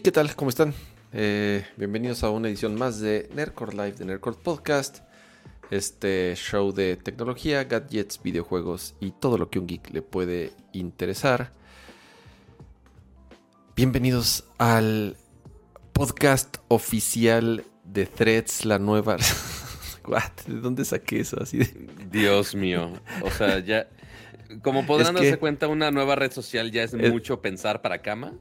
Hey, ¿qué tal? ¿Cómo están? Eh, bienvenidos a una edición más de Nerdcore Live, de Nerdcore Podcast. Este show de tecnología, gadgets, videojuegos y todo lo que un geek le puede interesar. Bienvenidos al podcast oficial de Threads, la nueva. ¿De dónde saqué eso? Así Dios mío. O sea, ya. Como podrán darse cuenta, una nueva red social ya es, mucho pensar para cama.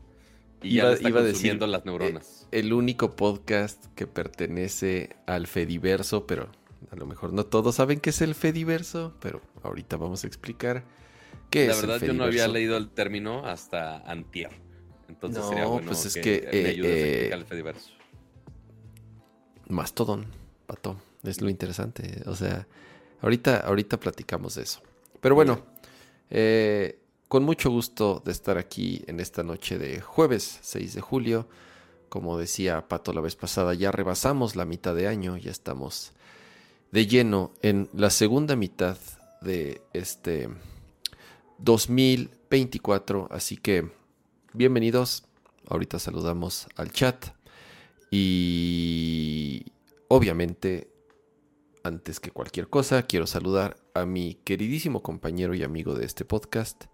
Y iba, ya está iba consumiendo las neuronas. Eh, el único podcast que pertenece al Fediverso, pero a lo mejor no todos saben qué es el Fediverso, pero ahorita vamos a explicar qué La es. La verdad, yo no había leído el término hasta antier. Entonces sería bueno pues es que, me ayudes a eh, explicar el Fediverso. Mastodon, pato. Es lo interesante. O sea, ahorita, ahorita platicamos de eso. Pero bueno, eh, con mucho gusto de estar aquí en esta noche de jueves 6 de julio. Como decía Pato la vez pasada, ya rebasamos la mitad de año, ya estamos de lleno en la segunda mitad de este 2024. Así que bienvenidos. Ahorita saludamos al chat. Y obviamente antes que cualquier cosa, quiero saludar a mi queridísimo compañero y amigo de este podcast,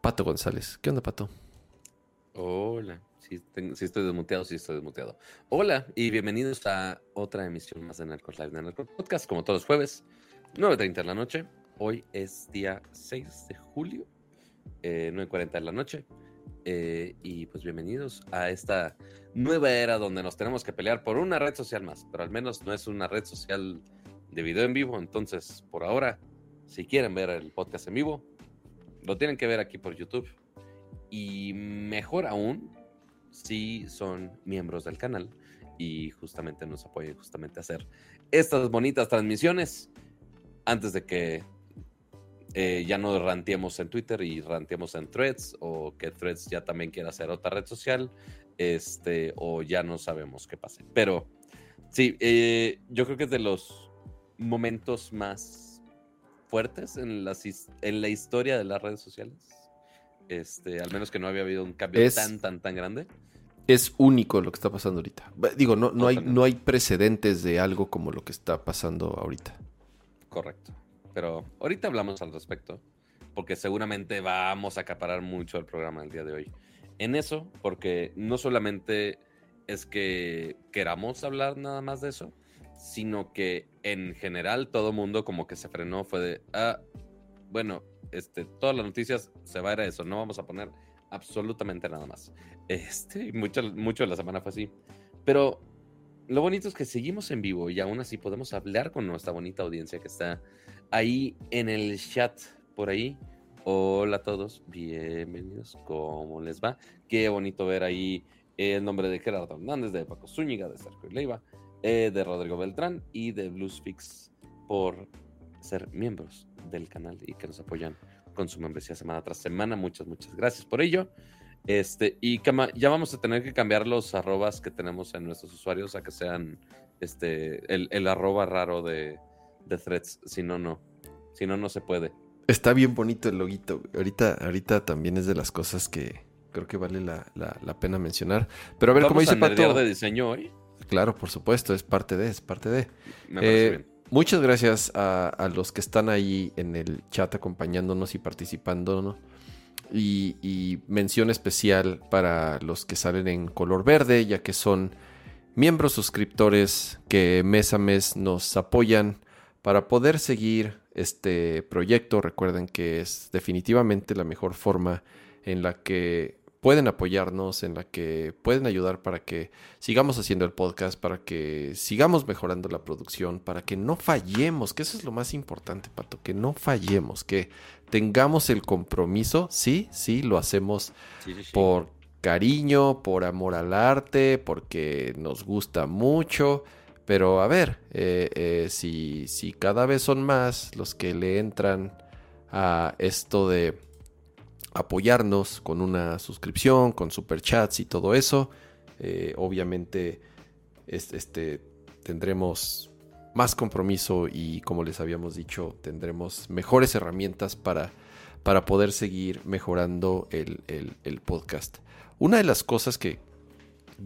Pato González. ¿Qué onda, Pato? Hola. Sí, estoy desmuteado, sí estoy desmuteado. Hola y bienvenidos a otra emisión más de Narcos Live de Narcos Podcast, como todos los jueves, 9.30 de la noche. Hoy es día 6 de julio, eh, 9.40 de la noche. Eh, y pues bienvenidos a esta nueva era donde nos tenemos que pelear por una red social más, pero al menos no es una red social de video en vivo. Entonces, por ahora, si quieren ver el podcast en vivo, lo tienen que ver aquí por YouTube. Y mejor aún, si son miembros del canal y justamente nos apoyen justamente a hacer estas bonitas transmisiones antes de que eh, ya no ranteemos en Twitter y ranteemos en Threads o que Threads ya también quiera hacer otra red social este o ya no sabemos qué pase pero sí eh, yo creo que es de los momentos más fuertes en la, en la historia de las redes sociales. Este, al menos que no había habido un cambio tan, tan, tan grande. Es único lo que está pasando ahorita. Digo, no, no, hay, no hay precedentes de algo como lo que está pasando ahorita. Correcto. Pero ahorita hablamos al respecto, porque seguramente vamos a acaparar mucho el programa el día de hoy. En eso, porque no solamente es que queramos hablar nada más de eso, sino que en general todo mundo como que se frenó, fue de, ah, bueno, este, todas las noticias se va a ir a eso, no vamos a poner absolutamente nada más. Este, mucho, mucho de la semana fue así. Pero lo bonito es que seguimos en vivo y aún así podemos hablar con nuestra bonita audiencia que está ahí en el chat por ahí. Hola a todos, bienvenidos, ¿cómo les va? Qué bonito ver ahí el nombre de Gerardo Hernández, de Paco Zúñiga, de Sergio Leiva, eh, de Rodrigo Beltrán y de Bluesfix por ser miembros del canal y que nos apoyan con su membresía semana tras semana. Muchas, muchas gracias por ello. Este, y ya vamos a tener que cambiar los arrobas que tenemos en nuestros usuarios a que sean este, el, el arroba raro de, de threads. Si no, no. Si no, no se puede. Está bien bonito el loguito. Ahorita, ahorita también es de las cosas que creo que vale la, pena mencionar. Pero a ver, ¿cómo dice Pato? de diseño hoy? Claro, por supuesto, es parte de, es parte de. Eh, muchas gracias a, los que están ahí en el chat acompañándonos y participando. Y, y, mención especial para los que salen en color verde, ya que son miembros suscriptores que mes a mes nos apoyan para poder seguir este proyecto. Recuerden que es definitivamente la mejor forma en la que pueden apoyarnos, en la que pueden ayudar para que sigamos haciendo el podcast, para que sigamos mejorando la producción, para que no fallemos, que eso es lo más importante, Pato, que no fallemos, que tengamos el compromiso, sí, sí, lo hacemos por cariño, por amor al arte, porque nos gusta mucho. Pero a ver, eh, eh, si, si cada vez son más los que le entran a esto de apoyarnos con una suscripción, con superchats y todo eso. Eh, obviamente este, tendremos más compromiso y como les habíamos dicho, tendremos mejores herramientas para, para poder seguir mejorando el, podcast. Una de las cosas que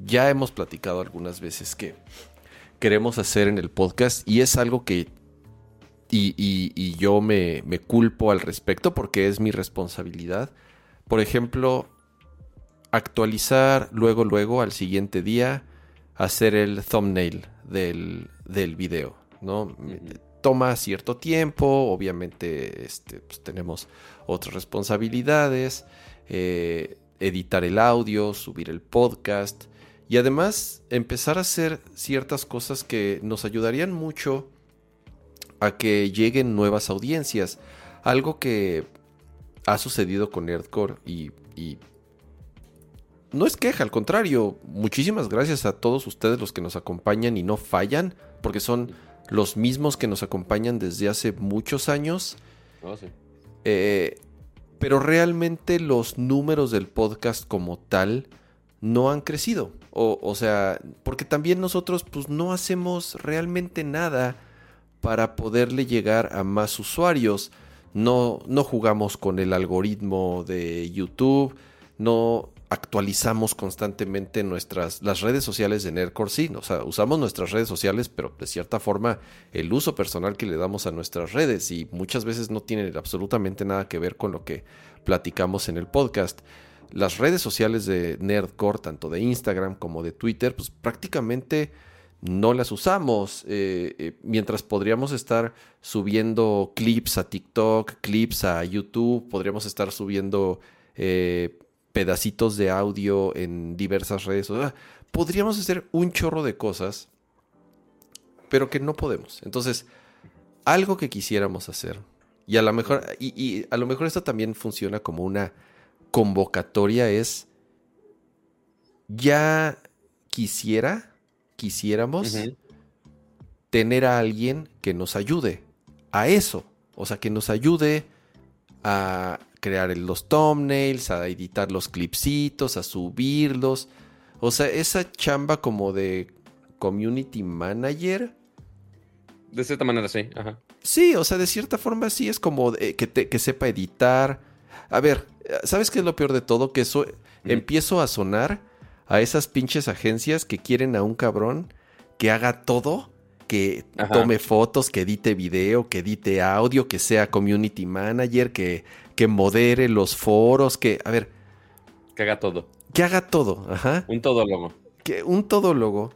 ya hemos platicado algunas veces que queremos hacer en el podcast y es algo que y, yo me, me, culpo al respecto porque es mi responsabilidad. Por ejemplo, actualizar luego, luego, al siguiente día, hacer el thumbnail del, del video, ¿no? Toma cierto tiempo, obviamente este, pues, tenemos otras responsabilidades, eh, editar el audio, subir el podcast y además empezar a hacer ciertas cosas que nos ayudarían mucho a que lleguen nuevas audiencias. Algo que ha sucedido con Nerdcore y, y no es queja, al contrario, muchísimas gracias a todos ustedes los que nos acompañan y no fallan, porque son los mismos que nos acompañan desde hace muchos años. Oh, eh, pero realmente los números del podcast como tal no han crecido. O, o, sea, porque también nosotros pues no hacemos realmente nada para poderle llegar a más usuarios. No, no jugamos con el algoritmo de YouTube, no actualizamos constantemente nuestras las redes sociales de Nerdcore, sí, o sea, usamos nuestras redes sociales, pero de cierta forma el uso personal que le damos a nuestras redes y muchas veces no tiene absolutamente nada que ver con lo que platicamos en el podcast. Las redes sociales de Nerdcore, tanto de Instagram como de Twitter, pues prácticamente no las usamos, eh, eh, mientras podríamos estar subiendo clips a TikTok, clips a YouTube, podríamos estar subiendo eh, pedacitos de audio en diversas redes. podríamos hacer un chorro de cosas, pero que no podemos. Entonces, algo que quisiéramos hacer, y a lo mejor, y, a lo mejor esto también funciona como una convocatoria, es ya quisiera quisiéramos tener a alguien que nos ayude a eso. O sea, que nos ayude a crear los thumbnails, a editar los clipsitos, a subirlos. O sea, esa chamba como de community manager. De cierta manera, sí. Sí, o sea, de cierta forma sí es como que, que sepa editar. A ver, ¿sabes qué es lo peor de todo? Que eso empiezo a sonar a esas pinches agencias que quieren a un cabrón que haga todo, que tome fotos, que edite video, que edite audio, que sea community manager, que, que modere los foros, que, a ver. Que haga todo. Que haga todo, ajá. Un todólogo. Que un todólogo.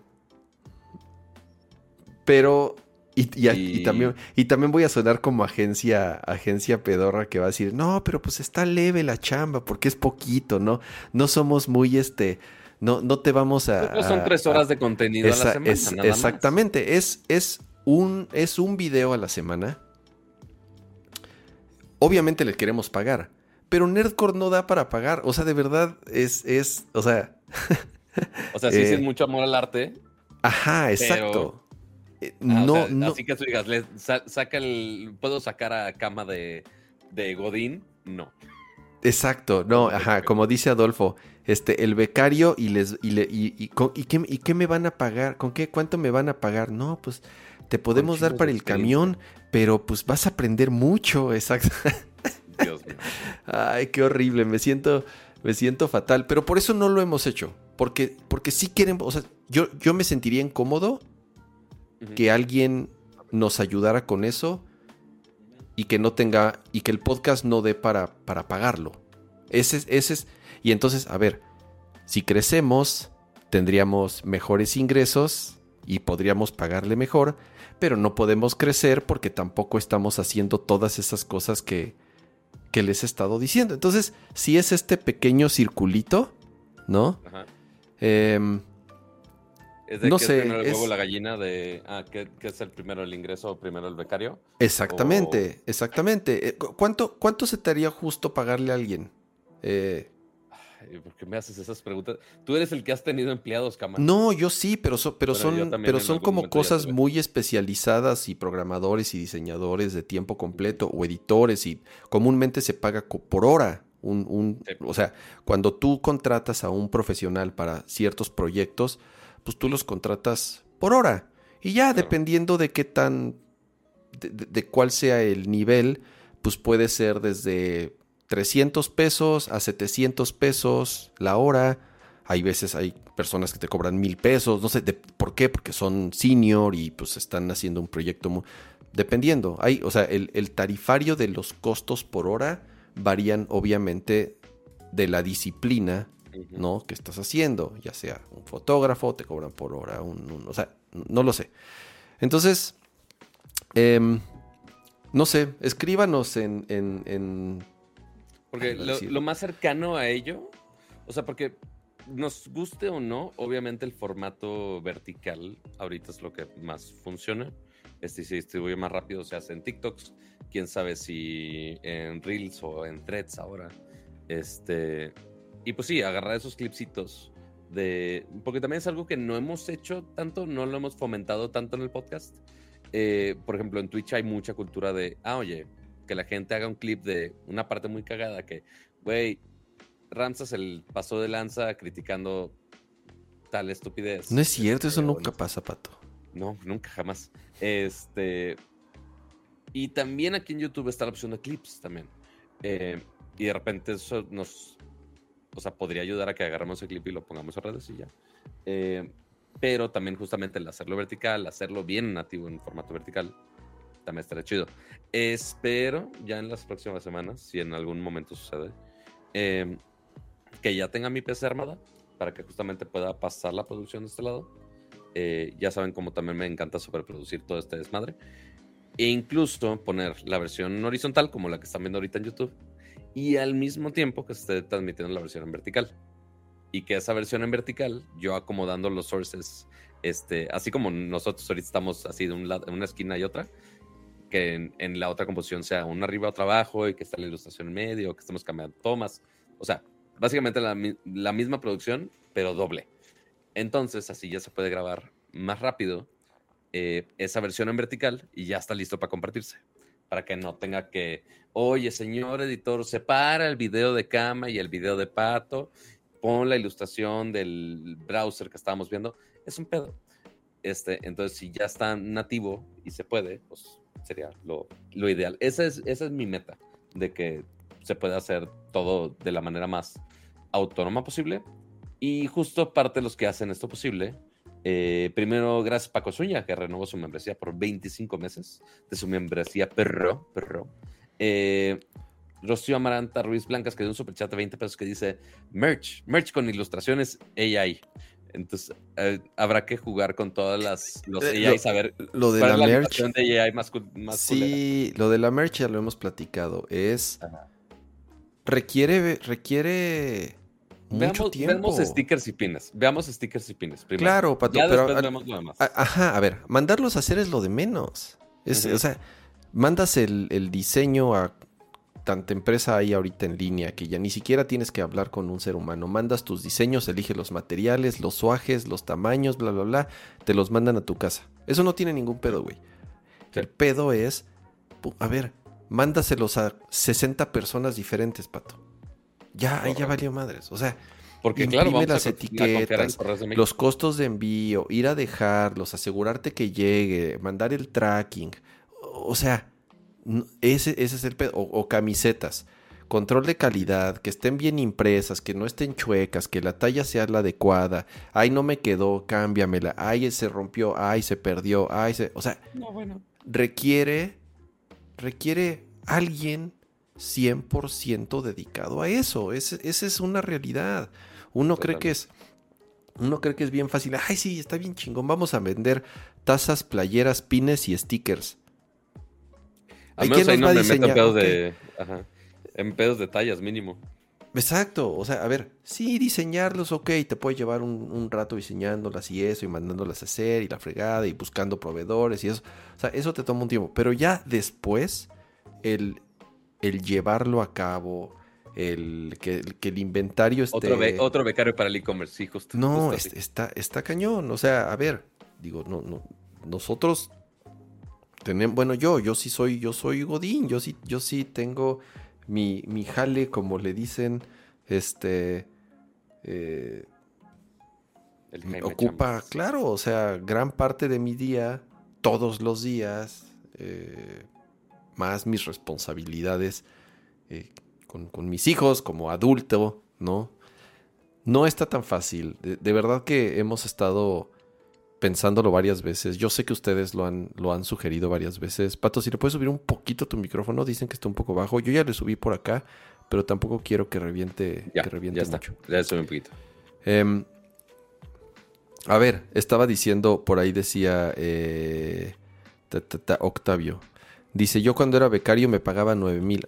Pero y, y, también, y también voy a sonar como agencia, agencia pedorra que va a decir, no, pero pues está leve la chamba, porque es poquito, ¿no? No somos muy este, no, no te vamos a. son tres horas de contenido a la semana. exactamente. Es, es, un, es un video a la semana. Obviamente le queremos pagar. Pero Nerdcore no da para pagar. O sea, de verdad es. es o sea. o sea, sí, es eh, mucho amor al arte. Ajá, exacto. Eh, ah, no, no. Así que tú digas, saca el. ¿Puedo sacar a cama de, de Godín? No. Exacto, no, ajá, como dice Adolfo, este, el becario y les, y, le, y, y, y, qué, y, qué, me van a pagar, con qué, cuánto me van a pagar, no, pues te podemos dar para el camión, pero pues vas a aprender mucho, exacto. Dios mío. Ay, qué horrible, me siento, me siento fatal, pero por eso no lo hemos hecho, porque, porque sí quieren, o sea, yo, yo me sentiría incómodo que alguien nos ayudara con eso y que no tenga, y que el podcast no dé para, para pagarlo. Ese, ese es, y entonces, a ver, si crecemos, tendríamos mejores ingresos y podríamos pagarle mejor, pero no podemos crecer porque tampoco estamos haciendo todas esas cosas que, que les he estado diciendo. Entonces, si es este pequeño circulito, ¿no? Ajá. Em, es de no sé, es primero el huevo la gallina de ah, ¿qué, es el primero el ingreso o primero el becario? Exactamente, exactamente. Eh, ¿Cuánto, ¿Cuánto se te haría justo pagarle a alguien? Eh, ¿Por qué me haces esas preguntas? Tú eres el que has tenido empleados, Cama. No, yo sí, pero, pero son, pero son como cosas muy especializadas y programadores y diseñadores de tiempo completo o editores y comúnmente se paga por hora. Un, O sea, cuando tú contratas a un profesional para ciertos proyectos, pues tú los contratas por hora. Y ya, dependiendo de qué tan, de cuál sea el nivel, pues puede ser desde 300 pesos a 700 pesos la hora, Hay veces hay personas que te cobran mil pesos, no sé de, por qué, porque son senior y pues están haciendo un proyecto muy, dependiendo. Hay, o sea, el, el, tarifario de los costos por hora varían obviamente de la disciplina, ¿no? Que estás haciendo, ya sea un fotógrafo, te cobran por hora, un, o sea, no lo sé. Entonces, em, no sé, escríbanos en... en, porque lo, más cercano a ello, o sea, porque nos guste o no, obviamente el formato vertical ahorita es lo que más funciona. Este se distribuye más rápido, se hace en TikToks, quién sabe si en Reels o en Threads ahora. Este, y pues sí, agarrar esos clipsitos de, porque también es algo que no hemos hecho tanto, no lo hemos fomentado tanto en el podcast. Eh, por ejemplo, en Twitch hay mucha cultura de, ah, oye, que la gente haga un clip de una parte muy cagada que, güey, Ramsas el paso de lanza criticando tal estupidez. No es cierto, eso nunca pasa, Pato. No, nunca, jamás. Este. Y también aquí en YouTube está la opción de clips también. Eh, y de repente eso nos. O sea, podría ayudar a que agarremos el clip y lo pongamos a redes y ya. Eh, pero también justamente el hacerlo vertical, hacerlo bien nativo en formato vertical, también estaría chido. Espero ya en las próximas semanas, si en algún momento sucede, eh, que ya tenga mi PC armada para que justamente pueda pasar la producción de este lado. Eh, ya saben cómo también me encanta superproducir todo este desmadre. E incluso poner la versión horizontal, como la que están viendo ahorita en YouTube, y al mismo tiempo que se esté transmitiendo la versión en vertical. Y que esa versión en vertical, yo acomodando los sources, este, así como nosotros ahorita estamos así de un lado, una esquina y otra, que en, la otra composición sea una arriba, otra abajo, y que está la ilustración en medio, que estemos cambiando tomas. O sea, básicamente la, la, misma producción, pero doble. Entonces, así ya se puede grabar más rápido eh, esa versión en vertical y ya está listo para compartirse. Para que no tenga que, oye, señor editor, separa el video de cama y el video de pato, pon la ilustración del browser que estábamos viendo. Es un pedo. Este, entonces, si ya está nativo y se puede, pues sería lo, lo ideal. Esa es, esa es mi meta, de que se puede hacer todo de la manera más autónoma posible. Y justo parte de los que hacen esto posible, eh, primero gracias Paco Suña, que renovó su membresía por 25 meses de su membresía perro, perro. Eh, Rocío Amaranta Ruiz Blancas, que dio un superchat de 20 pesos que dice merch, merch con ilustraciones AI. Entonces, eh, habrá que jugar con todas las los AI, lo, saber lo de la, merch. De AI más, más sí, lo de la merch ya lo hemos platicado. Es requiere, requiere mucho tiempo. Veamos stickers y pines. Veamos stickers y pines. Claro, Pato, pero. lo demás. ajá, a ver, mandarlos a hacer es lo de menos. O sea, mandas el, diseño a tanta empresa ahí ahorita en línea que ya ni siquiera tienes que hablar con un ser humano. Mandas tus diseños, elige los materiales, los suajes, los tamaños, bla, bla, bla. Te los mandan a tu casa. Eso no tiene ningún pedo, güey. El pedo es. A ver, mándaselos a 60 personas diferentes, pato. Ya, ahí ya valió madres. O sea, porque claro, vamos las etiquetas, los costos de envío, ir a dejarlos, asegurarte que llegue, mandar el tracking. O sea, ese, ese es el pedo. O, camisetas. Control de calidad, que estén bien impresas, que no estén chuecas, que la talla sea la adecuada. Ay, no me quedó, cámbiamela. Ay, se rompió, ay, se perdió, ay, se. O sea, requiere requiere alguien 100% dedicado a eso. esa es una realidad. Uno cree que es uno cree que es bien fácil. Ay, sí, está bien chingón. Vamos a vender tazas, playeras, pines y stickers. Hay quien nos va a diseñar. En pedos, de, en pedos de tallas, mínimo. Exacto, o sea, a ver, sí, diseñarlos, ok, te puede llevar un, rato diseñándolas y eso, y mandándolas a hacer, y la fregada, y buscando proveedores y eso. O sea, eso te toma un tiempo. Pero ya después, el, el llevarlo a cabo, el que, el inventario esté. Otro, otro becario para el e-commerce, sí, justo. No, está, está cañón. O sea, a ver, digo, no, no, nosotros tenemos, bueno, yo, yo sí soy, yo soy Godín, yo sí, yo sí tengo mi, mi jale, como le dicen, este... Eh, ocupa, claro, o sea, gran parte de mi día, todos los días, eh, más mis responsabilidades eh, con, mis hijos como adulto, ¿no? no está tan fácil. De, verdad que hemos estado pensándolo varias veces. Yo sé que ustedes lo han, lo han sugerido varias veces. Pato, si le puedes subir un poquito tu micrófono, dicen que está un poco bajo. Yo ya le subí por acá, pero tampoco quiero que reviente, ya, que reviente ya mucho. Ya subí un poquito. Em, a ver, estaba diciendo, por ahí decía eh, Octavio. Dice, yo cuando era becario me pagaba 9 mil.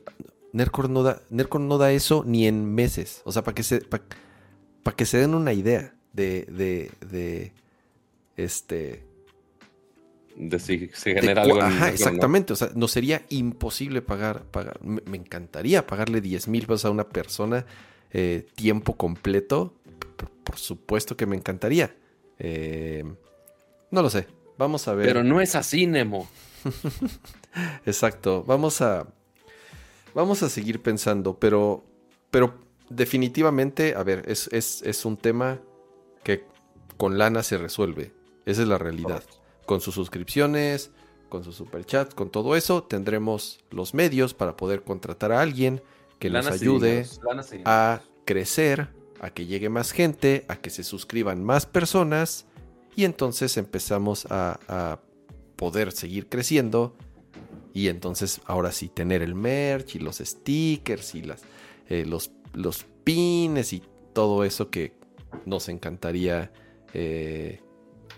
Nercor no, da, no da eso ni en meses. O sea, para que se, para que se den una idea de, de, de este... De si se genera algo. Ajá, exactamente. O sea, no sería imposible pagar, pagar. Me, encantaría pagarle 10 mil pesos a una persona eh, tiempo completo. Por, supuesto que me encantaría. Eh, no lo sé. Vamos a ver. Pero no es así, Nemo. Exacto. Vamos a. Vamos a seguir pensando, pero. Pero definitivamente, a ver, es, es, un tema que con lana se resuelve. Esa es la realidad. Con sus suscripciones, con sus superchats, con todo eso, tendremos los medios para poder contratar a alguien que nos ayude a crecer, a que llegue más gente, a que se suscriban más personas y entonces empezamos a, poder seguir creciendo y entonces ahora sí tener el merch y los stickers y las, eh, los, los pines y todo eso que nos encantaría eh,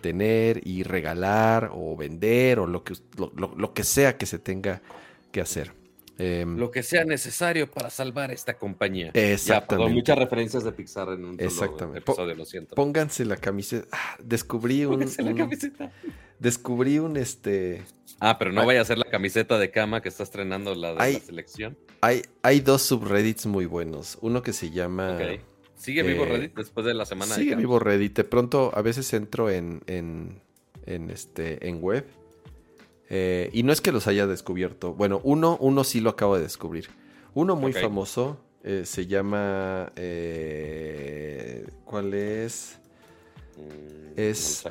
tener y regalar o vender o lo que, lo que sea que se tenga que hacer. Em, lo que sea necesario para salvar esta compañía. Exactamente. muchas referencias de Pixar en un exactamente. episodio, lo siento. Pónganse la camiseta. Ah, descubrí un, la camiseta. Descubrí un este. Ah, pero no vaya a ser la camiseta de cama que está estrenando la de la selección. Hay, hay dos subreddits muy buenos. Uno que se llama. ¿Sigue vivo eh, Reddit después de la semana? Sigue vivo Reddit. De pronto, a veces entro en, en, en, este, en web eh, y no es que los haya descubierto. Bueno, uno, uno sí lo acabo de descubrir. Uno muy famoso eh, se llama. Eh, ¿Cuál es? Mm, es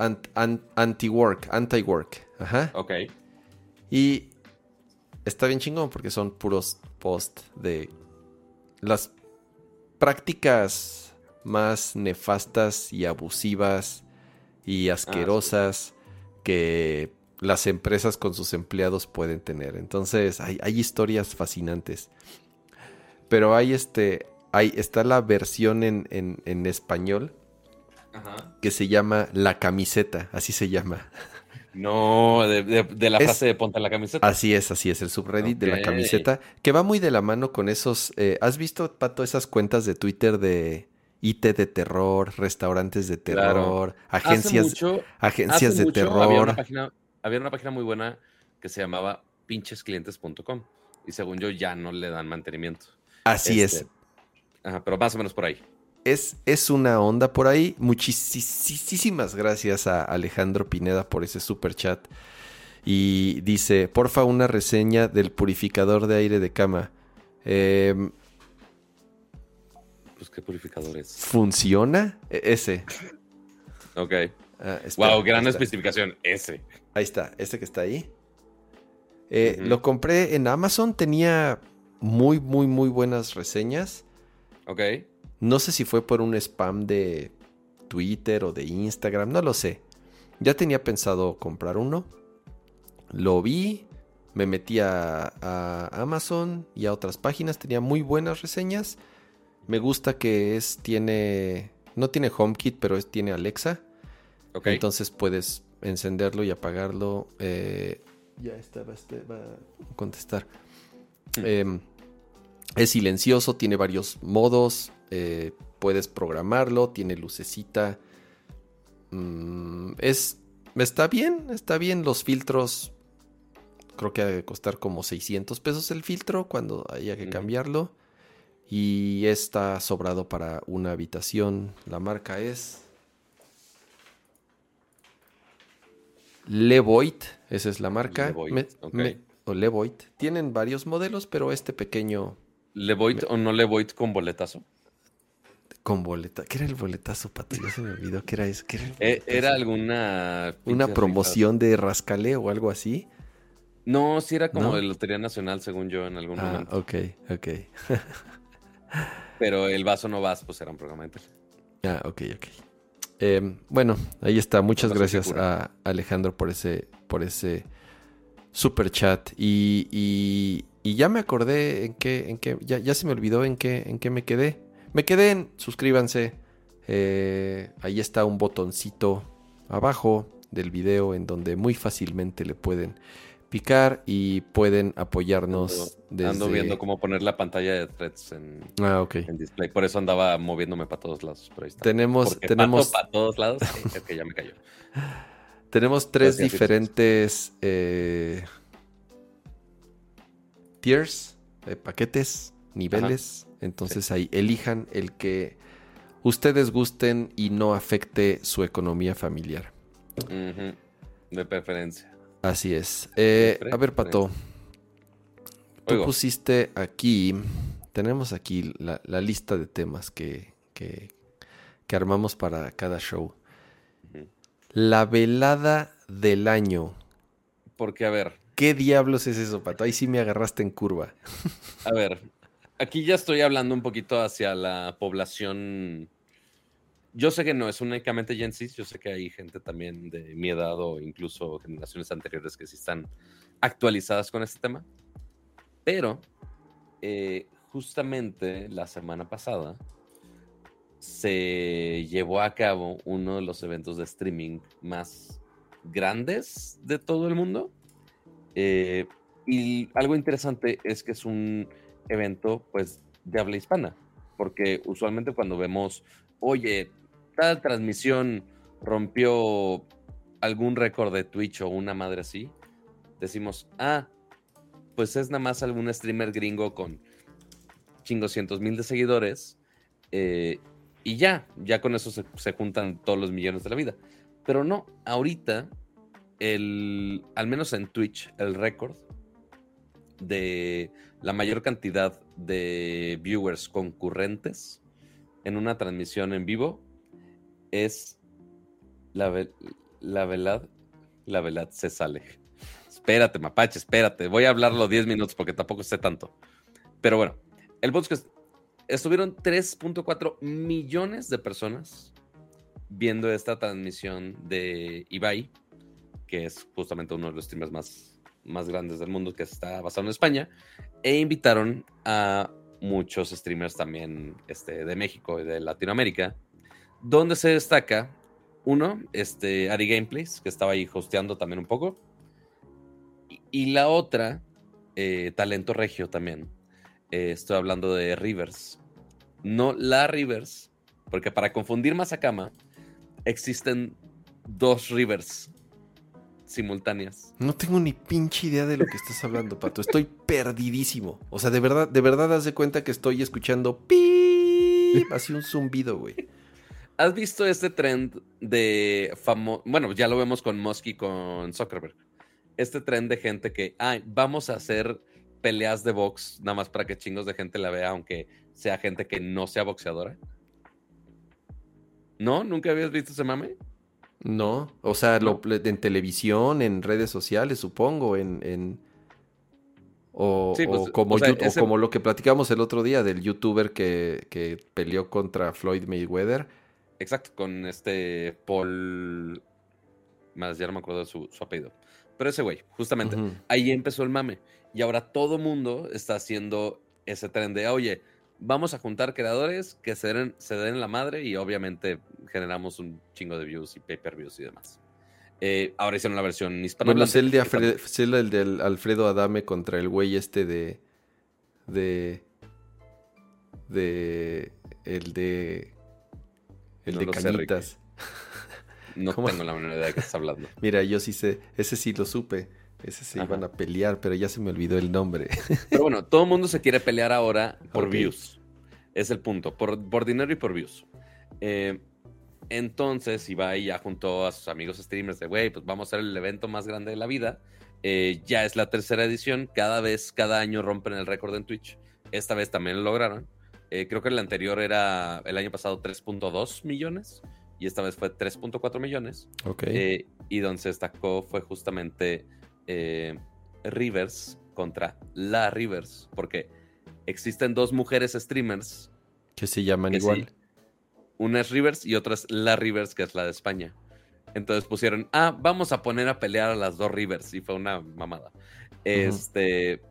anti-work. Anti-work. Ajá. Ok. Y está bien chingón porque son puros posts de las prácticas más nefastas y abusivas y ah, asquerosas que las empresas con sus empleados pueden tener. Entonces, hay, historias fascinantes. Pero hay este. Hay, está la versión en, en, español que se llama La camiseta, así se llama. No, de, la frase de ponte la camiseta. Así es, así es, el subreddit de la camiseta, que va muy de la mano con esos. Eh, ¿Has visto, Pato, esas cuentas de Twitter de IT de terror, restaurantes de terror, agencias, agencias de terror? había una página muy buena que se llamaba pinchesclientes.com y según yo ya no le dan mantenimiento. Así es. Este, ajá, pero más o menos por ahí. Es, es una onda por ahí. Muchísimas gracias a Alejandro Pineda por ese super chat. Y dice, porfa, una reseña del purificador de aire de cama. Em, pues, ¿qué purificador es? ¿Funciona? E, ese. ok. Wow, ah, gran especificación. Ese. Ahí está, este que está ahí. Eh, lo compré en Amazon, tenía muy, muy, muy buenas reseñas. Ok. No sé si fue por un spam de Twitter o de Instagram, no lo sé. Ya tenía pensado comprar uno. Lo vi, me metí a, Amazon y a otras páginas, tenía muy buenas reseñas. Me gusta que es, tiene, no tiene HomeKit, pero es, tiene Alexa. Entonces puedes encenderlo y apagarlo. Eh, ya está, va, a contestar. Hmm. Em, es silencioso, tiene varios modos. Eh, puedes programarlo, tiene lucecita. Mm, es, está bien, está bien. Los filtros, creo que ha de costar como 600 pesos el filtro cuando haya que cambiarlo. Y está sobrado para una habitación. La marca es Levoit, esa es la marca. o Levoit. Tienen varios modelos, pero este pequeño. ¿Levoit o no Levoit con boletazo? Con boleta. ¿Qué era el boletazo, Pato? Ya se me olvidó. ¿Qué era eso? Eh, era, alguna. ¿Una promoción de rascale o algo así? No, sí era como de Lotería Nacional, según yo, en algún ah, momento. Ok, ok. pero el vaso no vas, pues era un programa Ah, ok, ok. Em, bueno, ahí está. Muchas gracias a Alejandro por ese, por ese super chat. Y, y, ya me acordé en qué, en qué, ya, ya se me olvidó en qué, en qué me quedé. Me quedé en, suscríbanse. Eh, ahí está un botoncito abajo del video en donde muy fácilmente le pueden picar y pueden apoyarnos. Ando, ando viendo cómo poner la pantalla de threads en, ah, display. Por eso andaba moviéndome para todos lados. Tenemos, tenemos... para todos lados. es que ya me cayó. Tenemos tres diferentes eh, tiers, eh, paquetes, niveles. Entonces ahí elijan el que ustedes gusten y no afecte su economía familiar. De preferencia. Así es. Eh, a ver, Pato. Tú pusiste aquí, tenemos aquí la, lista de temas que, que, armamos para cada show. La velada del año. Porque, a ver. ¿Qué diablos es eso, Pato? Ahí sí me agarraste en curva. A ver, aquí ya estoy hablando un poquito hacia la población yo sé que no es únicamente Gen Z, yo sé que hay gente también de mi edad o incluso generaciones anteriores que sí están actualizadas con este tema, pero eh, justamente la semana pasada se llevó a cabo uno de los eventos de streaming más grandes de todo el mundo. Eh, y algo interesante es que es un evento pues de habla hispana, porque usualmente cuando vemos, oye, transmisión rompió algún récord de Twitch o una madre así, decimos, ah, pues es nada más algún streamer gringo con chingoscientos mil de seguidores eh, y ya, ya con eso se, juntan todos los millones de la vida. Pero no, ahorita, el, al menos en Twitch, el récord de la mayor cantidad de viewers concurrentes en una transmisión en vivo es la, la velad, la velad se sale. Espérate, mapache, espérate. Voy a hablarlo 10 minutos porque tampoco sé tanto. Pero bueno, el que estuvieron 3.4 millones de personas viendo esta transmisión de Ibai, que es justamente uno de los streamers más, más grandes del mundo que está basado en España, e invitaron a muchos streamers también este, de México y de Latinoamérica donde se destaca uno, este Ari Gameplays, que estaba ahí hosteando también un poco. Y, la otra, eh, Talento Regio también. Eh, estoy hablando de Rivers. No la Rivers, porque para confundir más a cama, existen dos Rivers simultáneas. No tengo ni pinche idea de lo que estás hablando, Pato. Estoy perdidísimo. O sea, de verdad, de verdad haz de cuenta que estoy escuchando pi así un zumbido, güey. ¿Has visto este trend de famoso? Bueno, ya lo vemos con Musk y con Zuckerberg. Este trend de gente que, ay, vamos a hacer peleas de box nada más para que chingos de gente la vea, aunque sea gente que no sea boxeadora. ¿No? ¿Nunca habías visto ese mame? No, o sea, Lo, en televisión, en redes sociales, supongo, en... O, pues, como, como lo que platicamos el otro día del youtuber que, que peleó contra Floyd Mayweather Exacto, con este Paul. Más ya no me acuerdo de su, apellido. Pero ese güey, justamente, ahí empezó el mame. Y ahora todo mundo está haciendo ese tren de, oye, vamos a juntar creadores que se den, se den la madre y obviamente generamos un chingo de views y pay-per-views y demás. Eh, ahora hicieron la versión hispana. Bueno, es el de, el Alfredo Adame contra el güey este de. de. de. el de. El de canitas. no tengo la menor idea de qué estás hablando. Mira, yo sí sé, ese sí lo supe. Ese se iban a pelear, pero ya se me olvidó el nombre. Pero bueno, todo el mundo se quiere pelear ahora por views. Es el punto, por, por dinero y por views. Eh, entonces Ibai ya juntó a sus amigos streamers de, güey, pues vamos a hacer el evento más grande de la vida. Eh, ya es la tercera edición, cada vez, cada año rompen el récord en Twitch. Esta vez también lo lograron. Eh, creo que el anterior era el año pasado 3.2 millones y esta vez fue 3.4 millones. Ok. Eh, y donde se destacó fue justamente eh, Rivers contra la Rivers, porque existen dos mujeres streamers que se llaman igual. una es Rivers y otra es la Rivers, que es la de España. Entonces pusieron, ah, vamos a poner a pelear a las dos Rivers. Y fue una mamada. Este,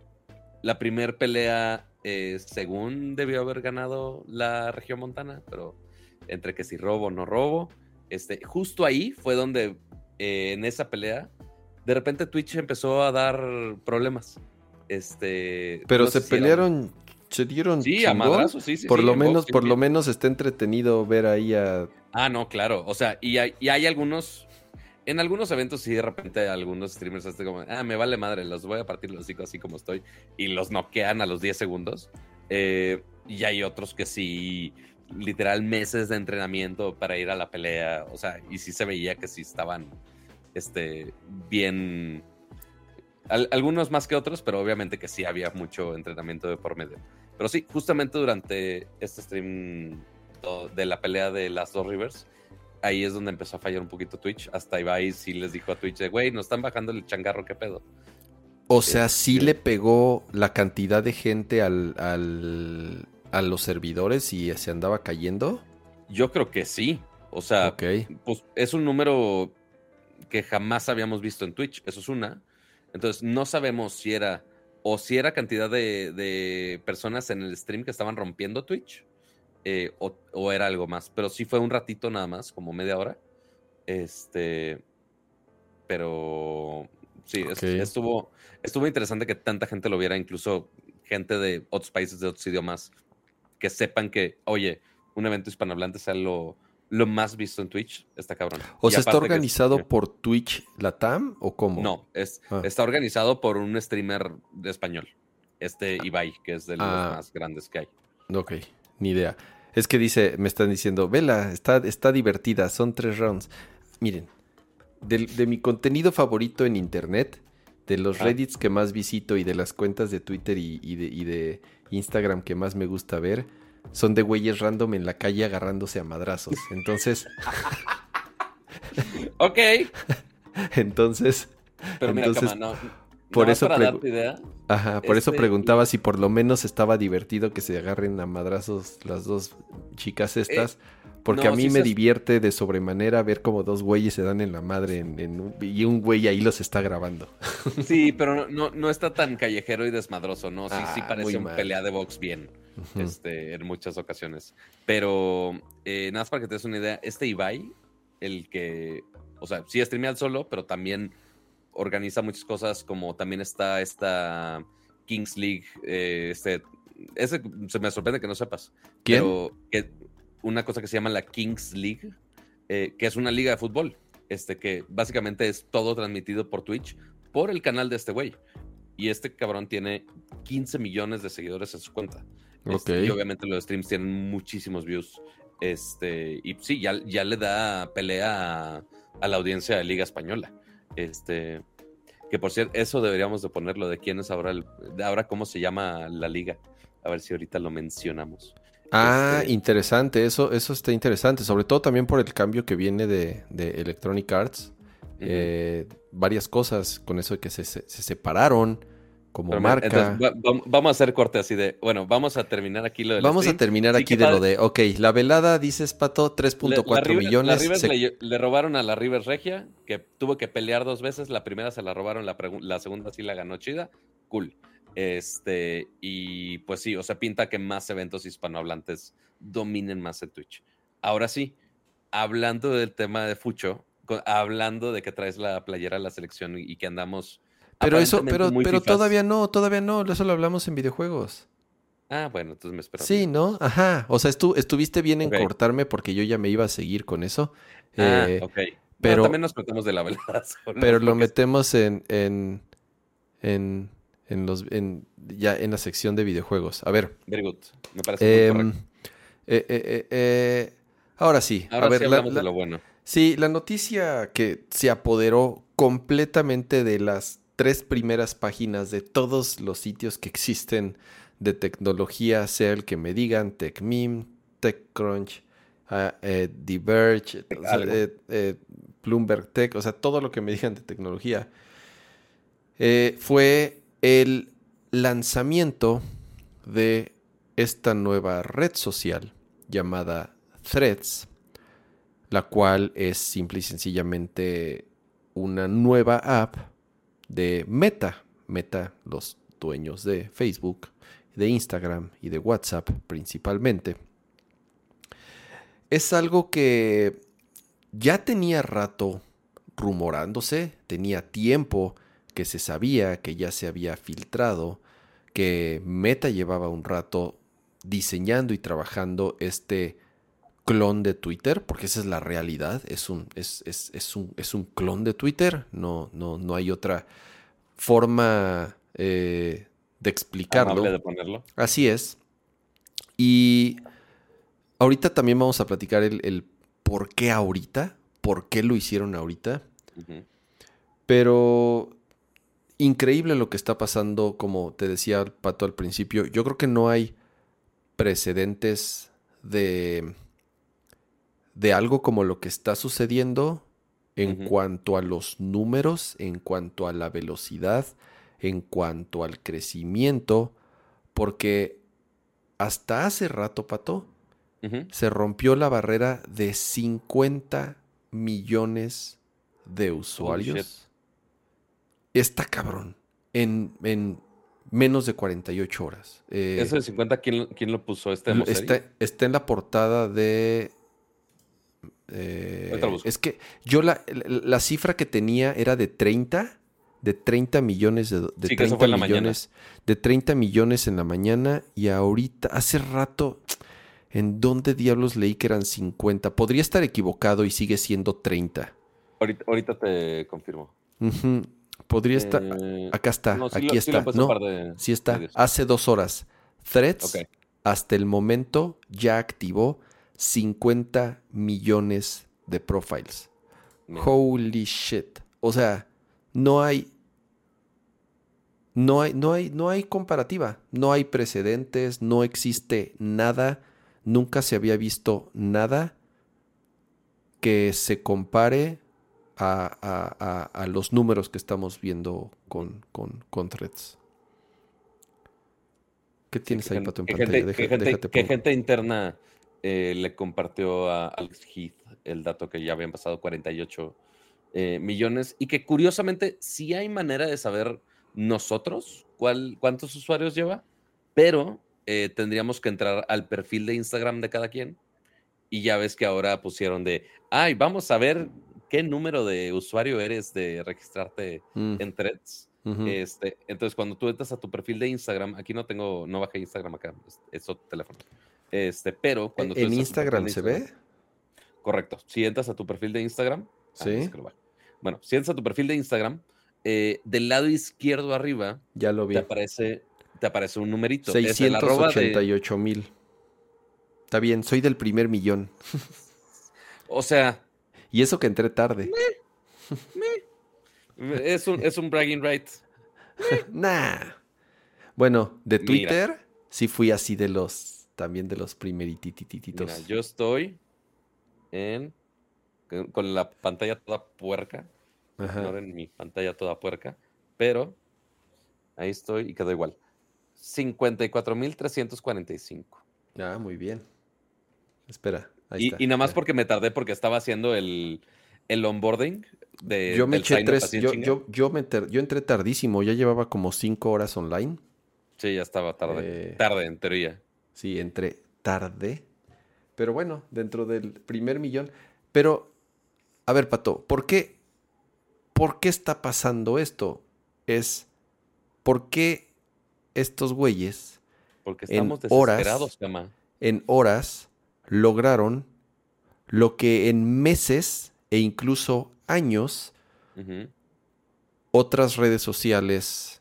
la primera pelea, eh, según debió haber ganado la región montana, pero entre que si robo o no robo, este, justo ahí fue donde eh, en esa pelea, de repente Twitch empezó a dar problemas. Este, pero se pelearon, se dieron sí, a madrazos, sí, sí, por lo menos, por lo menos está entretenido ver ahí a. Ah, no, claro. O sea, y hay, y hay algunos en algunos eventos sí de repente algunos streamers hacen como, ah, me vale madre, los voy a partir los hocico así como estoy y los noquean a los 10 segundos. Eh, y hay otros que sí, literal meses de entrenamiento para ir a la pelea, o sea, y sí se veía que sí estaban, este, bien, algunos más que otros, pero obviamente que sí había mucho entrenamiento de por medio. Pero sí, justamente durante este stream de la pelea de las dos Rivers, ahí es donde empezó a fallar un poquito Twitch. Hasta Ibai sí les dijo a Twitch güey, nos están bajando el changarro, ¿qué pedo? O sea, sí este le pegó la cantidad de gente al, al, a los servidores y se andaba cayendo. Yo creo que sí. O sea, pues es un número que jamás habíamos visto en Twitch. Eso es una. Entonces, no sabemos si era o si era cantidad de, de personas en el stream que estaban rompiendo Twitch eh, o, era algo más. Pero sí fue un ratito nada más, como media hora. Este. Pero sí, estuvo, estuvo interesante que tanta gente lo viera, incluso gente de otros países, de otros idiomas, que sepan que, oye, un evento hispanohablante sea lo, lo más visto en Twitch, está cabrón. ¿O sea, está organizado por Twitch Latam o cómo? No, es, ah. está organizado por un streamer de español, este Ibai, que es de los ah. más grandes que hay. Ok, ni idea. Es que dice, me están diciendo, vela, está, está divertida, son tres rounds. Miren, de, mi contenido favorito en internet, de los reddits que más visito y de las cuentas de Twitter y, de, Instagram que más me gusta ver, son de güeyes random en la calle agarrándose a madrazos. Entonces. ok. entonces. Pero mira, no, por eso, Ajá, por eso este, preguntaba si por lo menos estaba divertido que se agarren a madrazos las dos chicas eh, estas. Porque a mí me divierte de sobremanera ver como dos güeyes se dan en la madre y un güey ahí los está grabando. Sí, pero no, no, está tan callejero y desmadroso, ¿no? Sí, sí ah, parece un pelea de box bien este, en muchas ocasiones. Pero eh, nada más para que te des una idea, este Ibai, el que, o sea, sí streamea solo, pero también organiza muchas cosas, como también está esta Kings League, eh, este, ese se me sorprende que no sepas. ¿Quién? Pero que una cosa que se llama la Kings League, eh, que es una liga de fútbol, este, que básicamente es todo transmitido por Twitch, por el canal de este güey. Y este cabrón tiene 15 millones de seguidores en su cuenta. Este, y obviamente los streams tienen muchísimos views. Este, y sí, ya, ya le da pelea a, a la audiencia de Liga Española. Este, que por cierto, eso deberíamos de ponerlo de quién es ahora, el, ahora cómo se llama la liga. A ver si ahorita lo mencionamos. Ah, este, interesante, eso, eso está interesante, sobre todo también por el cambio que viene de, Electronic Arts. Eh, varias cosas con eso de que se, se separaron como marca. vamos a hacer corte así de, bueno, vamos a terminar aquí lo de Vamos a terminar aquí de lo de, ok, la velada, dices Pato, 3.4 millones. le, robaron a la Rivers Regia, que tuvo que pelear dos veces, la primera se la robaron, la, la segunda sí la ganó chida, cool. Este, y pues sí, o sea, pinta que más eventos hispanohablantes dominen más el Twitch. Ahora sí, hablando del tema de Fucho, hablando de que traes la playera a la selección y que andamos pero eso, pero, pero todavía no, todavía no, eso lo hablamos en videojuegos. Ah, bueno, entonces me espero. Sí, ¿no? Ajá. O sea, estu estuviste bien en cortarme porque yo ya me iba a seguir con eso. Ah, eh, ok. Pero también nos metemos de la velada. Pero lo metemos en, en, en, en, los, en, ya en la sección de videojuegos. A ver. Very good. Me parece muy em, correcto. Eh, eh, eh, ahora sí. Ahora a ver, sí hablamos de lo bueno. Sí, la noticia que se apoderó completamente de las tres primeras páginas de todos los sitios que existen de tecnología, sea el que me digan, TechMeme, TechCrunch, uh, eh, Diverge, eh, eh, Bloomberg Tech, o sea, todo lo que me digan de tecnología, fue el lanzamiento de esta nueva red social llamada Threads, la cual es simple y sencillamente una nueva app de Meta. Meta, los dueños de Facebook, de Instagram y de WhatsApp principalmente. Es algo que ya tenía rato rumorándose, tenía tiempo que se sabía, que ya se había filtrado, que Meta llevaba un rato diseñando y trabajando este clon de Twitter, porque esa es la realidad, es un, es, un, es un clon de Twitter, no, no, no hay otra forma eh, de explicarlo. de ponerlo. Así es. Y ahorita también vamos a platicar el, por qué ahorita, por qué lo hicieron ahorita. Pero increíble lo que está pasando, como te decía Pato al principio. Yo creo que no hay precedentes de de algo como lo que está sucediendo en cuanto a los números, en cuanto a la velocidad, en cuanto al crecimiento, porque hasta hace rato, Pato, se rompió la barrera de 50 millones de usuarios. Está cabrón. En, en, menos de 48 horas. Eh, ¿Ese de 50 ¿quién, quién lo puso? ¿Este está, está en la portada de eh, es que yo la, cifra que tenía era de 30, de 30 millones de, de 30 millones, de 30 millones en la mañana y ahorita, hace rato, ¿en dónde diablos leí que eran 50? Podría estar equivocado y sigue siendo 30. Ahorita, te confirmo. Podría estar, eh, acá está, aquí está, no, sí está, hace dos horas. Threads, hasta el momento, ya activó 50 millones de profiles. Holy shit. O sea, no hay no hay, no hay, no hay comparativa, no hay precedentes, no existe nada, nunca se había visto nada que se compare a, los números que estamos viendo con, con, threads. ¿Qué tienes ahí, Pato, en pantalla? ¿Qué gente interna eh, le compartió a Alex Heath el dato que ya habían pasado 48 eh, millones y que curiosamente sí hay manera de saber nosotros cuál, cuántos usuarios lleva, pero eh, tendríamos que entrar al perfil de Instagram de cada quien y ya ves que ahora pusieron de, ay, vamos a ver qué número de usuario eres de registrarte mm. en threads. este, entonces, cuando tú entras a tu perfil de Instagram, aquí no tengo, no bajé Instagram acá, es, es otro teléfono. Este, pero cuando ¿En Instagram se ve? Correcto. Si entras a tu perfil de Instagram. Ah, sí. bueno, si entras a tu perfil de Instagram, eh, del lado izquierdo arriba. Ya lo vi. Te aparece, te aparece un numerito. 688 mil. Está bien, soy del primer millón. o sea. Y eso que entré tarde. Es, un, es un bragging right. nah. Bueno, de Twitter sí fui así de los también de los primeritititos. Mira, yo estoy en con la pantalla toda puerca. Ajá. en mi pantalla toda puerca, pero ahí estoy y quedó igual. 54.345. Ah, muy bien. Espera. Ahí y, y, nada más porque me tardé porque estaba haciendo el, el onboarding de. Yo me eché tres. Yo, yo, yo, me yo entré tardísimo. Ya llevaba como cinco horas online. Sí, ya estaba tarde. Eh, tarde, en teoría. Sí, entre tarde. Pero bueno, dentro del primer millón. Pero, a ver, Pato, ¿por qué, ¿por qué está pasando esto? Es, ¿por qué estos güeyes Porque estamos en desesperados, horas, En horas lograron lo que en meses e incluso años otras redes sociales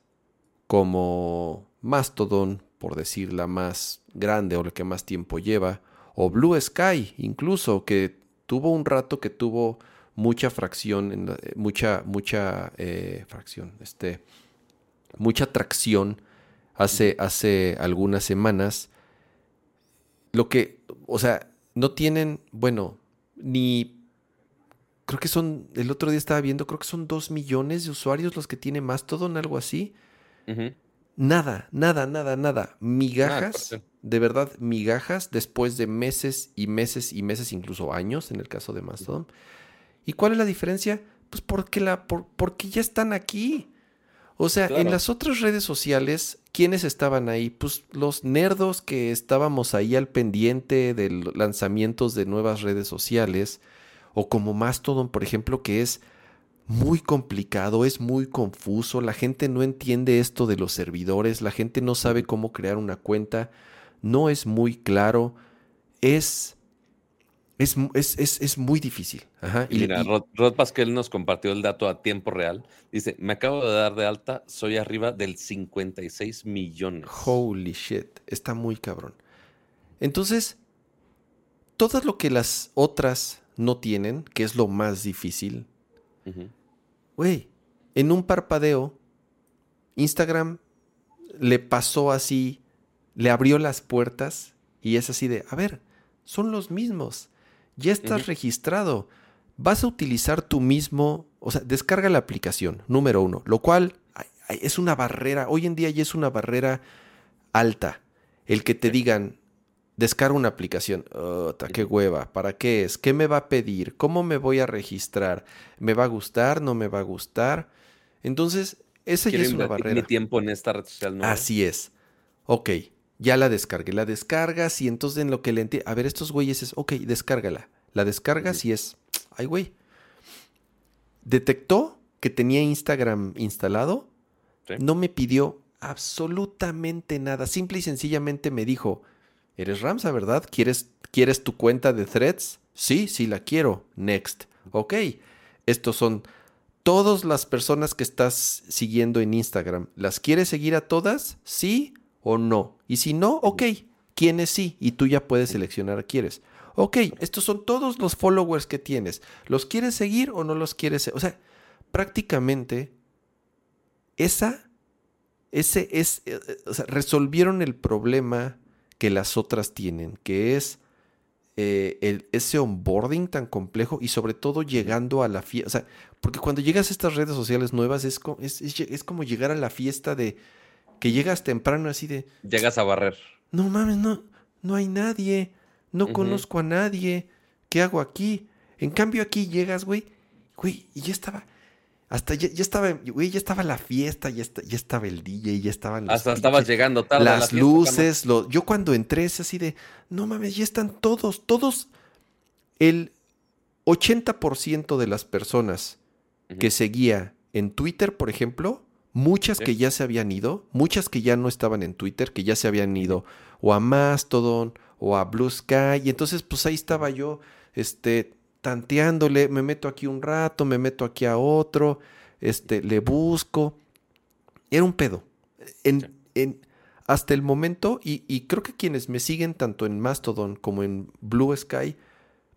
como Mastodon, por decir la más grande o la que más tiempo lleva, o Blue Sky incluso, que tuvo un rato que tuvo mucha fracción, en eh, mucha, mucha eh, fracción, este, mucha tracción hace, hace algunas semanas. Lo que, o sea, no tienen, bueno, ni, creo que son, el otro día estaba viendo, creo que son dos millones de usuarios los que tiene Mastodon, algo así. Nada, nada, nada, nada. Migajas, de verdad migajas después de meses y meses y meses, incluso años en el caso de Mastodon. ¿Y cuál es la diferencia? Pues porque, la, porque ya están aquí. O sea, en las otras redes sociales, ¿quiénes estaban ahí? Pues los nerdos que estábamos ahí al pendiente de lanzamientos de nuevas redes sociales, o como Mastodon, por ejemplo, que es muy complicado, es muy confuso, la gente no entiende esto de los servidores, la gente no sabe cómo crear una cuenta, no es muy claro, es... Es, es, muy difícil. Y, mira, Rod, Pasquel nos compartió el dato a tiempo real. Dice, me acabo de dar de alta, soy arriba del 56 millones. Holy shit, está muy cabrón. Entonces, todo lo que las otras no tienen, que es lo más difícil, Güey, en un parpadeo, Instagram le pasó así, le abrió las puertas y es así de, a ver, son los mismos. Ya estás registrado. Vas a utilizar tu mismo, o sea, descarga la aplicación, número uno, lo cual es una barrera, hoy en día ya es una barrera alta. El que te digan, descarga una aplicación. ¡Qué hueva! ¿Para qué es? ¿Qué me va a pedir? ¿Cómo me voy a registrar? ¿Me va a gustar? ¿No me va a gustar? Entonces, esa ya es una barrera. mi tiempo en esta red social Así es. Ok, ya la descargué. La descargas y entonces en lo que le entiendo. A ver, estos güeyes es, ok, descárgala. La descargas y es, ay, güey. Detectó que tenía Instagram instalado. No me pidió absolutamente nada. Simple y sencillamente me dijo, Eres Ramsa, ¿verdad? ¿Quieres, ¿Quieres tu cuenta de threads? Sí, sí la quiero. Next. Ok. Estos son todas las personas que estás siguiendo en Instagram. ¿Las quieres seguir a todas? ¿Sí o no? Y si no, ok. ¿Quiénes sí? Y tú ya puedes seleccionar a quieres. Ok, estos son todos los followers que tienes. ¿Los quieres seguir o no los quieres seguir? O sea, prácticamente esa, ese es, eh, eh, o sea, resolvieron el problema que las otras tienen, que es eh, el, ese onboarding tan complejo y sobre todo llegando a la fiesta. O sea, porque cuando llegas a estas redes sociales nuevas es, es, como llegar a la fiesta de que llegas temprano así de... Llegas a barrer. No mames, no, no hay nadie, no conozco a nadie, ¿qué hago aquí? En cambio aquí llegas, güey, güey, y ya estaba hasta ya, estaba, güey, ya estaba la fiesta, ya, ya estaba el DJ, ya estaban Hasta estabas llegando tarde. Las luces, yo cuando entré es así de, no mames, ya están todos, todos. El 80% de las personas que seguía en Twitter, por ejemplo, muchas que ya se habían ido, muchas que ya no estaban en Twitter, que ya se habían ido o a Mastodon o a Blue Sky, y entonces pues ahí estaba yo, este, tanteándole, me meto aquí un rato, me meto aquí a otro, este, le busco. Era un pedo. En, en, hasta el momento, y, creo que quienes me siguen tanto en Mastodon como en Blue Sky,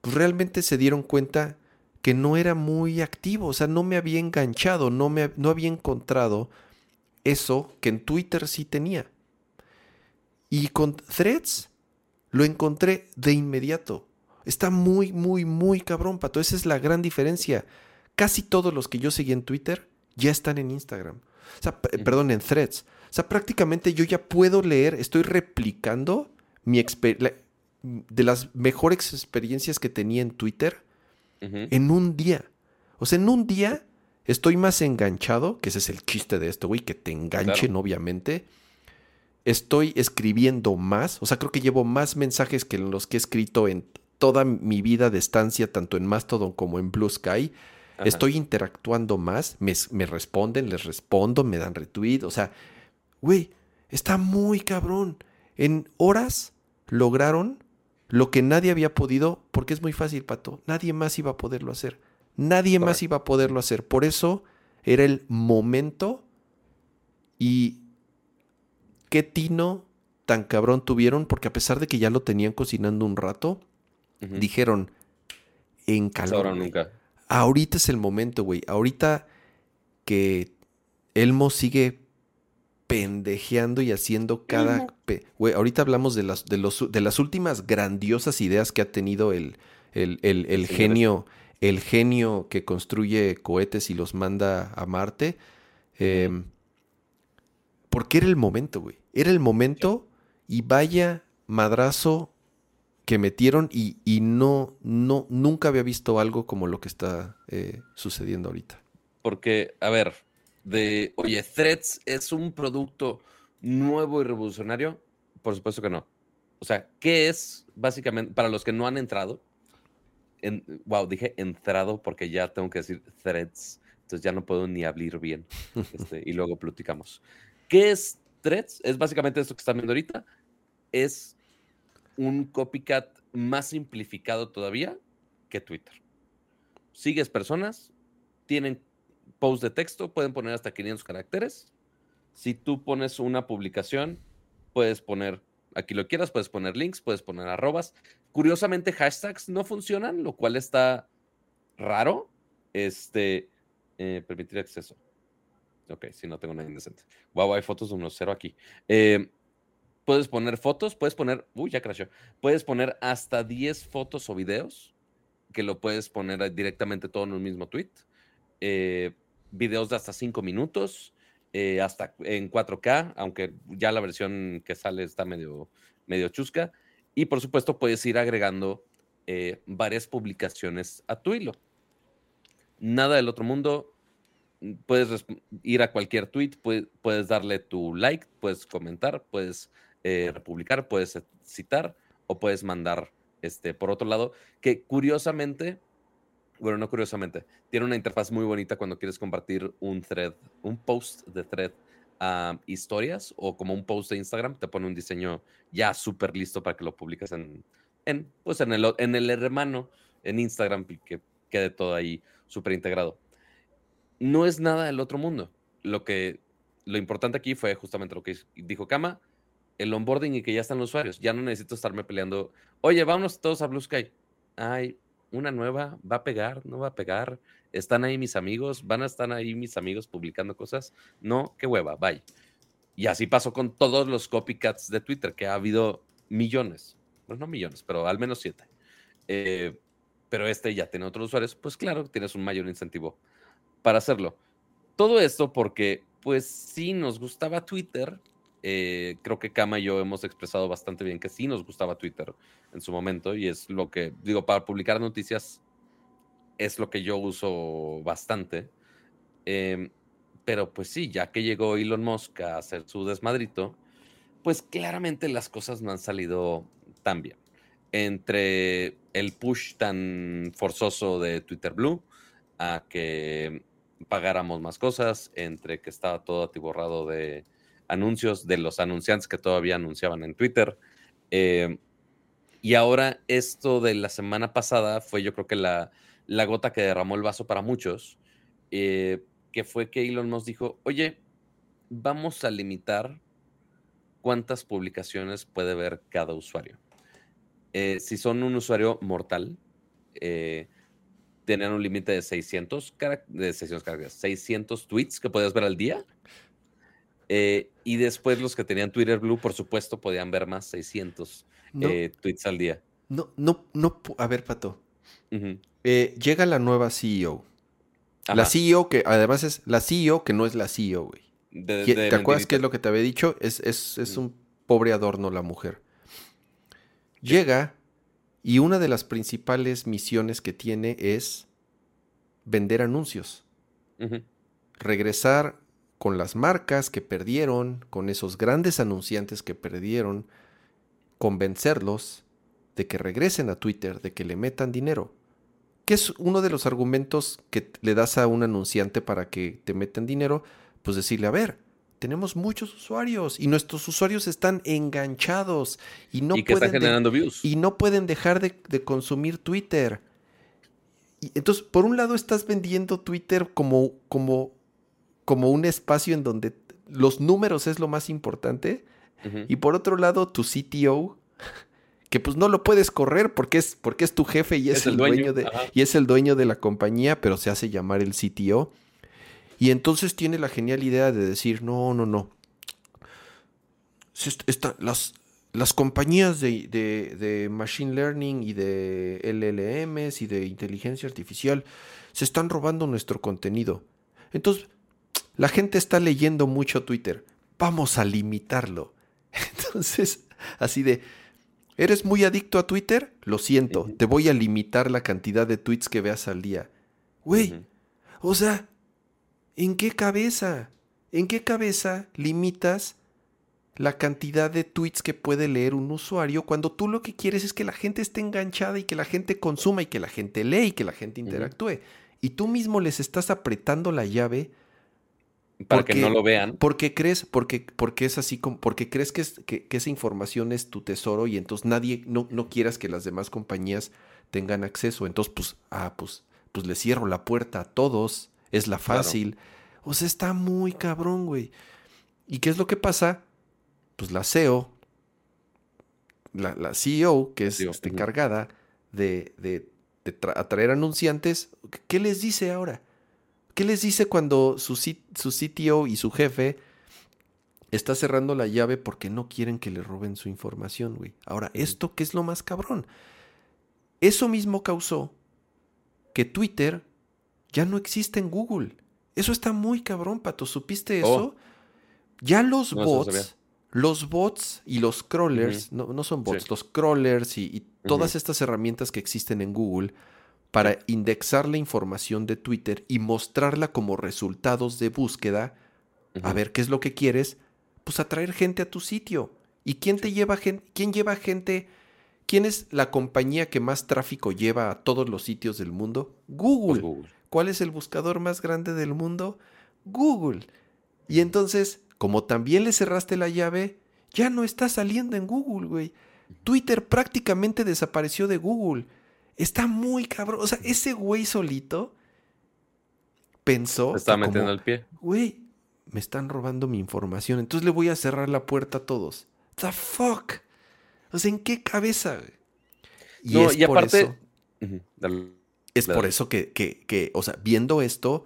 pues realmente se dieron cuenta que no era muy activo, o sea, no me había enganchado, no, me, no había encontrado eso que en Twitter sí tenía. Y con Threads lo encontré de inmediato. Está muy, muy, muy cabrón, Pato. Esa es la gran diferencia. Casi todos los que yo seguí en Twitter ya están en Instagram. O sea, perdón, en threads. O sea, prácticamente yo ya puedo leer, estoy replicando mi de las mejores experiencias que tenía en Twitter en un día. O sea, en un día estoy más enganchado, que ese es el chiste de esto, güey, que te enganchen, obviamente. Estoy escribiendo más, o sea, creo que llevo más mensajes que los que he escrito en toda mi vida de estancia, tanto en Mastodon como en Blue Sky, estoy interactuando más, me, responden, les respondo, me dan retweet, o sea, güey, está muy cabrón. En horas lograron lo que nadie había podido, porque es muy fácil, Pato, nadie más iba a poderlo hacer, nadie más iba a poderlo hacer, por eso era el momento y qué tino tan cabrón tuvieron, porque a pesar de que ya lo tenían cocinando un rato, dijeron en calor. Ahora nunca. Ahorita es el momento, güey. Ahorita que Elmo sigue pendejeando y haciendo cada... Güey, ahorita hablamos de las, de, los, de las últimas grandiosas ideas que ha tenido el, el, genio, el genio que construye cohetes y los manda a Marte. Em, porque era el momento, güey. Era el momento y vaya madrazo que metieron y, no, no, nunca había visto algo como lo que está eh, sucediendo ahorita. Porque, a ver, de, oye, Threads es un producto nuevo y revolucionario, por supuesto que no. O sea, ¿qué es básicamente, para los que no han entrado? En, wow, dije entrado porque ya tengo que decir Threads, entonces ya no puedo ni hablar bien. Este, y luego platicamos. ¿Qué es Threads? Es básicamente esto que están viendo ahorita. Es un copycat más simplificado todavía que Twitter. Sigues personas, tienen post de texto, pueden poner hasta 500 caracteres. Si tú pones una publicación, puedes poner, aquí lo quieras, puedes poner links, puedes poner arrobas. Curiosamente, hashtags no funcionan, lo cual está raro. Este, eh, permitir acceso. Ok, si no tengo nada indecente. Wow, hay fotos de unos cero aquí. Eh, puedes poner fotos, puedes poner, uy, ya crashó. Puedes poner hasta 10 fotos o videos que lo puedes poner directamente todo en un mismo tweet. Eh, videos de hasta 5 minutos, eh, hasta en 4K, aunque ya la versión que sale está medio, medio chusca. Y por supuesto puedes ir agregando eh, varias publicaciones a tu hilo. Nada del otro mundo. Puedes ir a cualquier tweet, puedes, darle tu like, puedes comentar, puedes eh, republicar, puedes citar o puedes mandar este, por otro lado, que curiosamente bueno, no curiosamente, tiene una interfaz muy bonita cuando quieres compartir un thread, un post de thread a historias o como un post de Instagram, te pone un diseño ya súper listo para que lo publiques en, en, pues en, el, en el hermano, en Instagram, que quede todo ahí súper integrado. No es nada del otro mundo. Lo que lo importante aquí fue justamente lo que dijo Kama, el onboarding y que ya están los usuarios. Ya no necesito estarme peleando. Oye, vámonos todos a Blue Sky. Ay, una nueva, va a pegar, no va a pegar, están ahí mis amigos, van a estar ahí mis amigos publicando cosas. No, qué hueva, bye. Y así pasó con todos los copycats de Twitter, que ha habido millones, bueno, no millones, pero al menos siete. Eh, pero este ya tiene otros usuarios, pues claro, tienes un mayor incentivo para hacerlo. Todo esto porque, pues sí, nos gustaba Twitter, eh, creo que Kama y yo hemos expresado bastante bien que sí nos gustaba Twitter en su momento y es lo que, digo, para publicar noticias es lo que yo uso bastante. Em, pero pues sí, ya que llegó Elon Musk a hacer su desmadrito, pues claramente las cosas no han salido tan bien. Entre el push tan forzoso de Twitter Blue a que pagáramos más cosas, entre que estaba todo atiborrado de anuncios de los anunciantes que todavía anunciaban en Twitter. Eh, y ahora esto de la semana pasada fue yo creo que la, gota que derramó el vaso para muchos, eh, que fue que Elon nos dijo, oye, vamos a limitar cuántas publicaciones puede ver cada usuario. Eh, si son un usuario mortal, eh, tenían un límite de 600, de 600 600 tweets que puedes ver al día. Eh, y después los que tenían Twitter Blue, por supuesto, podían ver más 600 eh, tweets al día. No, no, no. A ver, Pato. Eh, llega la nueva CEO. La CEO que además es la CEO que no es la CEO, güey. ¿Te acuerdas qué es lo que te había dicho? Es, es un pobre adorno la mujer. Llega y una de las principales misiones que tiene es vender anuncios. Regresar con las marcas que perdieron, con esos grandes anunciantes que perdieron, convencerlos de que regresen a Twitter, de que le metan dinero. ¿Qué es uno de los argumentos que le das a un anunciante para que te metan dinero? Pues decirle, a ver, tenemos muchos usuarios y nuestros usuarios están enganchados y no, pueden, generando views. Y no pueden dejar de, de consumir Twitter. Y entonces, por un lado, estás vendiendo Twitter como, como como un espacio en donde los números es lo más importante. Y por otro lado, tu CTO, que pues no lo puedes correr porque es, porque es tu jefe y es, el, dueño, de, y es el dueño de la compañía, pero se hace llamar el CTO. Y entonces tiene la genial idea de decir, no, no, no. las, las compañías de, de, Machine Learning y de LLMs y de inteligencia artificial se están robando nuestro contenido. Entonces, la gente está leyendo mucho Twitter. Vamos a limitarlo. Entonces, así de, ¿Eres muy adicto a Twitter? Lo siento, te voy a limitar la cantidad de tweets que veas al día. Güey, o sea, ¿en qué cabeza? ¿En qué cabeza limitas la cantidad de tweets que puede leer un usuario cuando tú lo que quieres es que la gente esté enganchada y que la gente consuma y que la gente lee y que la gente interactúe? Y tú mismo les estás apretando la llave para que no lo vean. Porque crees, porque, porque es así como, porque crees que, es, que, esa información es tu tesoro y entonces nadie, no, no quieras que las demás compañías tengan acceso. Entonces, pues, ah, pues, pues le cierro la puerta a todos. Es la fácil. O sea, está muy cabrón, güey. ¿Y qué es lo que pasa? Pues la CEO, la, la CEO, que es este, encargada de, de, de atraer anunciantes, ¿qué les dice ahora? ¿Qué les dice cuando su, su CTO y su jefe está cerrando la llave porque no quieren que le roben su información, güey? Ahora, ¿esto qué es lo más cabrón? Eso mismo causó que Twitter ya no existe en Google. Eso está muy cabrón, Pato. ¿Supiste oh. eso? Ya los bots, los bots y los crawlers, no, no, son bots, los crawlers y, todas estas herramientas que existen en Google para indexar la información de Twitter y mostrarla como resultados de búsqueda, a ver qué es lo que quieres, pues atraer gente a tu sitio. ¿Y quién te lleva gente? ¿Quién lleva gente? ¿Quién es la compañía que más tráfico lleva a todos los sitios del mundo? Google. Pues ¿Cuál es el buscador más grande del mundo? Google. Y entonces, como también le cerraste la llave, ya no está saliendo en Google, güey. Twitter prácticamente desapareció de Google. Está muy cabrón. O sea, ese güey solito pensó. está metiendo el pie. Güey, me están robando mi información. Entonces le voy a cerrar la puerta a todos. The fuck. O sea, ¿en qué cabeza? Güey? Y es por aparte. Eso, es por eso que, que, o sea, viendo esto,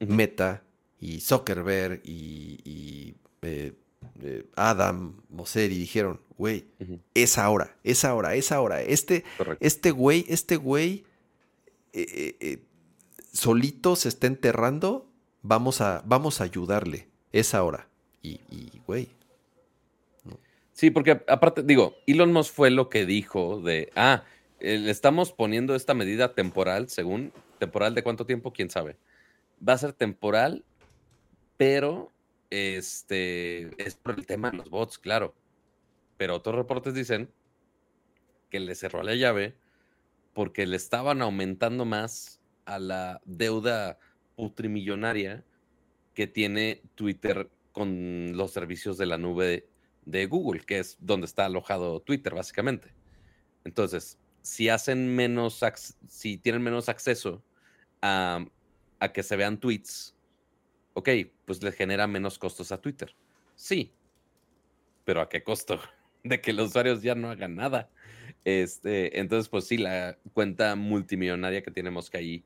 Meta y Zuckerberg y, eh, eh, Adam Mosseri dijeron, güey, es ahora, es ahora, es ahora. Este, este güey, este güey eh, solito se está enterrando, vamos a, vamos a ayudarle, es ahora. Y, güey. Sí, porque aparte, digo, Elon Musk fue lo que dijo de, ah, le estamos poniendo esta medida temporal, según, temporal de cuánto tiempo, quién sabe. Va a ser temporal, pero este, es por el tema de los bots, claro. Pero otros reportes dicen que le cerró la llave porque le estaban aumentando más a la deuda putrimillonaria que tiene Twitter con los servicios de la nube de Google, que es donde está alojado Twitter, básicamente. Entonces, si hacen menos, si tienen menos acceso a, a que se vean tweets ok, pues le genera menos costos a Twitter. Sí, pero ¿a qué costo? De que los usuarios ya no hagan nada. Este, entonces, pues sí, la cuenta multimillonaria que tenemos que ahí,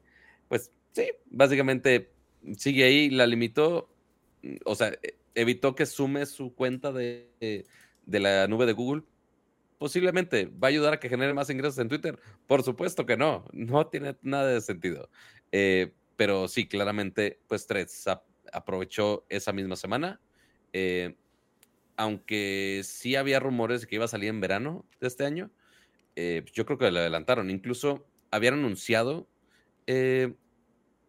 pues sí, básicamente sigue ahí, la limitó, o sea, e, evitó que sume su cuenta de, de la nube de Google. Posiblemente va a ayudar a que genere más ingresos en Twitter. Por supuesto que no, no tiene nada de sentido. Eh, pero sí, claramente, pues Threads aprovechó esa misma semana. Eh, aunque sí había rumores de que iba a salir en verano de este año, eh, pues yo creo que lo adelantaron. Incluso habían anunciado, eh,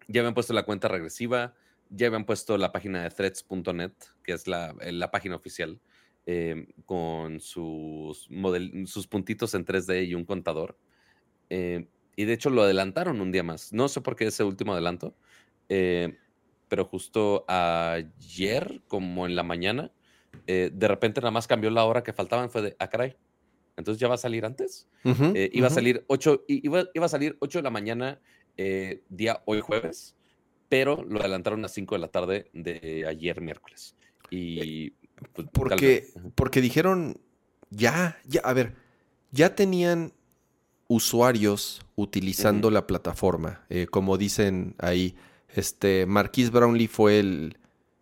ya habían puesto la cuenta regresiva, ya habían puesto la página de threads.net, que es la, la página oficial, con sus, sus puntitos en 3D y un contador. y de hecho lo adelantaron un día más. No sé por qué ese último adelanto pero justo ayer, como en la mañana, eh, de repente nada más cambió la hora que faltaban, fue de, ah, caray, entonces ya va a salir antes. Eh, iba, a salir 8, iba, iba, a salir 8 de la mañana, eh, día hoy jueves, pero lo adelantaron a 5 de la tarde de ayer miércoles. Y pues, porque, porque dijeron, ya, ya, a ver, ya tenían usuarios utilizando la plataforma, como dicen ahí este, Marquis Brownlee fue el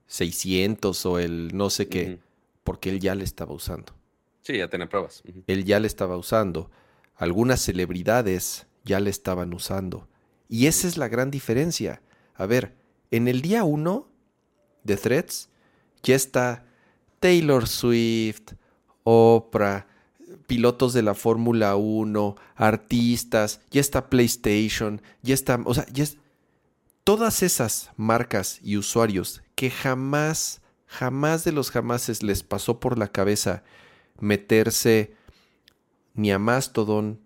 600 o el no sé qué, porque él ya le estaba usando. Sí, ya tiene pruebas. Él ya le estaba usando. Algunas celebridades ya le estaban usando. Y esa es la gran diferencia. A ver, en el día 1 de Threads ya está Taylor Swift, Oprah, pilotos de la Fórmula 1, artistas, ya está PlayStation, ya está, o sea, ya es, todas esas marcas y usuarios que jamás, jamás de los jamases les pasó por la cabeza meterse ni a Mastodon,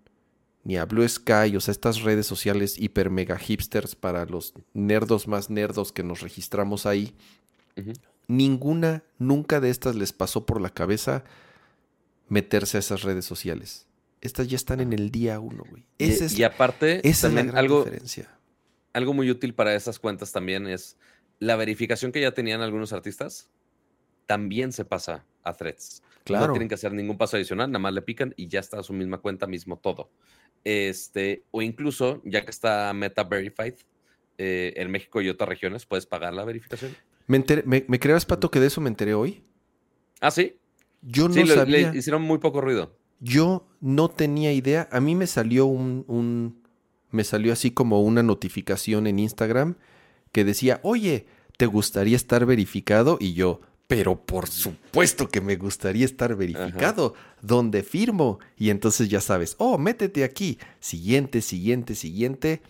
ni a Blue Sky, o sea, estas redes sociales hiper mega hipsters para los nerdos más nerdos que nos registramos ahí. Ninguna, nunca de estas les pasó por la cabeza meterse a esas redes sociales. Estas ya están en el día uno, güey. y, aparte, esa también algo, diferencia. Algo muy útil para esas cuentas también es la verificación que ya tenían algunos artistas, también se pasa a threads. Claro. No tienen que hacer ningún paso adicional, nada más le pican y ya está a su misma cuenta, mismo todo. Este, o incluso, ya que está Meta Verified, eh, en México y otras regiones, puedes pagar la verificación. ¿Me, me, creas, Pato, que de eso me enteré hoy? Ah, sí. Yo no sabía. hicieron muy poco ruido. Yo no tenía idea. A mí me salió un, un, Me salió así como una notificación en Instagram que decía, oye, ¿te gustaría estar verificado? Y yo, pero por supuesto que me gustaría estar verificado. ¿Dónde firmo? Y entonces ya sabes, oh, métete aquí. Siguiente, siguiente, siguiente.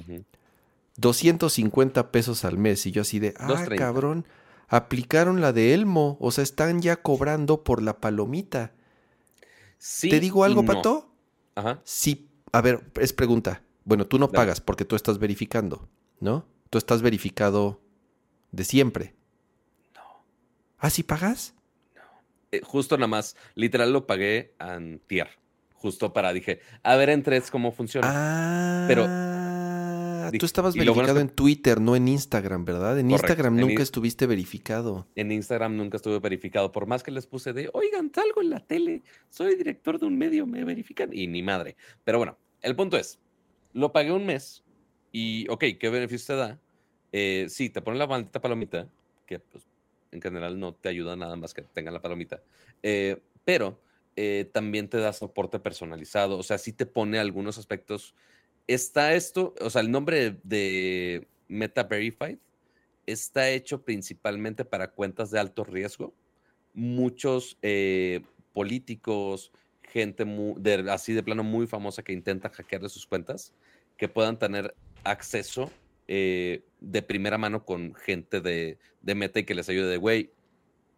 250 pesos al mes. Y yo así de, ah, cabrón, aplicaron la de Elmo. O sea, están ya cobrando por la palomita. Sí ¿Te digo algo, Pato? Ajá. Sí, a ver, es pregunta. Bueno, tú no pagas porque tú estás verificando, ¿no? Tú estás verificado de siempre. ¿Ah, sí pagas? No. Eh, justo nada más, literal lo pagué antier. Justo para, dije, a ver en threads cómo funciona. Ah, pero tú estabas verificado en Twitter, no en Instagram, ¿verdad? En Instagram nunca estuviste verificado. En Instagram nunca estuve verificado. Por más que les puse de, oigan, salgo en la tele, soy director de un medio, me verifican. Y ni madre. Pero bueno, el punto es, lo pagué un mes y, ok, ¿qué beneficio te da? Eh, sí, te ponen la maldita palomita, que pues en general no te ayuda nada más que tengan la palomita. Eh, pero eh, también te da soporte personalizado, o sea, sí te pone algunos aspectos. Está esto, o sea, el nombre de Meta Verified está hecho principalmente para cuentas de alto riesgo. Muchos eh, políticos, gente así de plano muy famosa que intenta hackearle sus cuentas, que puedan tener acceso eh, de primera mano con gente de, Meta y que les ayude de, güey,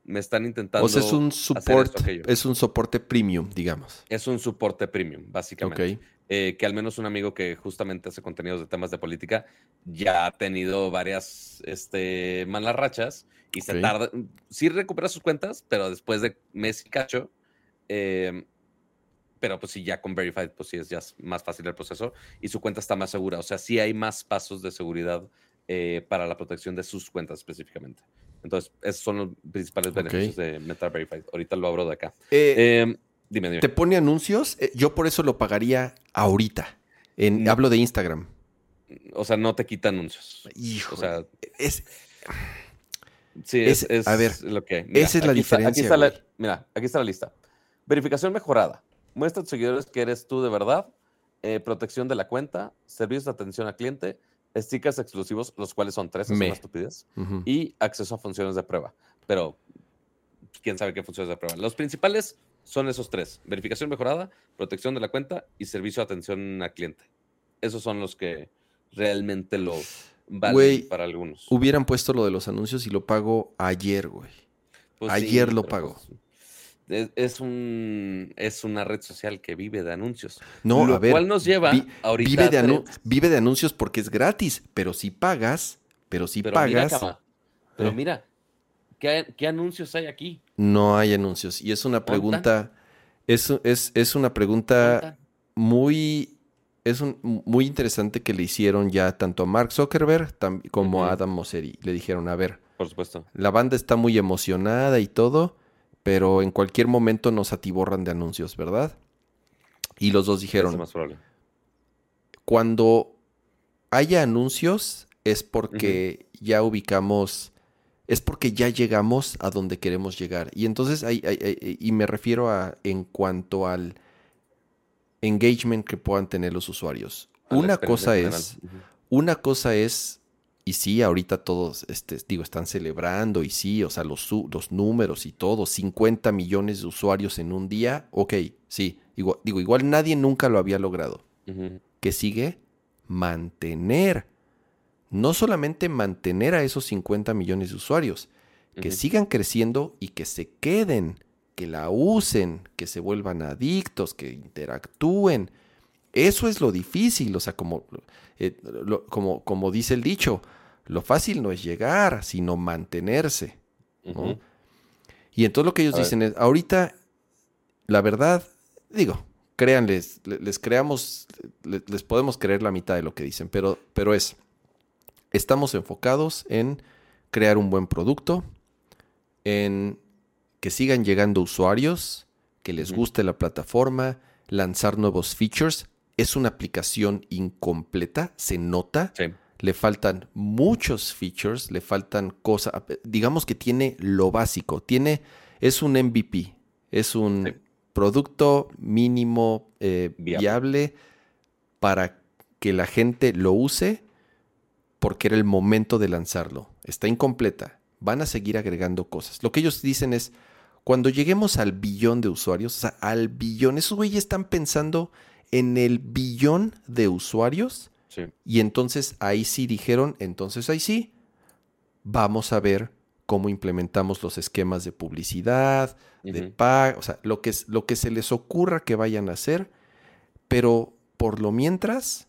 me están intentando. O sea, es un soporte, es un soporte premium, digamos. Es un soporte premium, básicamente. Eh, que al menos un amigo que justamente hace contenidos de temas de política ya ha tenido varias este, malas rachas y se tarda. Sí recupera sus cuentas, pero después de mes y cacho, eh, pero pues sí, ya con Verified, pues sí es ya más fácil el proceso y su cuenta está más segura. O sea, sí hay más pasos de seguridad eh, para la protección de sus cuentas específicamente. Entonces, esos son los principales beneficios de Meta Verified. Ahorita lo abro de acá. Eh, em, dime, dime. ¿Te pone anuncios? Eh, yo por eso lo pagaría ahorita. En, Hablo de Instagram. O sea, no te quita anuncios. Hijo. O sea, es. Sí, es, a ver, lo que. esa es la diferencia. aquí está la, mira, aquí está la lista. Verificación mejorada. Muestra a tus seguidores que eres tú de verdad. Eh, protección de la cuenta. Servicios de atención al cliente. Stickers exclusivos, los cuales son tres, es una estupidez. Y acceso a funciones de prueba. Pero, quién sabe qué funciones de prueba. Los principales son esos tres: verificación mejorada, protección de la cuenta y servicio de atención al cliente. Esos son los que realmente lo valen para algunos. Hubieran puesto lo de los anuncios y lo pago ayer, güey. Pues ayer lo pago. Pues, es, un, es una red social que vive de anuncios. No, lo a ver, cual nos lleva ahorita vive de, vive de anuncios porque es gratis, pero si pagas, pero si pagas. pero eh. mira, ¿qué, anuncios hay aquí? No hay anuncios. Y es una pregunta, es, es, es una pregunta muy es un, muy interesante que le hicieron ya tanto a Mark Zuckerberg como a Adam Mosseri. Le dijeron, a ver, por supuesto. La banda está muy emocionada y todo, pero en cualquier momento nos atiborran de anuncios, ¿verdad? Y los dos dijeron, más cuando haya anuncios es porque ya ubicamos, es porque ya llegamos a donde queremos llegar. Y entonces, hay, y me refiero a en cuanto al engagement que puedan tener los usuarios. una cosa es, una cosa es y sí, ahorita todos, este, digo, están celebrando y sí, o sea, los, los números y todo, 50 millones de usuarios en un día, ok, sí, digo, igual nadie nunca lo había logrado. Que sigue mantener, no solamente mantener a esos 50 millones de usuarios, que sigan creciendo y que se queden, que la usen, que se vuelvan adictos, que interactúen. Eso es lo difícil, o sea, como, eh, como, como dice el dicho, lo fácil no es llegar, sino mantenerse. Y entonces lo que ellos dicen es, ahorita, la verdad, digo, créanles, les, creamos, les, podemos creer la mitad de lo que dicen, pero, pero es, estamos enfocados en crear un buen producto, en que sigan llegando usuarios, que les guste la plataforma, lanzar nuevos features. Es una aplicación incompleta, se nota. Sí le faltan muchos features, le faltan cosas, digamos que tiene lo básico, tiene, es un MVP, es un producto mínimo eh, viable. para que la gente lo use porque era el momento de lanzarlo. Está incompleta, van a seguir agregando cosas. Lo que ellos dicen es, cuando lleguemos al billón de usuarios, o sea, al billón, esos güeyes están pensando en el billón de usuarios y entonces ahí sí dijeron, entonces ahí sí, vamos a ver cómo implementamos los esquemas de publicidad, de pago, o sea, lo que, lo que se les ocurra que vayan a hacer, pero por lo mientras,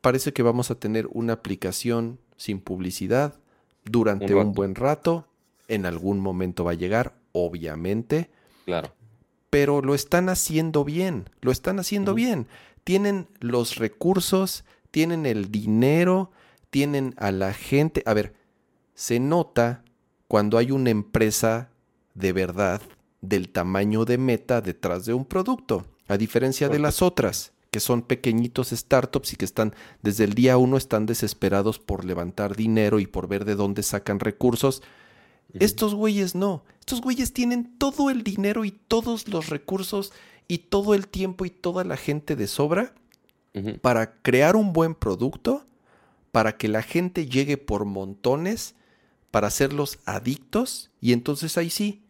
parece que vamos a tener una aplicación sin publicidad durante un, buen rato. En algún momento va a llegar, obviamente. Claro. Pero lo están haciendo bien, lo están haciendo bien. Tienen los recursos, tienen el dinero, tienen a la gente. A ver, se nota cuando hay una empresa de verdad del tamaño de meta detrás de un producto, a diferencia de las otras, que son pequeñitos startups y que están desde el día uno están desesperados por levantar dinero y por ver de dónde sacan recursos. Estos güeyes no, estos güeyes tienen todo el dinero y todos los recursos y todo el tiempo y toda la gente de sobra para crear un buen producto, para que la gente llegue por montones, para hacerlos adictos, y entonces ahí sí,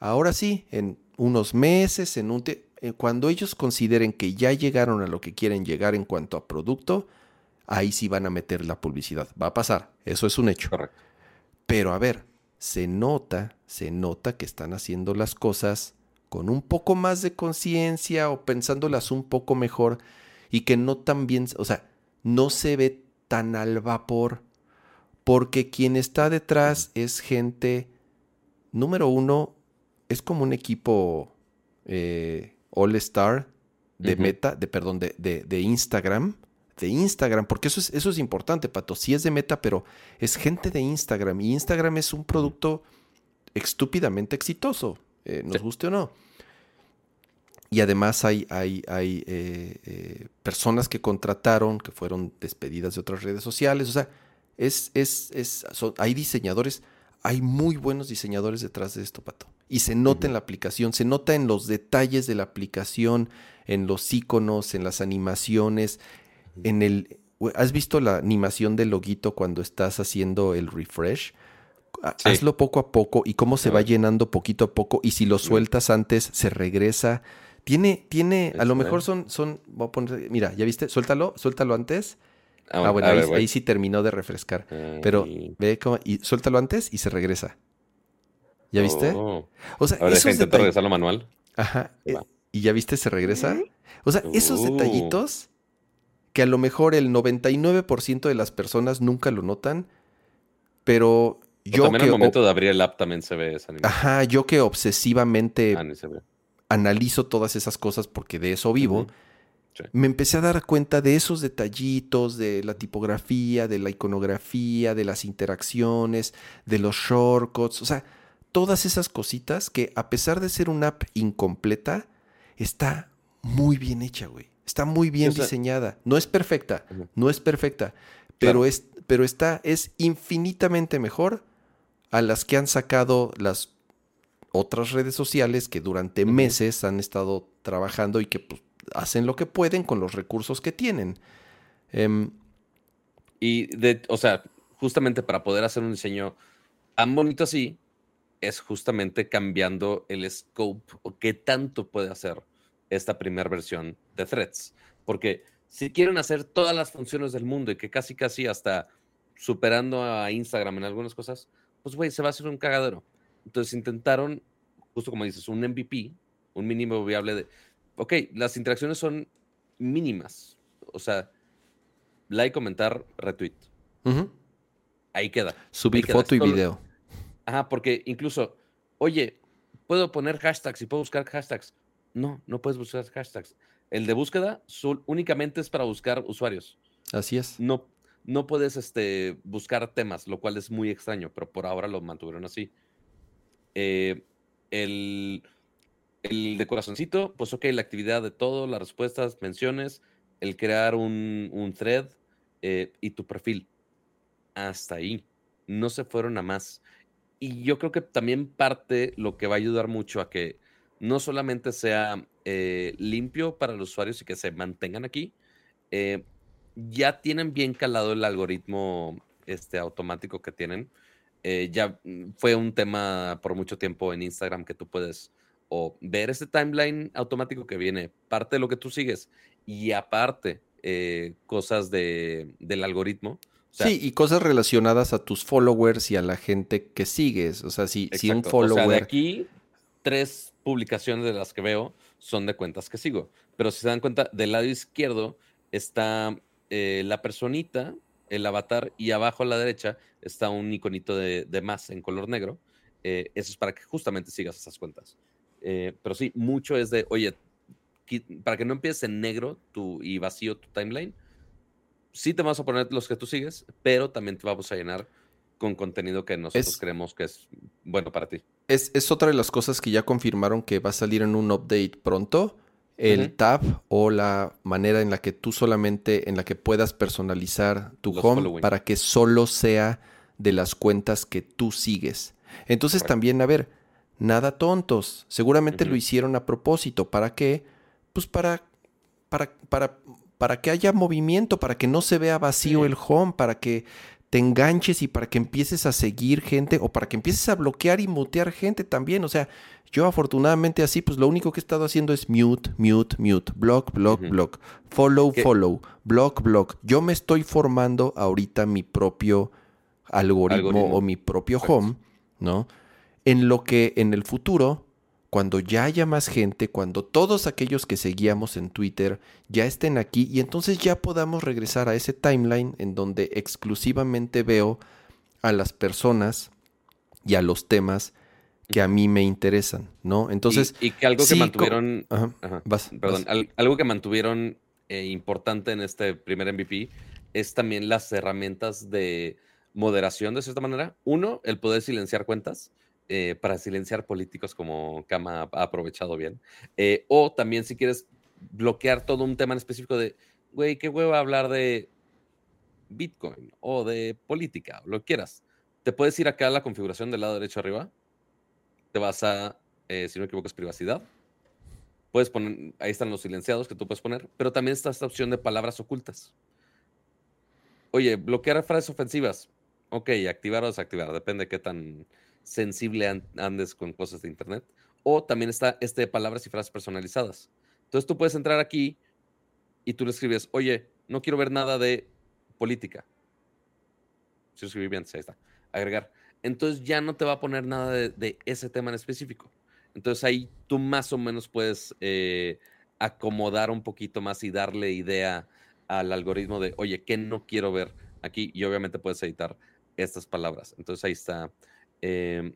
ahora sí, en unos meses, en un eh, cuando ellos consideren que ya llegaron a lo que quieren llegar en cuanto a producto, ahí sí van a meter la publicidad. Va a pasar, eso es un hecho. Pero a ver, se nota, se nota que están haciendo las cosas con un poco más de conciencia o pensándolas un poco mejor y que no tan bien, o sea, no se ve tan al vapor, porque quien está detrás es gente, número uno, es como un equipo eh, All Star de Meta, de perdón, de, de, Instagram, de Instagram, porque eso es, eso es importante, Pato, sí es de Meta, pero es gente de Instagram y Instagram es un producto estúpidamente exitoso, eh, nos guste o no. Y además hay, hay, hay eh, eh, personas que contrataron, que fueron despedidas de otras redes sociales. O sea, es, es, es, hay diseñadores, hay muy buenos diseñadores detrás de esto, Pato. Y se nota en la aplicación, se nota en los detalles de la aplicación, en los iconos, en las animaciones, en el... ¿Has visto la animación del loguito cuando estás haciendo el refresh? Hazlo poco a poco y cómo se va llenando poquito a poco y si lo sueltas antes se regresa. Tiene, tiene, a lo mejor son, son, voy a poner, mira, ¿ya viste? Suéltalo, suéltalo antes. Ah, ah bueno, ahí, sí terminó de refrescar. Pero ve cómo, y suéltalo antes y se regresa. ¿Ya viste? Oh. O sea, Ahora esos regresarlo manual. Ajá. Eh, ¿Y ya viste? Se regresa. O sea, esos uh. detallitos que a lo mejor el 99% de las personas nunca lo notan, pero yo también que... el momento de abrir el app también se ve esa animación. Ajá, yo que obsesivamente... Ah, se ve analizo todas esas cosas porque de eso vivo, me empecé a dar cuenta de esos detallitos, de la tipografía, de la iconografía, de las interacciones, de los shortcuts, o sea, todas esas cositas que a pesar de ser una app incompleta, está muy bien hecha, güey. Está muy bien diseñada. No es perfecta, no es perfecta, pero, es, pero está, es infinitamente mejor a las que han sacado las otras redes sociales que durante meses han estado trabajando y que pues, hacen lo que pueden con los recursos que tienen. Em, y, de, o sea, justamente para poder hacer un diseño tan bonito así, es justamente cambiando el scope o qué tanto puede hacer esta primera versión de Threads. Porque si quieren hacer todas las funciones del mundo y que casi casi hasta superando a Instagram en algunas cosas, pues güey, se va a hacer un cagadero. Entonces intentaron, justo como dices, un MVP, un mínimo viable de, ok, las interacciones son mínimas. O sea, like, comentar, retweet. Ahí queda. Subir foto y video. Ajá, porque incluso, oye, ¿puedo poner hashtags y puedo buscar hashtags? No, no puedes buscar hashtags. El de búsqueda únicamente es para buscar usuarios. Así es. No, no puedes este, buscar temas, lo cual es muy extraño, pero por ahora lo mantuvieron así. Eh, el, el de corazoncito, pues ok, la actividad de todo, las respuestas, menciones, el crear un, un thread eh, y tu perfil. Hasta ahí. No se fueron a más. Y yo creo que también parte lo que va a ayudar mucho a que no solamente sea eh, limpio para los usuarios y que se mantengan aquí, ya tienen bien calado el algoritmo este, automático que tienen. Ya mm, fue un tema por mucho tiempo en Instagram que tú puedes o ver ese timeline automático que viene, parte de lo que tú sigues y aparte eh, cosas de, del algoritmo. sí, y cosas relacionadas a tus followers y a la gente que sigues. O sea, si, si un follower. O sea, de aquí, tres publicaciones de las que veo son de cuentas que sigo. Pero si se dan cuenta, del lado izquierdo está eh, la personita, el avatar, y abajo a la derecha está un iconito de, más en color negro. Eh, eso es para que justamente sigas esas cuentas. Eh, pero sí, mucho es de, oye, para que no empieces en negro tu, y vacío tu timeline, sí te vamos a poner los que tú sigues, pero también te vamos a llenar con contenido que nosotros creemos que es bueno para ti. Es, otra de las cosas que ya confirmaron que va a salir en un update pronto. El tab o la manera en la que tú solamente, en la que puedas personalizar tu home para que solo sea de las cuentas que tú sigues. Entonces también, a ver, nada tontos. Seguramente lo hicieron a propósito. ¿Para qué? Pues para, para, para, para que haya movimiento, para que no se vea vacío el home, para que te enganches y para que empieces a seguir gente o para que empieces a bloquear y mutear gente también. O sea, yo afortunadamente así, pues lo único que he estado haciendo es mute, mute, mute, block, block, block, follow, follow, block, block. Yo me estoy formando ahorita mi propio algoritmo, o mi propio home, ¿no? en lo que en el futuro, cuando ya haya más gente, cuando todos aquellos que seguíamos en Twitter ya estén aquí y entonces ya podamos regresar a ese timeline en donde exclusivamente veo a las personas y a los temas que a mí me interesan, ¿no? Entonces... Y, que algo que mantuvieron... perdón, algo que mantuvieron eh, importante en este primer MVP es también las herramientas de moderación de cierta manera. Uno, el poder silenciar cuentas. Eh, para silenciar políticos como Kama ha aprovechado bien. Eh, o también si quieres bloquear todo un tema en específico de, güey, qué huevo hablar de Bitcoin o de política, lo que quieras. Te puedes ir acá a la configuración del lado derecho arriba. Te vas a, eh, si no me equivoco, es privacidad. Puedes poner, ahí están los silenciados que tú puedes poner, pero también está esta opción de palabras ocultas. Oye, bloquear frases ofensivas. Ok, activar o desactivar, depende de qué tan sensible andes con cosas de Internet. O también está este de palabras y frases personalizadas. Entonces tú puedes entrar aquí y tú le escribes, oye, no quiero ver nada de política. Si escribí bien, ahí está. Agregar. Entonces ya no te va a poner nada de, ese tema en específico. Entonces ahí tú más o menos puedes eh, acomodar un poquito más y darle idea al algoritmo de, oye, ¿qué no quiero ver aquí? Y obviamente puedes editar estas palabras. Entonces ahí está Em,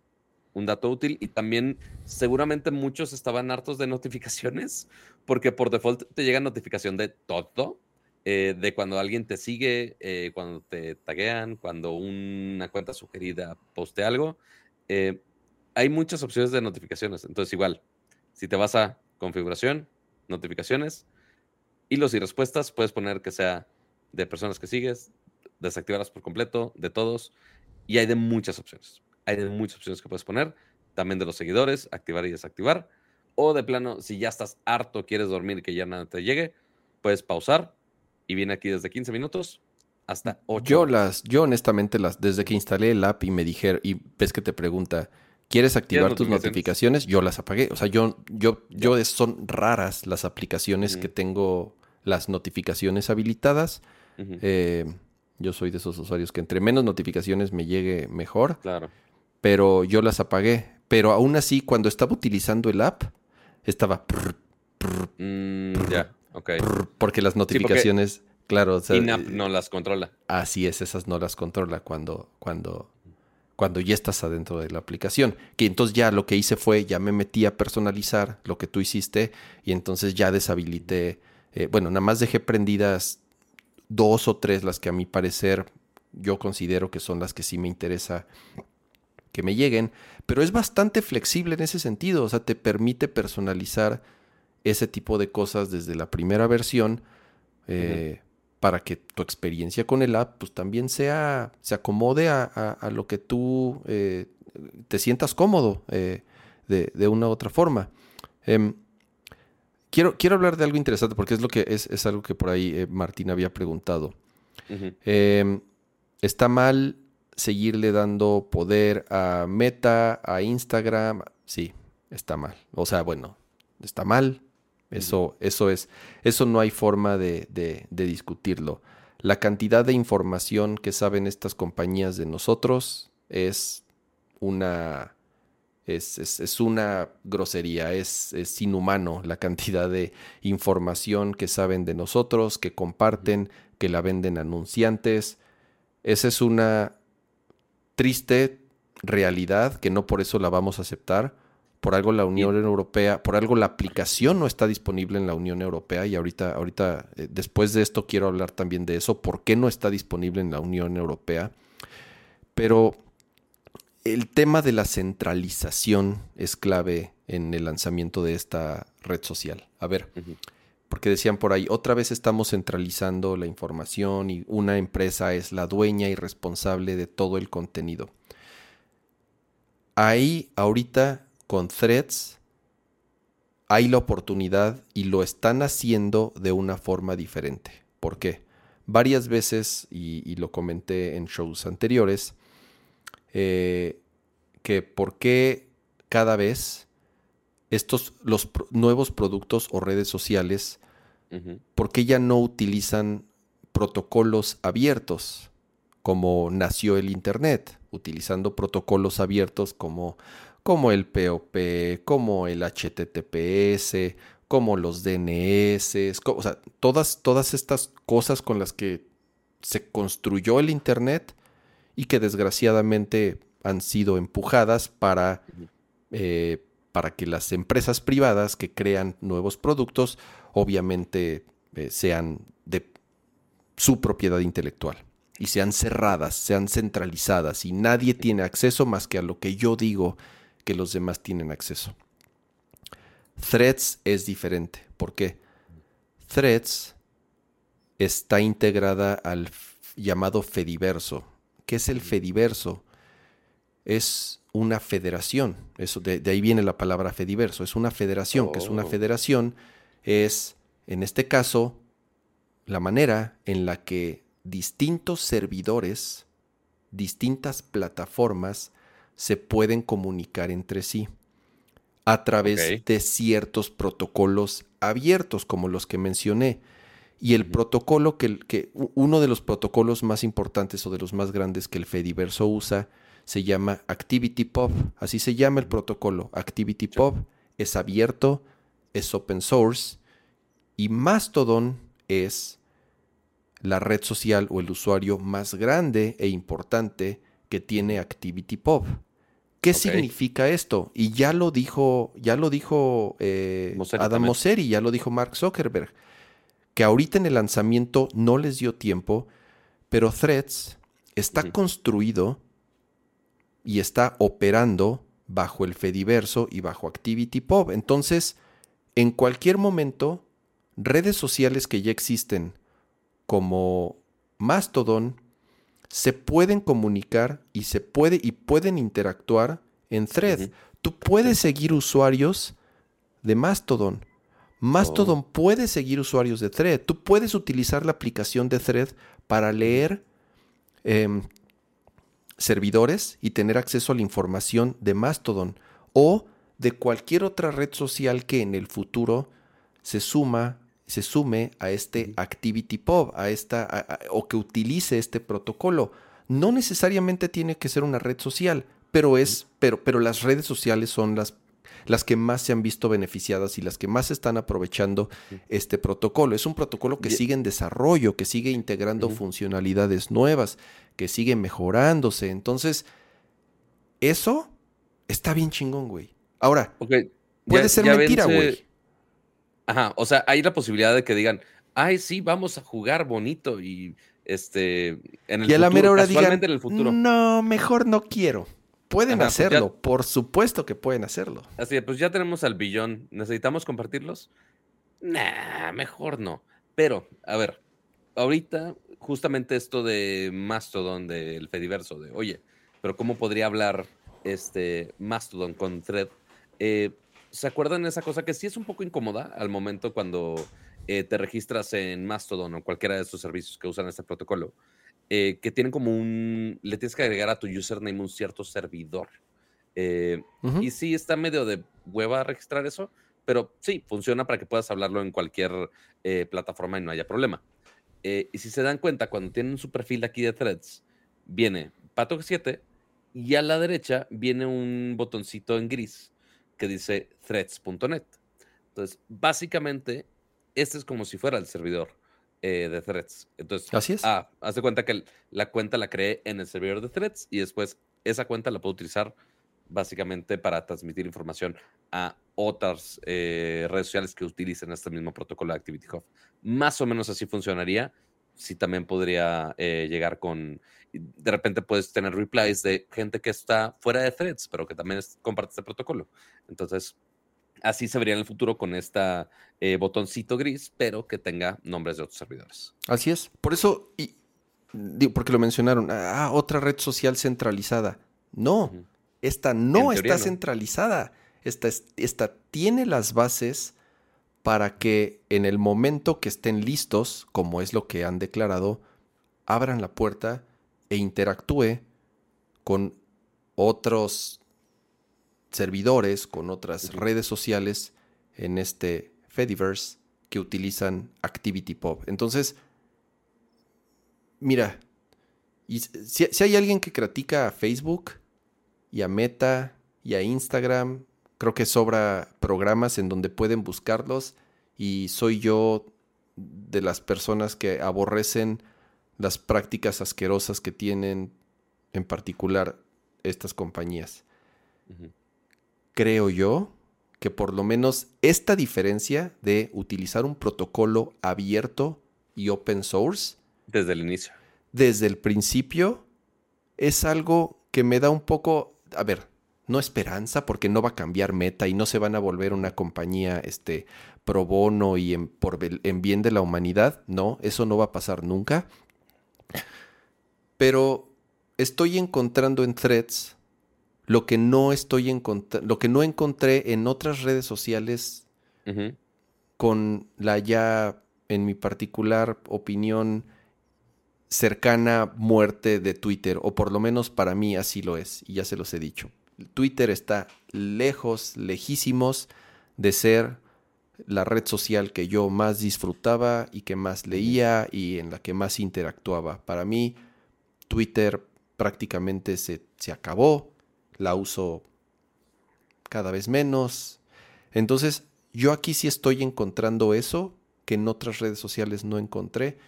un dato útil y también seguramente muchos estaban hartos de notificaciones porque por default te llega notificación de todo, eh, de cuando alguien te sigue, eh, cuando te taguean, cuando una cuenta sugerida poste algo. Eh, hay muchas opciones de notificaciones, entonces igual, si te vas a configuración, notificaciones, hilos y respuestas, puedes poner que sea de personas que sigues, desactivarlas por completo, de todos, y hay de muchas opciones. Hay muchas opciones que puedes poner, también de los seguidores, activar y desactivar. O de plano, si ya estás harto, quieres dormir y que ya nada te llegue, puedes pausar y viene aquí desde 15 minutos hasta 8 Yo las, yo honestamente las, desde que instalé el app y me dijeron, y ves que te pregunta, ¿quieres activar tus notificaciones? Yo las apagué. O sea, yo, yo, yo son raras las aplicaciones que tengo las notificaciones habilitadas. Eh, yo soy de esos usuarios que entre menos notificaciones me llegue mejor. Claro. Pero yo las apagué. Pero aún así, cuando estaba utilizando el app, estaba... Mm, ya, ok. porque las notificaciones... Claro, o sea, no las controla. Así es, esas no las controla cuando, cuando, cuando ya estás adentro de la aplicación. Que entonces ya lo que hice fue, ya me metí a personalizar lo que tú hiciste y entonces ya deshabilité, eh, bueno, nada más dejé prendidas dos o tres, las que a mi parecer yo considero que son las que sí me interesa que me lleguen, pero es bastante flexible en ese sentido, o sea, te permite personalizar ese tipo de cosas desde la primera versión. Eh, para que tu experiencia con el app pues también sea, se acomode a, lo que tú eh, te sientas cómodo eh, de, una u otra forma. Em, quiero, quiero hablar de algo interesante porque es, lo que, es, algo que por ahí Martín había preguntado. Em, ¿Está mal seguirle dando poder a Meta, a Instagram? Sí, está mal. O sea, bueno, está mal, eso, eso es, eso no hay forma de, discutirlo. La cantidad de información que saben estas compañías de nosotros es una, es, una grosería, es, es, inhumano la cantidad de información que saben de nosotros, que comparten, que la venden anunciantes. Esa es una triste realidad que no por eso la vamos a aceptar por algo la Unión Europea, por algo la aplicación no está disponible en la Unión Europea y ahorita, ahorita eh, después de esto quiero hablar también de eso, por qué no está disponible en la Unión Europea. Pero el tema de la centralización es clave en el lanzamiento de esta red social. A ver, porque decían por ahí, otra vez estamos centralizando la información y una empresa es la dueña y responsable de todo el contenido. Ahí ahorita con threads hay la oportunidad y lo están haciendo de una forma diferente. ¿Por qué? Varias veces, y, lo comenté en shows anteriores, eh, que por qué cada vez estos, los nuevos productos o redes sociales, por qué ya no utilizan protocolos abiertos como nació el Internet, utilizando protocolos abiertos como como el POP, como el HTTPS, como los DNS, o sea, todas, todas estas cosas con las que se construyó el Internet y que desgraciadamente han sido empujadas para, eh, para que las empresas privadas que crean nuevos productos obviamente eh, sean de su propiedad intelectual y sean cerradas, sean centralizadas y nadie tiene acceso más que a lo que yo digo que los demás tienen acceso. Threads es diferente. ¿Por qué? Threads está integrada al llamado Fediverso. ¿Qué es el Fediverso? Es una federación. Eso, de, ahí viene la palabra Fediverso. Es una federación. que es una oh. federación? Es, en este caso, la manera en la que distintos servidores, distintas plataformas, se pueden comunicar entre sí a través de ciertos protocolos abiertos, como los que mencioné. Y el protocolo que, que, uno de los protocolos más importantes o de los más grandes que el Fediverso usa se llama ActivityPub. Así se llama el protocolo. ActivityPub es abierto, es open source y Mastodon es la red social o el usuario más grande e importante que tiene ActivityPub. ¿Qué significa esto? Y ya lo dijo, ya lo dijo eh, Adam Mosseri, ya lo dijo Mark Zuckerberg, que ahorita en el lanzamiento no les dio tiempo, pero Threads está construido y está operando bajo el Fediverso y bajo ActivityPub. Entonces, en cualquier momento, redes sociales que ya existen como Mastodon, se pueden comunicar y se puede y pueden interactuar en thread. Tú puedes seguir usuarios de Mastodon. Mastodon oh. puede seguir usuarios de Thread. Tú puedes utilizar la aplicación de Thread para leer em, servidores y tener acceso a la información de Mastodon o de cualquier otra red social que en el futuro se suma se sume a este ActivityPub, a esta o que utilice este protocolo. No necesariamente tiene que ser una red social, pero es pero pero las redes sociales son las las que más se han visto beneficiadas y las que más están aprovechando este protocolo. Es un protocolo que sigue en desarrollo, que sigue integrando funcionalidades nuevas, que sigue mejorándose. Entonces, eso está bien chingón, güey. Ahora, puede ser mentira, güey. Ajá, o sea, hay la posibilidad de que digan, ay, sí, vamos a jugar bonito y este en el y a la mera hora digan, en el futuro. no, mejor no quiero. Pueden pues hacerlo, por supuesto que pueden hacerlo. Así, pues ya tenemos al billón. ¿Necesitamos compartirlos? Nah, mejor no. Pero, a ver, ahorita, justamente esto de Mastodon, del Fediverso, de oye, pero ¿cómo podría hablar este Mastodon con Thread? Eh, ¿Se acuerdan de esa cosa que sí es un poco incómoda al momento cuando eh, te registras en Mastodon o cualquiera de estos servicios que usan este protocolo? Eh, que tienen como un, le tienes que agregar a tu username un cierto servidor. Eh, y sí, está medio de hueva registrar eso, pero sí, funciona para que puedas hablarlo en cualquier eh, plataforma y no haya problema. y si se dan cuenta, cuando tienen su perfil aquí de threads, viene Pato 7 y a la derecha viene un botoncito en gris que dice threads.net. Entonces, básicamente, este es como si fuera el servidor. Eh, de threads. Entonces, Así es. Ah, haz de cuenta que la cuenta la creé en el servidor de threads y después esa cuenta la puedo utilizar básicamente para transmitir información a otras eh, redes sociales que utilicen este mismo protocolo de Activity Hub. Más o menos así funcionaría. Sí, también podría eh, llegar con. De repente puedes tener replies de gente que está fuera de threads, pero que también comparte este protocolo. Entonces, Así se vería en el futuro con esta eh, botoncito gris, pero que tenga nombres de otros servidores. Así es. Por eso, y, digo, porque lo mencionaron, ah, otra red social centralizada. No, esta no está centralizada. Esta, esta tiene las bases para que en el momento que estén listos, como es lo que han declarado, abran la puerta e interactúe con otros servidores, con otras redes sociales en este Fediverse que utilizan ActivityPub. Entonces, mira, y si, si, hay alguien que critica a Facebook y a Meta y a Instagram, creo que sobra programas en donde pueden buscarlos y soy yo de las personas que aborrecen las prácticas asquerosas que tienen en particular estas compañías creo yo, que por lo menos esta diferencia de utilizar un protocolo abierto y open source. Desde el inicio. Desde el principio es algo que me da un poco, a ver, no esperanza porque no va a cambiar meta y no se van a volver una compañía este, pro bono y en, por, en bien de la humanidad. No, eso no va a pasar nunca. Pero estoy encontrando en threads lo que no estoy lo que no encontré en otras redes sociales con la ya, en mi particular opinión, cercana muerte de Twitter, o por lo menos para mí así lo es, y ya se los he dicho. Twitter está lejos, lejísimos de ser la red social que yo más disfrutaba y que más leía y en la que más interactuaba. Para mí, Twitter prácticamente se, se acabó la uso cada vez menos. Entonces, yo aquí sí estoy encontrando eso que en otras redes sociales no encontré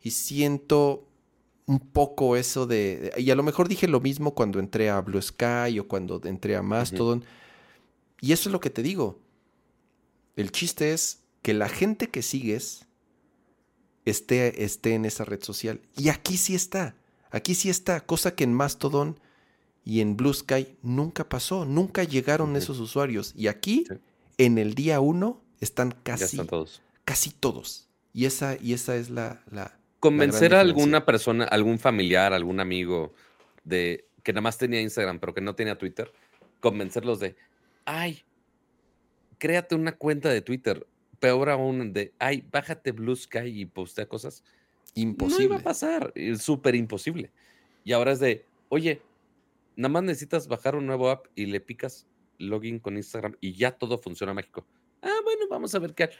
y siento un poco eso de... Y a lo mejor dije lo mismo cuando entré a Blue Sky o cuando entré a Mastodon. Y eso es lo que te digo. El chiste es que la gente que sigues esté, esté en esa red social. Y aquí sí está. Aquí sí está. Cosa que en Mastodon y en Blue Sky nunca pasó, nunca llegaron esos usuarios. Y aquí, en el día uno, están casi todos. Casi todos. Y esa, y esa es la... la Convencer a alguna persona, algún familiar, algún amigo de que nada más tenía Instagram, pero que no tenía Twitter, convencerlos de, ay, créate una cuenta de Twitter. peor aún de, ay, bájate Blue Sky y postea cosas. Imposible. No iba a pasar, súper imposible. Y ahora es de, oye, nada más necesitas bajar un nuevo app y le picas login con Instagram y ya todo funciona mágico. Ah, bueno, vamos a ver qué.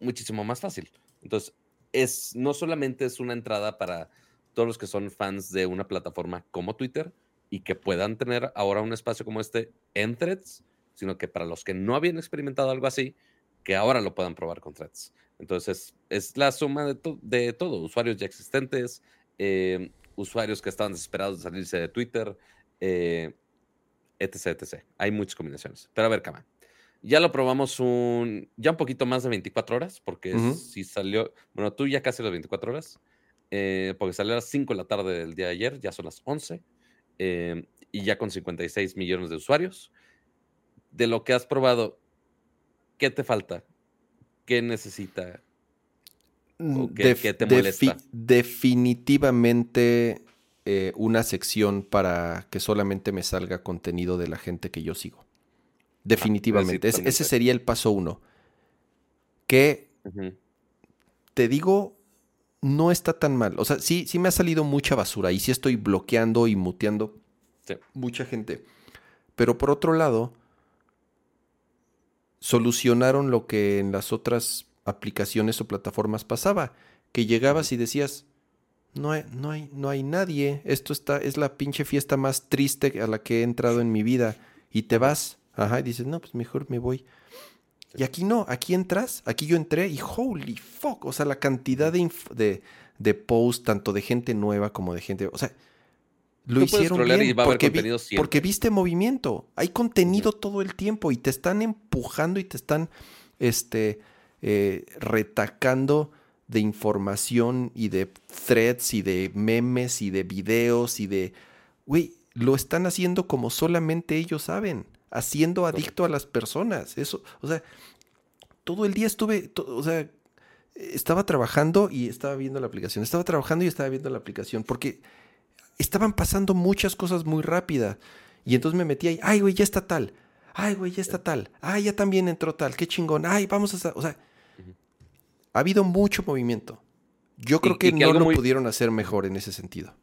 Muchísimo más fácil. Entonces, es, no solamente es una entrada para todos los que son fans de una plataforma como Twitter y que puedan tener ahora un espacio como este en Threads, sino que para los que no habían experimentado algo así, que ahora lo puedan probar con Threads. Entonces, es la suma de, de todo, usuarios ya existentes, eh, usuarios que estaban desesperados de salirse de Twitter, eh, etc, etc. Hay muchas combinaciones. Pero a ver, Cama. Ya lo probamos un, ya un poquito más de 24 horas, porque si salió, bueno, tú ya casi las 24 horas, eh, porque salió a las 5 de la tarde del día de ayer, ya son las 11, eh, y ya con 56 millones de usuarios. De lo que has probado, ¿qué te falta? ¿Qué necesita? Mm, qué, te molesta? definitivamente eh, una sección para que solamente me salga contenido de la gente que yo sigo. Definitivamente. ese sería el paso uno. Que te digo, no está tan mal. O sea, sí, sí me ha salido mucha basura y sí estoy bloqueando y muteando mucha gente. Pero por otro lado, solucionaron lo que en las otras aplicaciones o plataformas pasaba. Que llegabas y decías, no hay, no hay, no hay nadie. Esto está, es la pinche fiesta más triste a la que he entrado en mi vida. Y te vas Ajá, y dices, no, pues mejor me voy. Y aquí no, aquí entras, aquí yo entré y holy fuck, o sea, la cantidad de, de, de posts, tanto de gente nueva como de gente, o sea, lo hicieron bien porque, porque, viste movimiento, hay contenido todo el tiempo y te están empujando y te están este, eh, retacando de información y de threads y de memes y de videos y de, güey, lo están haciendo como solamente ellos saben haciendo adicto a las personas. Eso, o sea, todo el día estuve, o sea, estaba trabajando y estaba viendo la aplicación, estaba trabajando y estaba viendo la aplicación, porque estaban pasando muchas cosas muy rápidas. Y entonces me metí ahí, ay, güey, ya está tal, ay, güey, ya está tal, ay, ya también entró tal, qué chingón, ay, vamos a... O sea, ha habido mucho movimiento. Yo creo que, no lo pudieron hacer mejor en ese sentido.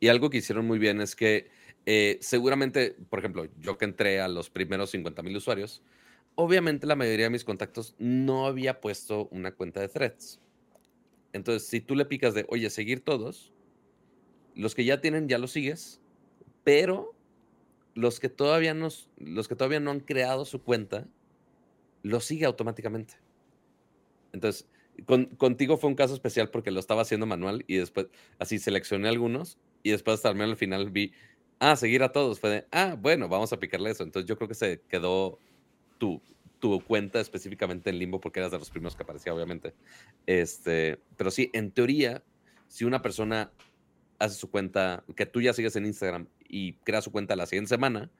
Y algo que hicieron muy bien es que eh, seguramente, por ejemplo, yo que entré a los primeros 50 mil usuarios, obviamente la mayoría de mis contactos no había puesto una cuenta de threads. Entonces, si tú le picas de, oye, seguir todos, los que ya tienen ya los sigues, pero los que todavía no, los que todavía no han creado su cuenta, lo sigue automáticamente. Entonces, contigo fue un caso especial porque lo estaba haciendo manual y después así seleccioné algunos y después también al final vi ah, seguir a todos. Fue de, ah, bueno, vamos a picarle eso. Entonces yo creo que se quedó tu, tu cuenta específicamente en limbo porque eras de los primeros que aparecía, obviamente. Este, pero sí, en teoría, si una persona hace su cuenta, que tú ya sigues en Instagram y crea su cuenta la siguiente semana,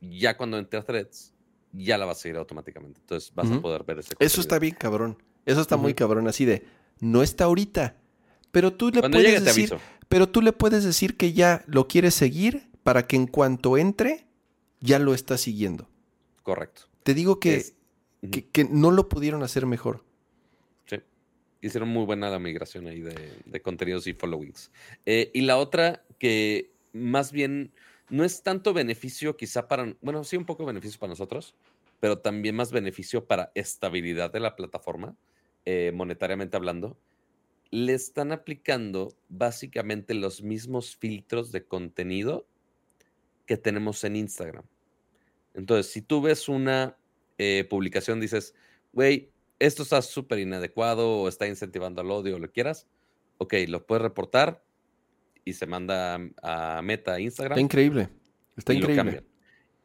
ya cuando entre a Threads, ya la vas a seguir automáticamente. Entonces vas a poder ver ese Eso está bien cabrón. Eso está muy cabrón, así de, no está ahorita, pero tú le puedes decir, pero tú le puedes decir que ya lo quieres seguir para que en cuanto entre, ya lo está siguiendo. Correcto. Te digo que, que, no lo pudieron hacer mejor. Sí. Hicieron muy buena la migración ahí de, contenidos y followings. Eh, y la otra que más bien no es tanto beneficio quizá para, bueno, sí un poco beneficio para nosotros, pero también más beneficio para estabilidad de la plataforma, eh, monetariamente hablando, le están aplicando básicamente los mismos filtros de contenido que tenemos en Instagram. Entonces, si tú ves una eh, publicación, dices, güey, esto está súper inadecuado o está incentivando al odio o lo quieras, ok, lo puedes reportar y se manda a Meta, Instagram. Está increíble. Está increíble.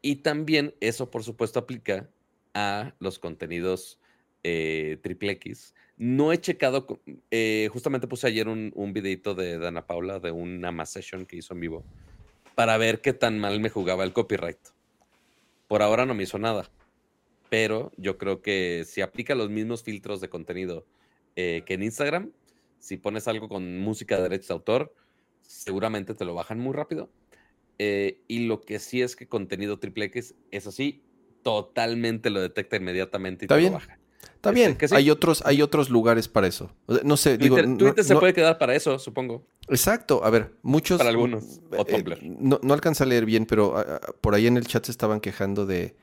Y también eso, por supuesto, aplica a los contenidos eh, triple X no he checado, eh, justamente puse ayer un, un videito de Dana Paula de una más session que hizo en vivo para ver qué tan mal me jugaba el copyright. Por ahora no me hizo nada, pero yo creo que si aplica los mismos filtros de contenido eh, que en Instagram, si pones algo con música de derechos de autor, seguramente te lo bajan muy rápido. Eh, y lo que sí es que contenido triple X, eso sí, totalmente lo detecta inmediatamente y Está te bien. lo baja. Está bien, este, hay, otros, hay otros lugares para eso. No sé, digo. Twitter se puede quedar para eso, supongo. Exacto, a ver, muchos. Para algunos. O eh, no, no alcanza a leer bien, pero ah, ah, por ahí en el chat se estaban quejando de,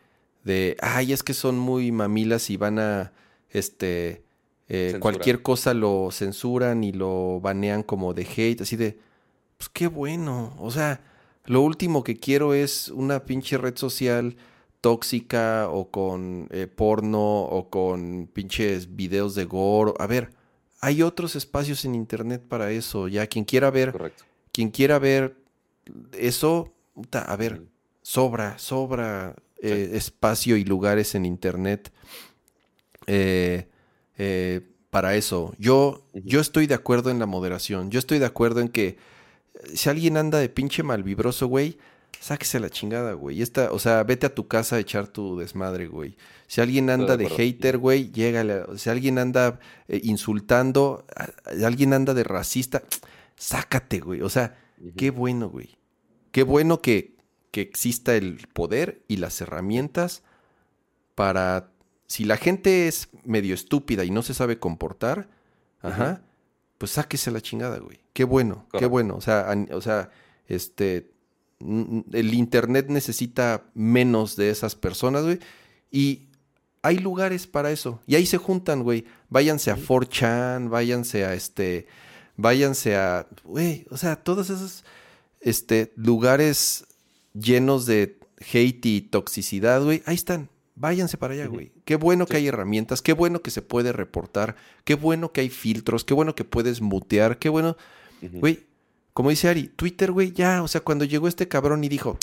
de. Ay, es que son muy mamilas y van a. Este. Eh, cualquier cosa lo censuran y lo banean como de hate, así de. Pues qué bueno. O sea, lo último que quiero es una pinche red social tóxica o con eh, porno o con pinches videos de gore. A ver, hay otros espacios en internet para eso. Ya quien quiera ver, quien quiera ver eso, a ver, sobra, sobra eh, espacio y lugares en internet eh, para eso. Yo, yo estoy de acuerdo en la moderación. Yo estoy de acuerdo en que si alguien anda de pinche malvibroso, güey, sáquese la chingada, güey. Esta, o sea, vete a tu casa a echar tu desmadre, güey. Si alguien anda de, hater, güey, llégale. Si alguien anda eh, insultando, alguien anda de racista, sácate, güey. O sea, qué bueno, güey. Qué bueno que, que exista el poder y las herramientas para... Si la gente es medio estúpida y no se sabe comportar, ajá, pues sáquese la chingada, güey. Qué bueno, qué bueno. O sea, o sea, este, el Internet necesita menos de esas personas, güey. Y hay lugares para eso. Y ahí se juntan, güey. Váyanse a 4chan, váyanse a este, váyanse a, güey, o sea, todos esos este, lugares llenos de hate y toxicidad, güey. Ahí están. Váyanse para allá, güey. Qué bueno que hay herramientas, qué bueno que se puede reportar, qué bueno que hay filtros, qué bueno que puedes mutear, qué bueno. Güey, como dice Ari, Twitter, güey, ya, o sea, cuando llegó este cabrón y dijo,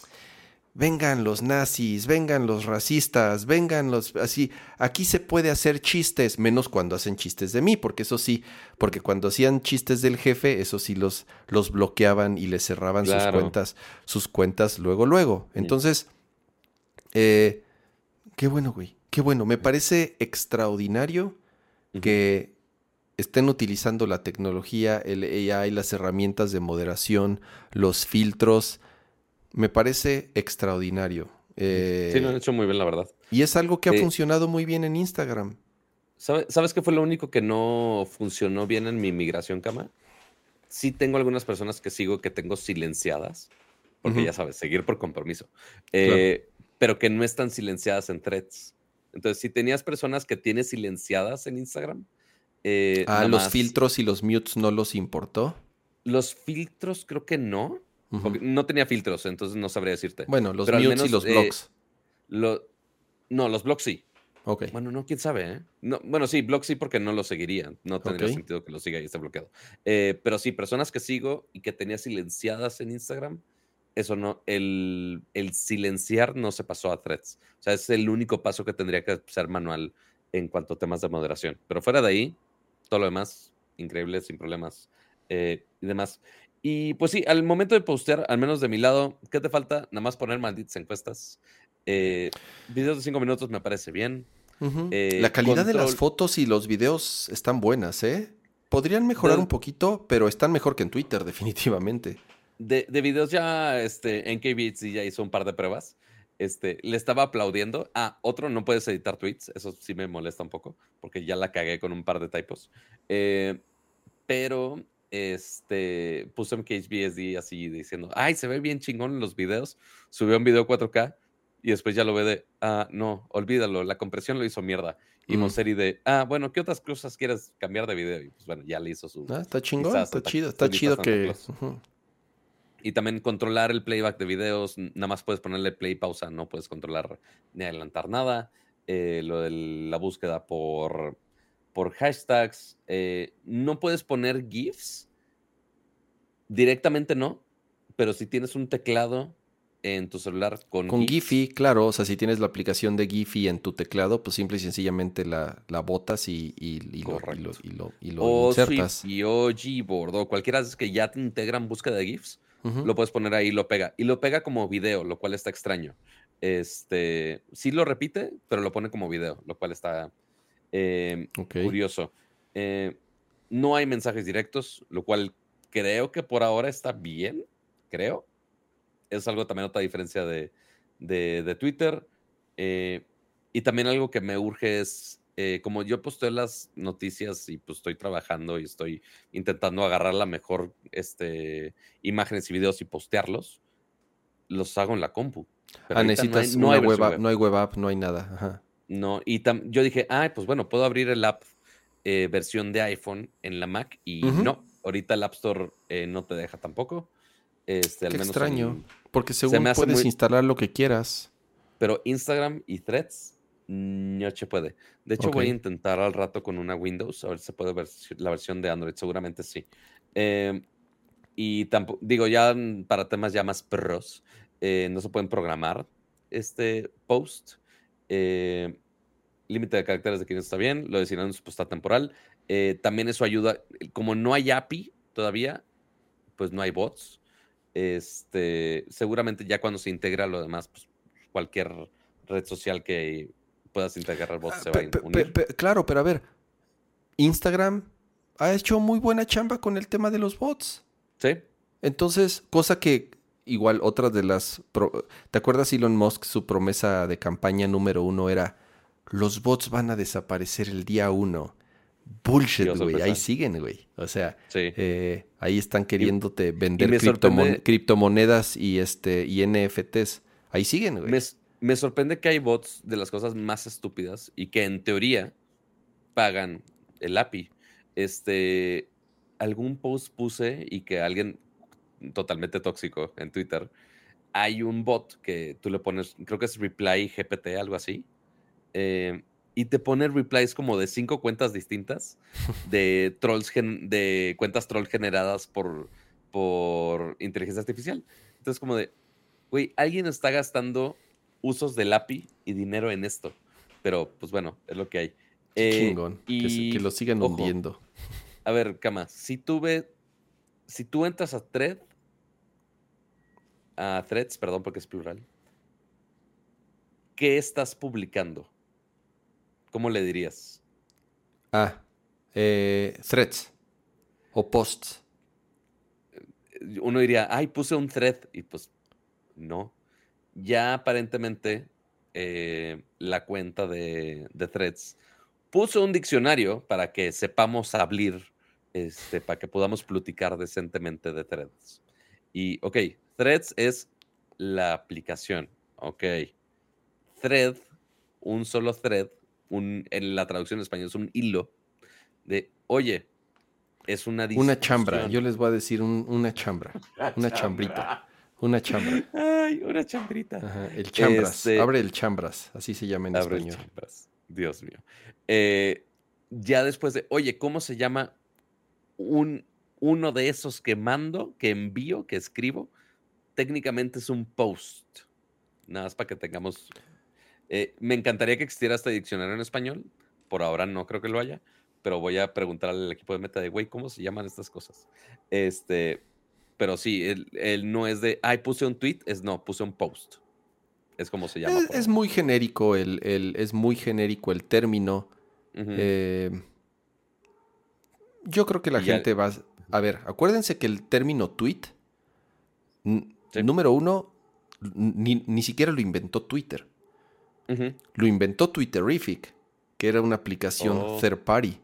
vengan los nazis, vengan los racistas, vengan los así, aquí se puede hacer chistes, menos cuando hacen chistes de mí, porque eso sí, porque cuando hacían chistes del jefe, eso sí los, los bloqueaban y les cerraban sus cuentas, sus cuentas luego, luego. Entonces, eh, qué bueno, güey, qué bueno, me parece extraordinario que estén utilizando la tecnología, el AI, las herramientas de moderación, los filtros, me parece extraordinario. sí, lo han hecho muy bien, la verdad. Y es algo que ha funcionado muy bien en Instagram. ¿Sabes qué fue lo único que no funcionó bien en mi migración, Cama? Sí tengo algunas personas que sigo que tengo silenciadas, porque ya sabes, seguir por compromiso, eh, pero que no están silenciadas en threads. Entonces, si tenías personas que tienes silenciadas en Instagram, eh, ah, los filtros y los mutes no los importó. Los filtros creo que no. No tenía filtros, entonces no sabría decirte. Bueno, los mutes y los eh, blocks. no, los blocks sí. Bueno, no, quién sabe, ¿eh? No, bueno, sí, blocks sí porque no lo seguiría. No tendría sentido que lo siga y esté bloqueado. Eh, pero sí, personas que sigo y que tenía silenciadas en Instagram, eso no, el, el, silenciar no se pasó a threads. O sea, es el único paso que tendría que ser manual en cuanto a temas de moderación. Pero fuera de ahí, todo lo demás, increíble, sin problemas eh, y demás. Y pues sí, al momento de postear, al menos de mi lado, ¿qué te falta? Nada más poner malditas encuestas. Eh, videos de cinco minutos me parece bien. Eh, La calidad de las fotos y los videos están buenas, ¿eh? Podrían mejorar un poquito, pero están mejor que en Twitter, definitivamente. De, de videos ya, este, en KBits ya hizo un par de pruebas. Este, le estaba aplaudiendo. Ah, otro, no puedes editar tweets. Eso sí me molesta un poco, porque ya la cagué con un par de typos. Eh, pero, este, puso en KHBSD así diciendo, ay, se ve bien chingón en los videos. Subió un video 4K y después ya lo ve de, ah, no, olvídalo, la compresión lo hizo mierda. Y mm. de, ah, bueno, ¿qué otras cosas quieres cambiar de video? Y pues bueno, ya le hizo su... Ah, está chingón, está chido, está chido que... Y también controlar el playback de videos, nada más puedes ponerle play pausa, no puedes controlar ni adelantar nada. Eh, lo de la búsqueda por, por hashtags, eh, no puedes poner GIFs, directamente no, pero si tienes un teclado en tu celular con, con Giphy, claro, o sea, si tienes la aplicación de Giphy en tu teclado, pues simple y sencillamente la, la botas y, y, lo, y, lo, y, lo, o insertas. o Gboard o cualquiera que ya te integran búsqueda de GIFs lo puedes poner ahí y lo pega. Y lo pega como video, lo cual está extraño. Este, sí lo repite, pero lo pone como video, lo cual está em, curioso. Eh, no hay mensajes directos, lo cual creo que por ahora está bien, creo. Es algo también otra diferencia de, de, Twitter. Eh, y también algo que me urge es eh, como yo posté las noticias y pues estoy trabajando y estoy intentando agarrar la mejor este, imágenes y videos y postearlos, los hago en la compu. ah, necesitas no hay, web, app, no hay web app, no hay nada. No, y yo dije, ah, pues bueno, puedo abrir el app eh, versión de iPhone en la Mac y no, ahorita el App Store eh, no te deja tampoco. Este, Qué extraño, porque según puedes instalar lo que quieras. Pero Instagram y Threads no se puede. De hecho, voy a intentar al rato con una Windows, a ver si se puede ver la versión de Android, seguramente sí. Em, y tampoco, digo, ya para temas ya más pros, eh, no se pueden programar este post. Eh, límite de caracteres de 500 está bien, lo de en su posta temporal. Eh, también eso ayuda, como no hay API todavía, pues no hay bots. Este, seguramente ya cuando se integra lo demás, pues cualquier red social que puedas integrar bots ah, se va a unir. claro, pero a ver, Instagram ha hecho muy buena chamba con el tema de los bots. Sí. Entonces, cosa que igual otras de las... ¿Te acuerdas Elon Musk? Su promesa de campaña número uno era, los bots van a desaparecer el día uno. Bullshit, güey. Ahí siguen, güey. O sea, eh, ahí están queriéndote vender criptomonedas y, este, y NFTs. Ahí siguen, güey. Me, sorprende que hay bots de las cosas más estúpidas y que en teoría pagan el API. Este, algún post puse y que alguien totalmente tóxico en Twitter, hay un bot que tú le pones, creo que es Reply GPT, algo así, eh, y te pone replies como de cinco cuentas distintas de trolls de cuentas troll generadas por, por inteligencia artificial. Entonces, como de, güey, alguien está gastando usos del API y dinero en esto. Pero, pues bueno, es lo que hay. Eh, chingón. Y, que, lo sigan hundiendo. A ver, Cama, si tú si tú entras a Thread, a Threads, perdón, porque es plural, ¿qué estás publicando? ¿Cómo le dirías? Ah, eh, threads o posts. Uno diría, ay, puse un thread y pues no. Ya aparentemente eh, la cuenta de, threads puso un diccionario para que sepamos abrir, este, para que podamos platicar decentemente de threads. Y, ok, threads es la aplicación, ok. Thread, un solo thread, en la traducción en español es un hilo de, oye, es una Una chambra, yo les voy a decir una chambra, una chambrita. Una chambra. Ay, una chambrita. el chambras. Este abre el chambras. Así se llama en abre español. El chambras. Dios mío. Eh, ya después de, oye, ¿cómo se llama un, uno de esos que mando, que envío, que escribo? Técnicamente es un post. Nada más para que tengamos eh, me encantaría que existiera este diccionario en español. Por ahora no creo que lo haya, pero voy a preguntar al equipo de meta de, güey, ¿cómo se llaman estas cosas? Este, pero sí, él, no es de, ay, puse un tweet, es no, puse un post. Es como se llama. Es, muy genérico el, es muy genérico el término. Eh, yo creo que la gente va. A ver, acuérdense que el término tweet, número uno, ni, ni, siquiera lo inventó Twitter. Lo inventó Twitterific, que era una aplicación oh. third party.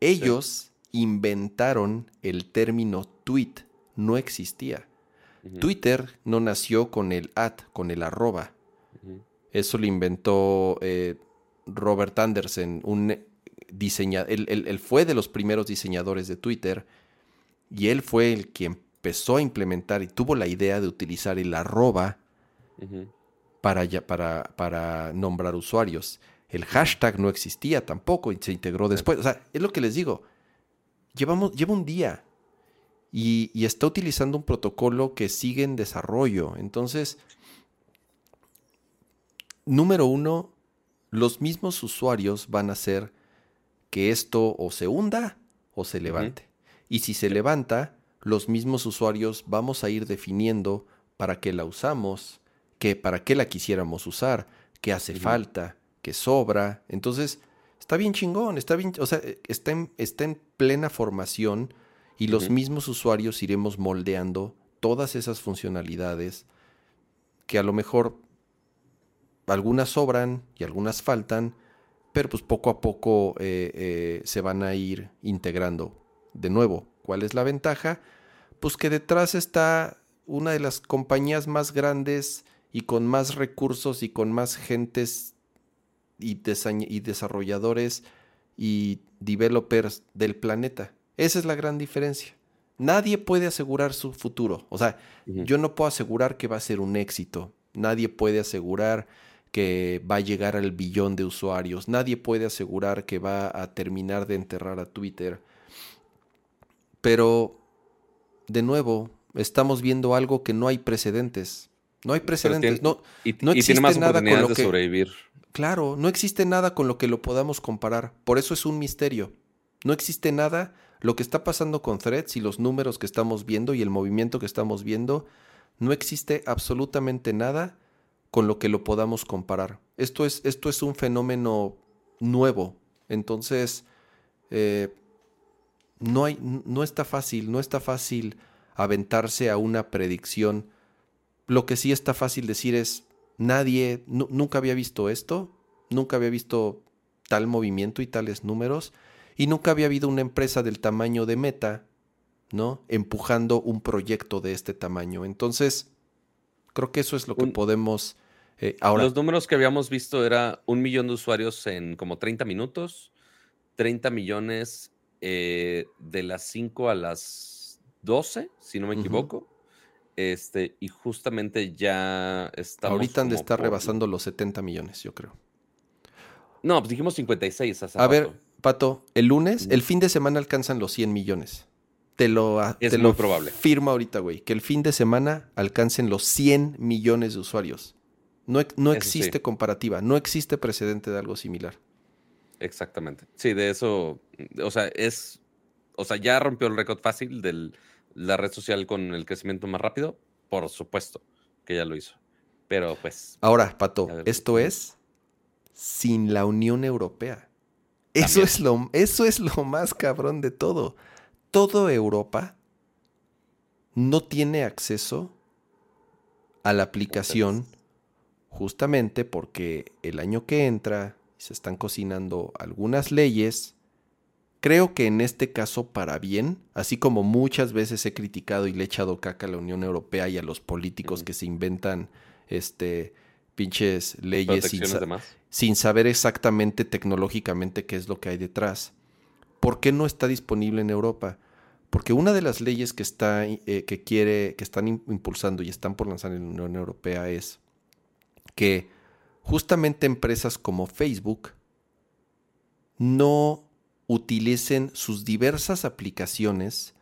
Ellos inventaron el término tweet, no existía. Twitter no nació con el at, con el arroba. Eso lo inventó eh, Robert Anderson, un diseñador. Él, fue de los primeros diseñadores de Twitter y él fue el que empezó a implementar y tuvo la idea de utilizar el arroba para, para, para nombrar usuarios. El hashtag no existía tampoco y se integró después. O sea, es lo que les digo. Llevamos, lleva un día y, está utilizando un protocolo que sigue en desarrollo. Entonces, número uno, los mismos usuarios van a hacer que esto o se hunda o se levante. Y si se levanta, los mismos usuarios vamos a ir definiendo para qué la usamos, que para qué la quisiéramos usar, qué hace falta, qué sobra. Entonces, está bien chingón, está bien, o sea, está en, está en plena formación y los mismos usuarios iremos moldeando todas esas funcionalidades que a lo mejor algunas sobran y algunas faltan, pero pues poco a poco eh, eh, se van a ir integrando. De nuevo, ¿cuál es la ventaja? Pues que detrás está una de las compañías más grandes y con más recursos y con más gentes y, y desarrolladores y developers del planeta. Esa es la gran diferencia. Nadie puede asegurar su futuro. O sea, yo no puedo asegurar que va a ser un éxito. Nadie puede asegurar que va a llegar al billón de usuarios. Nadie puede asegurar que va a terminar de enterrar a Twitter. Pero, de nuevo, estamos viendo algo que no hay precedentes. No hay precedentes. no, no existe nada con lo que, sobrevivir. Claro, no existe nada con lo que lo podamos comparar. Por eso es un misterio. No existe nada. Lo que está pasando con threads y los números que estamos viendo y el movimiento que estamos viendo, no existe absolutamente nada con lo que lo podamos comparar. Esto es, esto es un fenómeno nuevo. Entonces, eh, no, hay, no está fácil, no está fácil aventarse a una predicción. Lo que sí está fácil decir es, nadie, nunca había visto esto, nunca había visto tal movimiento y tales números, y nunca había habido una empresa del tamaño de Meta, ¿no? Empujando un proyecto de este tamaño. Entonces, creo que eso es lo que podemos... Eh, ahora, Los números que habíamos visto era un millón de usuarios en como 30 minutos, 30 millones eh, de las 5 a las 12, si no me equivoco. Este, y justamente ya estamos. Ahorita han de estar rebasando los 70 millones, yo creo. No, pues dijimos 56 A ver, Pato, el lunes, el fin de semana alcanzan los 100 millones. Te lo, es muy probable. firma ahorita, güey, que el fin de semana alcancen los 100 millones de usuarios. No, no existe comparativa, no existe precedente de algo similar. Exactamente. Sí, de eso, o sea, es, o sea, ya rompió el récord fácil de la red social con el crecimiento más rápido, por supuesto que ya lo hizo. Pero pues. Ahora, Pato, esto es sin la Unión Europea. Eso es, lo, eso es lo más cabrón de todo. Toda Europa no tiene acceso a la aplicación justamente porque el año que entra se están cocinando algunas leyes. Creo que en este caso para bien, así como muchas veces he criticado y le he echado caca a la Unión Europea y a los políticos que se inventan este pinches leyes sin, sin, saber exactamente tecnológicamente qué es lo que hay detrás. ¿Por qué no está disponible en Europa? Porque una de las leyes que está eh, que quiere que están impulsando y están por lanzar en la Unión Europea es que justamente empresas como Facebook no utilicen sus diversas aplicaciones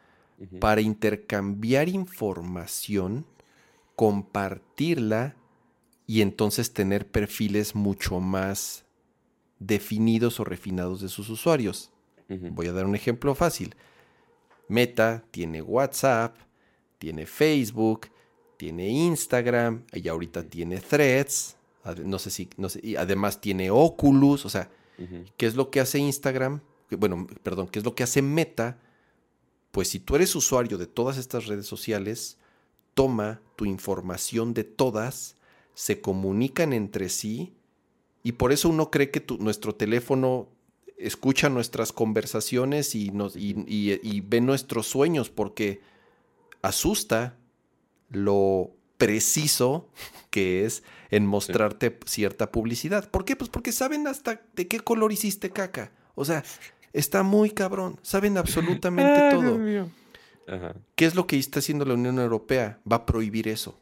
para intercambiar información, compartirla y entonces tener perfiles mucho más definidos o refinados de sus usuarios. Voy a dar un ejemplo fácil. Meta tiene WhatsApp, tiene Facebook, tiene Instagram y ahorita tiene Threads, no sé si, no sé, y además tiene Oculus, o sea, ¿qué es lo que hace Instagram? Bueno, perdón, ¿qué es lo que hace Meta? Pues si tú eres usuario de todas estas redes sociales, toma tu información de todas, se comunican entre sí y por eso uno cree que nuestro teléfono escucha nuestras conversaciones y, nos, y ve nuestros sueños porque asusta lo preciso que es en mostrarte cierta publicidad. ¿Por qué? Pues porque saben hasta de qué color hiciste caca. O sea, está muy cabrón. Saben absolutamente todo. ¿Qué es lo que está haciendo la Unión Europea? Va a prohibir eso.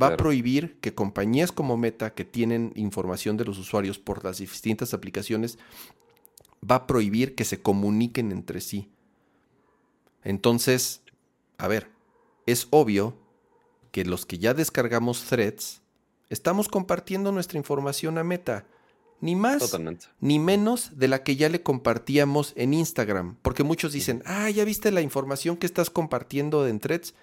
Va a prohibir que compañías como Meta, que tienen información de los usuarios por las distintas aplicaciones, va a prohibir que se comuniquen entre sí. Entonces, a ver, es obvio que los que ya descargamos threads, estamos compartiendo nuestra información a Meta. Ni más ni menos de la que ya le compartíamos en Instagram. Porque muchos dicen, ah, ya viste la información que estás compartiendo en threads.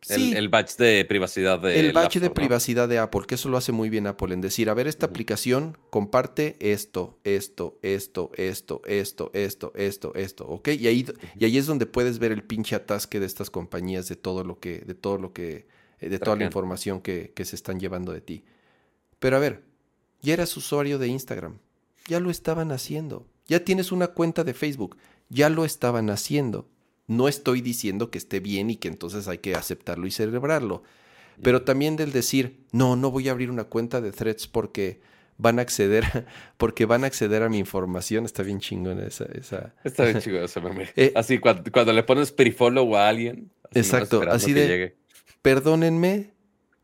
Sí, el, batch de privacidad de El batch de privacidad de Apple, que eso lo hace muy bien Apple, en decir, a ver, esta aplicación comparte esto, esto, esto, esto, esto, esto, esto, esto, ¿ok? Y ahí, y ahí es donde puedes ver el pinche atasque de estas compañías de todo lo que, de todo lo que eh, de toda la información que, se están llevando de ti. Pero a ver, ya eras usuario de Instagram. ya lo estaban haciendo. Ya tienes una cuenta de Facebook, ya lo estaban haciendo. No estoy diciendo que esté bien y que entonces hay que aceptarlo y celebrarlo. Pero también del decir, no, no voy a abrir una cuenta de threads porque van a acceder, porque van a acceder a mi información. Está bien chingona esa. esa... Está bien chingona esa meme. Eh, así cuando, le pones perifollow a alguien. exacto, así de. Perdónenme,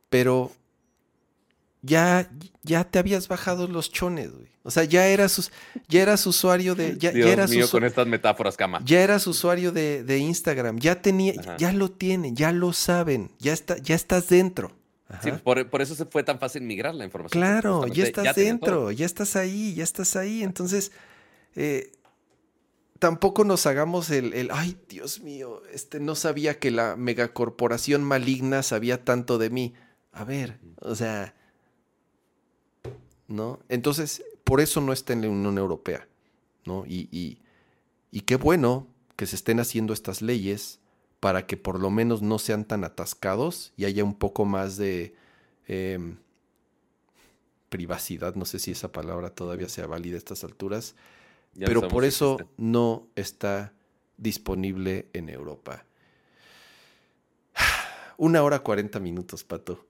pero ya, ya te habías bajado los chones, güey. O sea, ya eras, ya eras usuario de. Ya, Dios eras mío, con estas metáforas, cama. Ya eras usuario de, Instagram. Ya tenía, ya lo tienen, ya lo saben. Ya está, ya estás dentro. Sí, por, por, eso se fue tan fácil migrar la información. Claro, ya estás dentro, ya estás ahí, ya estás ahí. Entonces, eh, tampoco nos hagamos el, el, ay, Dios mío, este no sabía que la megacorporación maligna sabía tanto de mí. A ver, o sea, ¿no? Entonces, por eso no está en la Unión Europea, ¿no? Y, y, qué bueno que se estén haciendo estas leyes para que por lo menos no sean tan atascados y haya un poco más de em, privacidad, no sé si esa palabra todavía sea válida a estas alturas, pero por eso no está disponible en Europa. Una hora cuarenta minutos, Pato.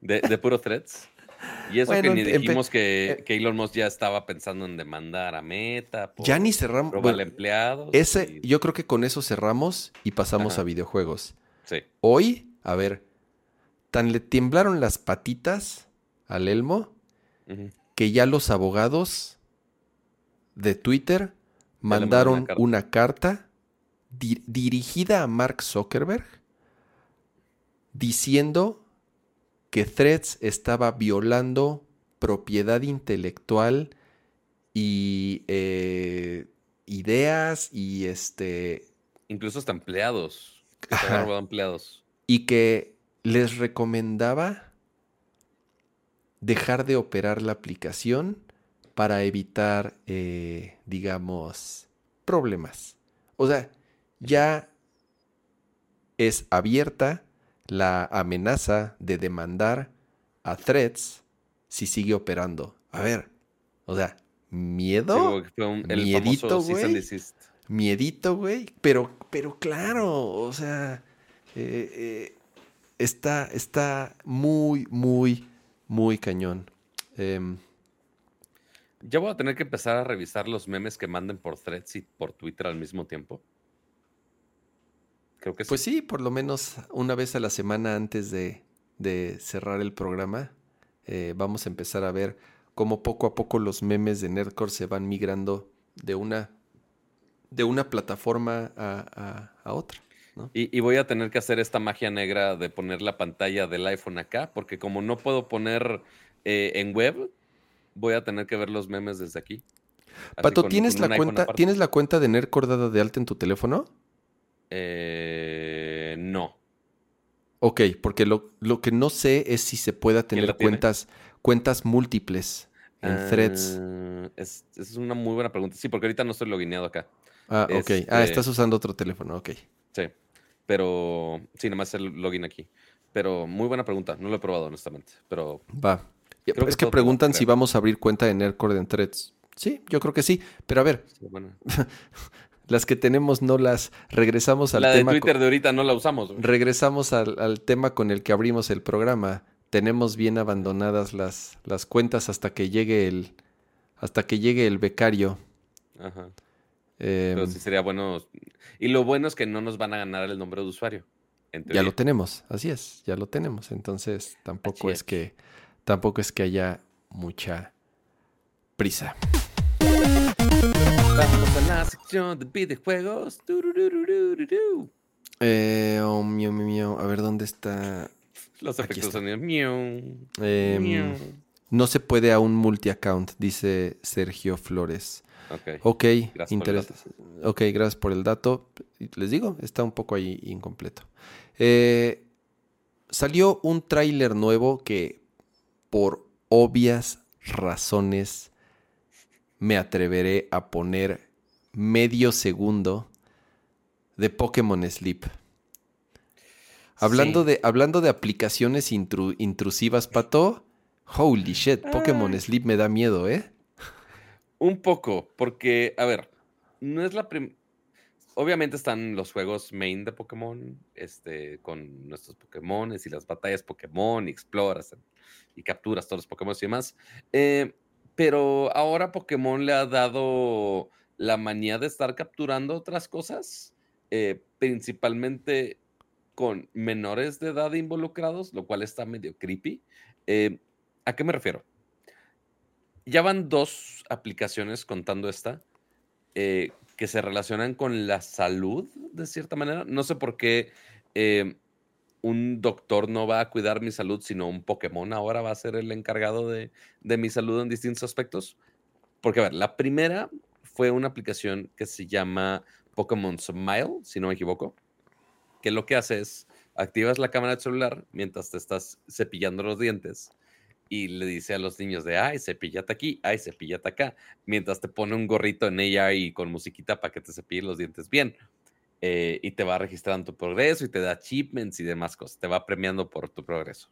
¿De, de puro threads? Y eso que ni dijimos que, eh, que, Elon Musk ya estaba pensando en demandar a Meta. ya ni cerramos. Bueno, empleado. Ese, Yo creo que con eso cerramos y pasamos a videojuegos. Sí. Hoy, a ver, tan le temblaron las patitas al Elmo que ya los abogados de Twitter mandaron una carta, dirigida a Mark Zuckerberg diciendo que Threads estaba violando propiedad intelectual y eh, ideas y este... Incluso hasta empleados. empleados. Y que les recomendaba dejar de operar la aplicación para evitar, eh, digamos, problemas. O sea, ya es abierta la amenaza de demandar a Threads si sigue operando. A ver, o sea, miedo, miedito, güey. Miedito, güey. Pero, pero claro, o sea, eh, eh, está, está muy, muy, muy cañón. Em, ya voy a tener que empezar a revisar los memes que manden por Threads y por Twitter al mismo tiempo. Pues sí, por lo menos una vez a la semana antes de, cerrar el programa, eh, vamos a empezar a ver cómo poco a poco los memes de Nerdcore se van migrando de una, de una plataforma a, otra. Y, voy a tener que hacer esta magia negra de poner la pantalla del iPhone acá, porque como no puedo poner eh, en web, voy a tener que ver los memes desde aquí. Pato, ¿tienes, la cuenta, ¿tienes la cuenta de Nerdcore dada de alta en tu teléfono? Eh, no. Ok, porque lo, que no sé es si se pueda tener cuentas, cuentas múltiples en threads. Ah, es, es, una muy buena pregunta. Sí, porque ahorita no estoy logineado acá. Ah, ok. ah, este estás usando otro teléfono, ok. Sí, pero sí, nada más el login aquí. Pero muy buena pregunta. No lo he probado, honestamente. Pero. Va. es que, preguntan si vamos a abrir cuenta de Nerdcore en threads. Sí, yo creo que sí. Pero a ver. bueno. Las que tenemos no las regresamos al la tema. La de Twitter de ahorita no la usamos. Regresamos al, tema con el que abrimos el programa. Tenemos bien abandonadas las, las cuentas hasta que llegue el hasta que llegue el becario. Ajá. Pero em, sí sería bueno. Y lo bueno es que no nos van a ganar el nombre de usuario. Ya lo tenemos, así es, ya lo tenemos. Entonces tampoco es que tampoco es que haya mucha prisa. Vamos a la sección de videojuegos. Eh, oh, mío, mío, A ver, ¿dónde está? Los efectos sonidos. Eh, no se puede a un multi-account, dice Sergio Flores. Ok. Ok, gracias ok, gracias por el dato. Les digo, está un poco ahí incompleto. Salió un tráiler nuevo que, por obvias razones, me atreveré a poner medio segundo de Pokémon Sleep. Hablando, de, hablando de aplicaciones intrusivas, Pato, holy shit, Pokémon ah. Sleep me da miedo, ¿eh? Un poco, porque, a ver, no es la primera. Obviamente están los juegos main de Pokémon, este, con nuestros Pokémon y las batallas Pokémon, y exploras y capturas todos los Pokémon y demás. Eh, pero ahora Pokémon le ha dado la manía de estar capturando otras cosas, eh, principalmente con menores de edad involucrados, lo cual está medio creepy. Eh, ¿A qué me refiero? Ya van dos aplicaciones contando esta eh, que se relacionan con la salud de cierta manera. No sé por qué un doctor no va a cuidar mi salud, sino un Pokémon ahora va a ser el encargado de, de mi salud en distintos aspectos. Porque, a ver, la primera fue una aplicación que se llama Pokémon Smile, si no me equivoco, que lo que hace es activas la cámara del celular mientras te estás cepillando los dientes y le dice a los niños de, ay, cepillate aquí, ay, cepillate acá, mientras te pone un gorrito en ella y con musiquita para que te cepilles los dientes bien. Eh, y te va registrando tu progreso y te da achievements y demás cosas, te va premiando por tu progreso.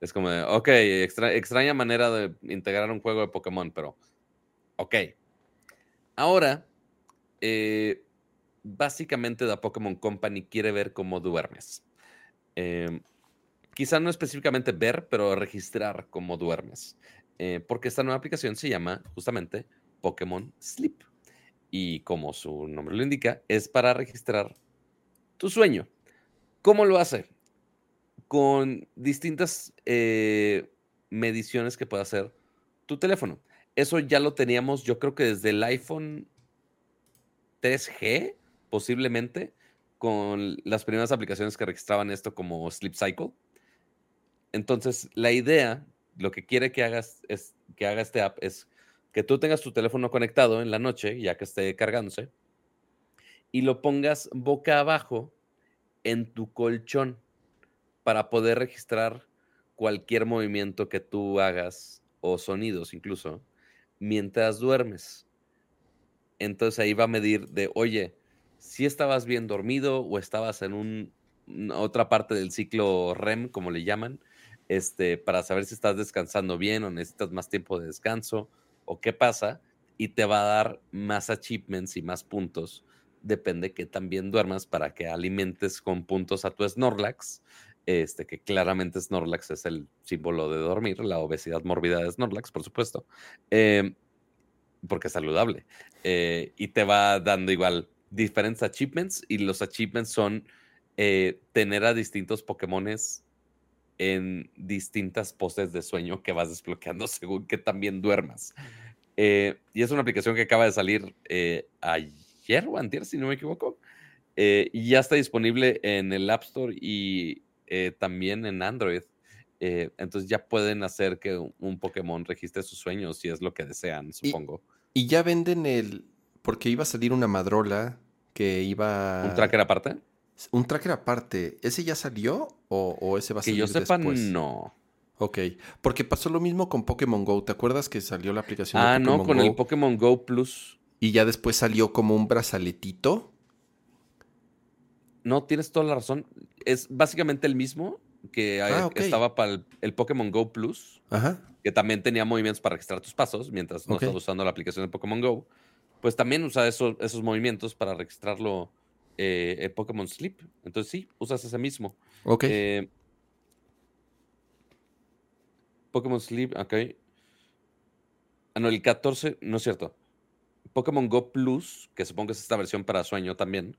Es como de, ok, extraña manera de integrar un juego de Pokémon, pero ok, Ahora, eh, básicamente la Pokémon Company quiere ver cómo duermes. Em, quizá no específicamente ver, pero registrar cómo duermes. Eh, porque esta nueva aplicación se llama justamente Pokémon Sleep. Y como su nombre lo indica, es para registrar tu sueño. ¿Cómo lo hace? Con distintas eh, mediciones que puede hacer tu teléfono. Eso ya lo teníamos, yo creo que desde el iPhone 3G, posiblemente, con las primeras aplicaciones que registraban esto como Sleep Cycle. Entonces, la idea, lo que quiere que hagas es que haga este app es que tú tengas tu teléfono conectado en la noche, ya que esté cargándose, y lo pongas boca abajo en tu colchón para poder registrar cualquier movimiento que tú hagas o sonidos incluso mientras duermes. Entonces ahí va a medir de, oye, si estabas bien dormido o estabas en un, otra parte del ciclo REM, como le llaman, este, para saber si estás descansando bien o necesitas más tiempo de descanso o qué pasa, y te va a dar más achievements y más puntos. Depende que también duermas para que alimentes con puntos a tu Snorlax, este, que claramente Snorlax es el símbolo de dormir, la obesidad mórbida de Snorlax, por supuesto, em, porque es saludable. Eh, y te va dando igual diferentes achievements y los achievements son eh, tener a distintos Pokémones en distintas poses de sueño que vas desbloqueando según que también duermas. Eh, y es una aplicación que acaba de salir ayer o antier, si no me equivoco. y ya está disponible en el App Store y también en Android. entonces ya pueden hacer que un Pokémon registre sus sueños si es lo que desean, supongo. Y, ya venden el. Porque iba a salir una madrola que iba. ¿Un tracker aparte? Un tracker aparte. ¿Ese ya salió o, ese va a salir Que yo sepa, no. Ok, porque pasó lo mismo con Pokémon Go. ¿Te acuerdas que salió la aplicación ah, de Pokémon no, con el Pokémon Go Plus. Y ya después salió como un brazaletito. No, tienes toda la razón. Es básicamente el mismo que ah, estaba para el, Pokémon Go Plus. Ajá. Que también tenía movimientos para registrar tus pasos mientras no estás usando la aplicación de Pokémon Go. Pues también usa esos movimientos para registrarlo eh, Pokémon Sleep. Entonces sí, usas ese mismo. Ok. Eh, Pokémon Sleep, ok. Ah, no, el 14, no es cierto. Pokémon Go Plus, que supongo que es esta versión para sueño también,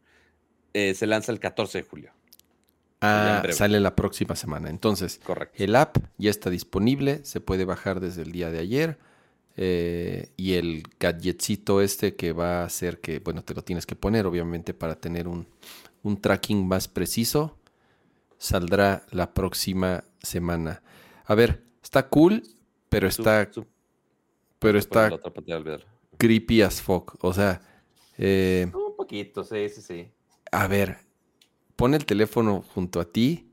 eh, se lanza el 14 de julio. Ah, sale la próxima semana. Entonces, el app ya está disponible, se puede bajar desde el día de ayer. Eh, y el gadgetcito este que va a hacer que, bueno, te lo tienes que poner, obviamente, para tener un, tracking más preciso, saldrá la próxima semana. A ver, está cool, pero está. pero está. Creepy as fuck. O sea. Eh, un poquito, sí, sí, sí. A ver, pon el teléfono junto a ti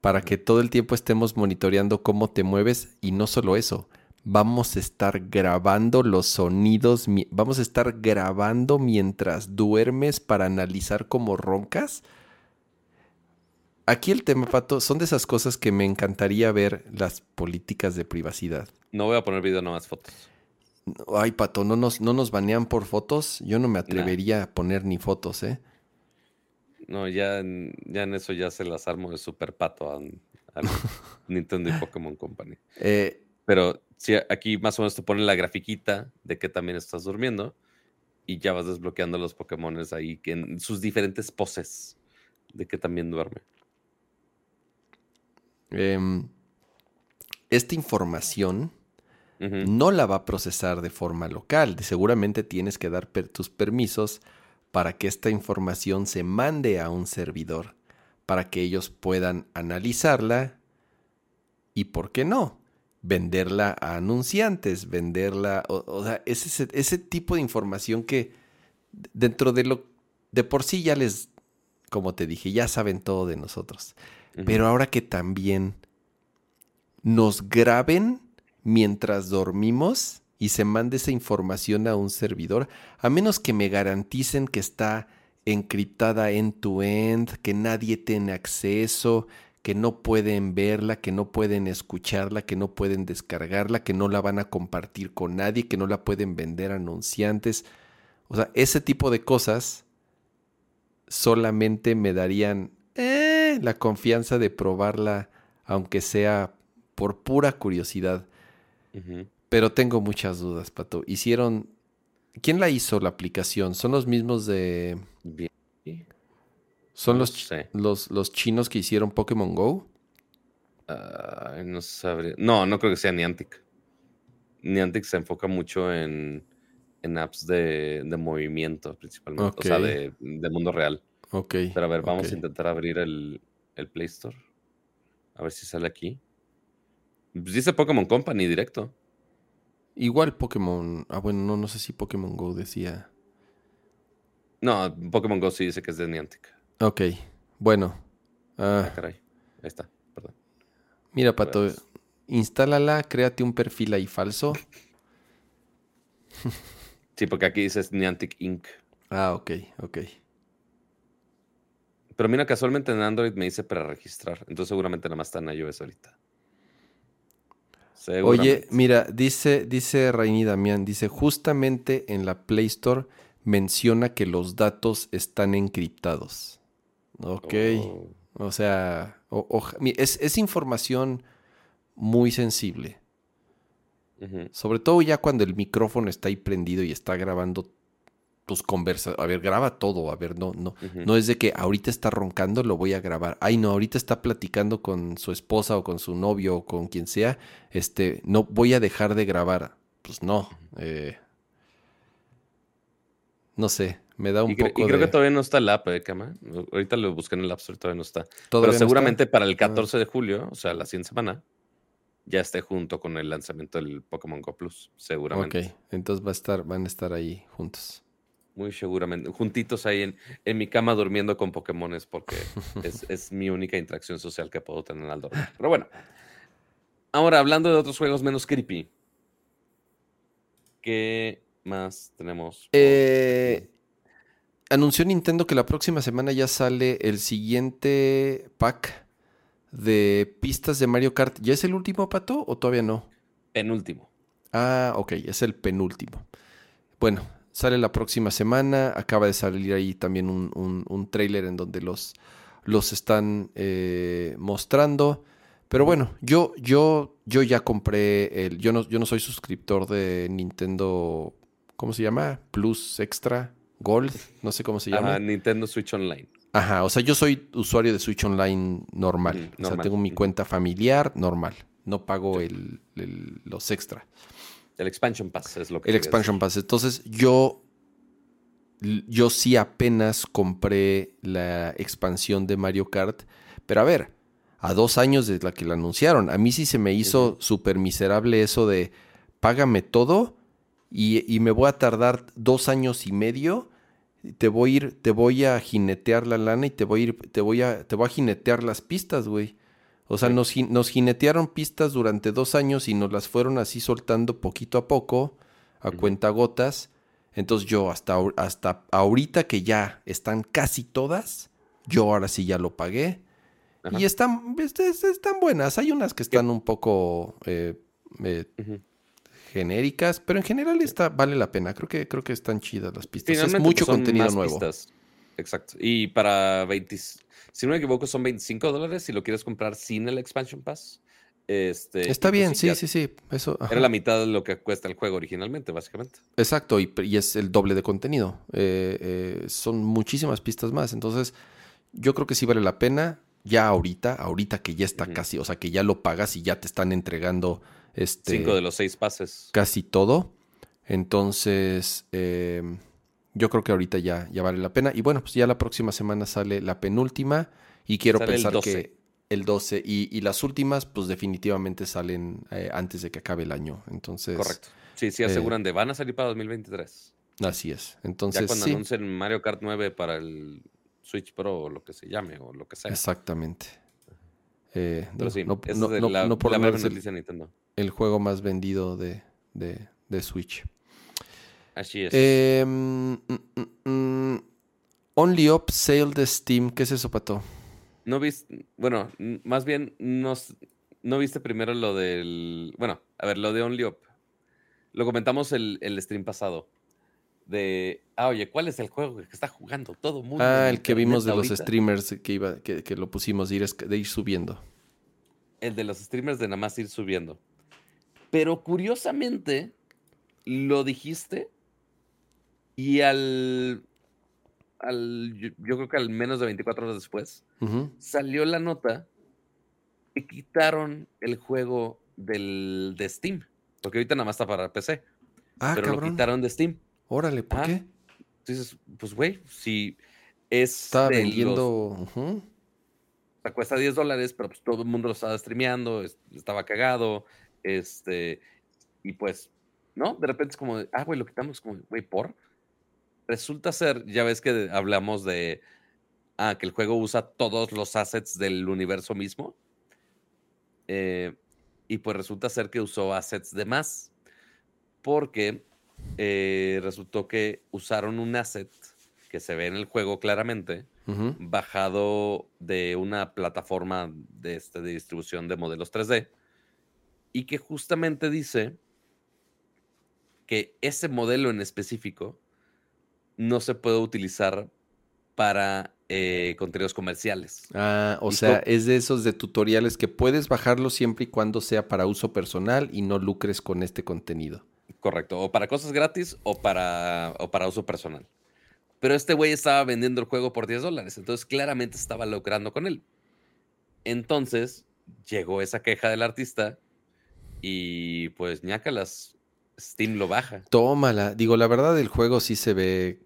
para que todo el tiempo estemos monitoreando cómo te mueves y no solo eso, vamos a estar grabando los sonidos, vamos a estar grabando mientras duermes para analizar cómo roncas. Aquí el tema, Pato, son de esas cosas que me encantaría ver las políticas de privacidad. No voy a poner video, más fotos. Ay, Pato, no nos, no nos banean por fotos. Yo no me atrevería a poner ni fotos, ¿eh? No, ya en, ya en eso ya se las armo de super pato a, Nintendo y Pokémon Company. Eh, Pero sí, aquí más o menos te ponen la grafiquita de que también estás durmiendo y ya vas desbloqueando los Pokémon ahí que en sus diferentes poses de que también duerme. Em, esta información no la va a procesar de forma local. Seguramente tienes que dar tus permisos para que esta información se mande a un servidor, para que ellos puedan analizarla y, ¿por qué no? Venderla a anunciantes, venderla, o, sea, ese, ese tipo de información que dentro de lo, de por sí ya les, como te dije, ya saben todo de nosotros. Pero ahora que también nos graben mientras dormimos y se mande esa información a un servidor, a menos que me garanticen que está encriptada end-to-end, que nadie tiene acceso, que no pueden verla, que no pueden escucharla, que no pueden descargarla, que no la van a compartir con nadie, que no la pueden vender a anunciantes. O sea, ese tipo de cosas solamente me darían eh, la confianza de probarla, aunque sea por pura curiosidad. Pero tengo muchas dudas, Pato. Hicieron. ¿Quién la hizo la aplicación? ¿Son los mismos de. ¿Son los, los, los, chinos que hicieron Pokémon Go? no sabría. No, no creo que sea Niantic. Niantic se enfoca mucho en, en apps de, de movimiento, principalmente. O sea, de, de, mundo real. Ok. Pero a ver, vamos a intentar abrir el, el Play Store. A ver si sale aquí. Pues dice Pokémon Company directo. Igual Pokémon. Ah, bueno, no, no sé si Pokémon Go decía. No, Pokémon Go sí dice que es de Niantic. Ok, bueno. Ah, ah caray. Ahí está, perdón. Mira, Pato, instálala, créate un perfil ahí falso. sí, porque aquí dice Niantic Inc. Ah, ok, ok. Pero mira, casualmente en Android me dice para registrar. Entonces seguramente nada más está en iOS ahorita. Oye, mira, dice, dice Rainy Damián, dice, justamente en la Play Store menciona que los datos están encriptados. Ok. Oh. O sea, es, información muy sensible. Sobre todo ya cuando el micrófono está ahí prendido y está grabando tus conversas. A ver, graba todo. A ver, no, no. No es de que ahorita está roncando, lo voy a grabar. Ay, no, ahorita está platicando con su esposa o con su novio o con quien sea. Este, no voy a dejar de grabar. Pues no. Eh, no sé, me da un poco. Y creo que todavía no está el app, ¿eh, Cama? Ahorita lo busqué en el App Store, todavía no está. Pero seguramente para el 14 ah. de julio, o sea, la siguiente semana, ya esté junto con el lanzamiento del Pokémon Go Plus, seguramente. Ok, entonces va a estar, van a estar ahí juntos. Muy seguramente. Juntitos ahí en, en mi cama durmiendo con Pokémones porque es, mi única interacción social que puedo tener al dormir. Pero bueno. Ahora, hablando de otros juegos menos creepy. ¿Qué más tenemos? Eh, anunció Nintendo que la próxima semana ya sale el siguiente pack de pistas de Mario Kart. ¿Ya es el último, Pato, o todavía no? Penúltimo. Ah, ok, es el penúltimo. Bueno, Sale la próxima semana. Acaba de salir ahí también un, un, trailer en donde los, los están eh, mostrando. Pero bueno, yo, yo, yo ya compré el. Yo no, yo no soy suscriptor de Nintendo. ¿Cómo se llama? Plus Extra Gold. No sé cómo se llama. Nintendo Switch Online. Ajá, o sea, yo soy usuario de Switch Online normal. O sea, tengo mi cuenta familiar normal. No pago el, los extra. El Expansion Pass es lo que... El Expansion Pass. Entonces yo, yo sí apenas compré la expansión de Mario Kart. Pero a ver, a dos años de la que la anunciaron. A mí sí se me hizo súper miserable eso de págame todo y, me voy a tardar dos años y medio. Te voy a ir, te voy a jinetear la lana y te voy a ir, te voy a, te voy a jinetear las pistas, güey. O sea, nos, jinetearon pistas durante dos años y nos las fueron así soltando poquito a poco, a cuenta gotas. Entonces yo hasta, hasta ahorita que ya están casi todas, yo ahora sí ya lo pagué. Y están, están buenas. Hay unas que están un poco eh, eh, genéricas, pero en general está, vale la pena. Creo que, creo que están chidas las pistas. es mucho pues, contenido nuevo. Exacto. Y para 20, si no me equivoco, son 25 dólares si lo quieres comprar sin el expansion pass. Este, Está pues bien, sí, sí, sí. Eso, Era la mitad de lo que cuesta el juego originalmente, básicamente. Exacto, y, es el doble de contenido. Eh, eh, son muchísimas pistas más. Entonces, yo creo que sí vale la pena. Ya ahorita, ahorita que ya está casi, o sea, que ya lo pagas y ya te están entregando este, cinco de los seis pases. Casi todo. Entonces, eh, yo creo que ahorita ya, ya vale la pena. Y bueno, pues ya la próxima semana sale la penúltima. Y quiero pensar que el 12 y, las últimas pues definitivamente salen eh, antes de que acabe el año. Entonces... Correcto. Sí, sí, aseguran eh, de van a salir para 2023. Así es. Entonces, ya cuando anuncien Mario Kart 9 para el Switch Pro o lo que se llame o lo que sea. Exactamente. Eh, Pero sí, no, es la, por la el, Nintendo. El juego más vendido de, de, Switch. Así es. Eh, mm, mm, mm, Only Up Sale de Steam. ¿Qué es eso, Pato? no viste, bueno, más bien nos, no viste primero lo del, bueno, a ver, lo de OnlyUp. Lo comentamos el, el stream pasado. De, ah, oye, ¿cuál es el juego que está jugando todo mundo? Ah, el que vimos de los streamers que, iba, que, que, lo pusimos de ir, de ir subiendo. El de los streamers de nada más ir subiendo. Pero curiosamente, lo dijiste y al yo, creo que al menos de 24 horas después, salió la nota y quitaron el juego del, de Steam. Porque ahorita nada más está para PC. Ah, pero lo quitaron de Steam. Órale, ¿por qué? Entonces, pues, güey, si es. Estaba vendiendo. O sea, cuesta 10 dólares, pero pues todo el mundo lo estaba streameando, estaba cagado. Este. Y pues, ¿no? De repente es como, ah, güey, lo quitamos como, güey, por. Resulta ser, ya ves que hablamos de ah, que el juego usa todos los assets del universo mismo. Eh, y pues resulta ser que usó assets de más. Porque eh, resultó que usaron un asset que se ve en el juego claramente, bajado de una plataforma de, este, de distribución de modelos 3D. Y que justamente dice que ese modelo en específico no se puede utilizar para eh, contenidos comerciales. Ah, o sea, es de esos de tutoriales que puedes bajarlo siempre y cuando sea para uso personal y no lucres con este contenido. Correcto, o para cosas gratis o para, o para uso personal. Pero este güey estaba vendiendo el juego por 10 dólares, entonces claramente estaba lucrando con él. Entonces llegó esa queja del artista y pues ñacalas, Steam lo baja. Tómala. Digo, la verdad el juego sí se ve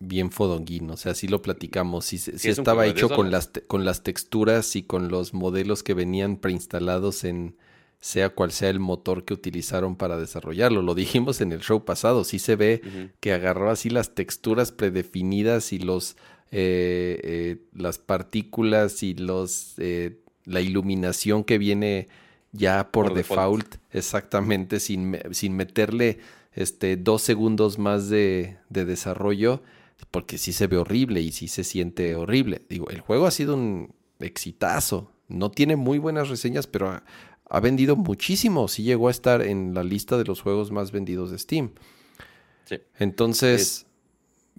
bien fodonguín, o sea, sí lo platicamos, sí, estaba hecho con las, con las texturas y con los modelos que venían preinstalados en sea cual sea el motor que utilizaron para desarrollarlo. Lo dijimos en el show pasado, sí se ve que agarró así las texturas predefinidas y los eh, eh, las partículas y los eh, la iluminación que viene ya por, default, exactamente, sin, sin meterle este, dos segundos más de, de desarrollo porque sí se ve horrible y sí se siente horrible. Digo, el juego ha sido un exitazo. No tiene muy buenas reseñas, pero ha, vendido muchísimo. Sí llegó a estar en la lista de los juegos más vendidos de Steam. Sí. Entonces,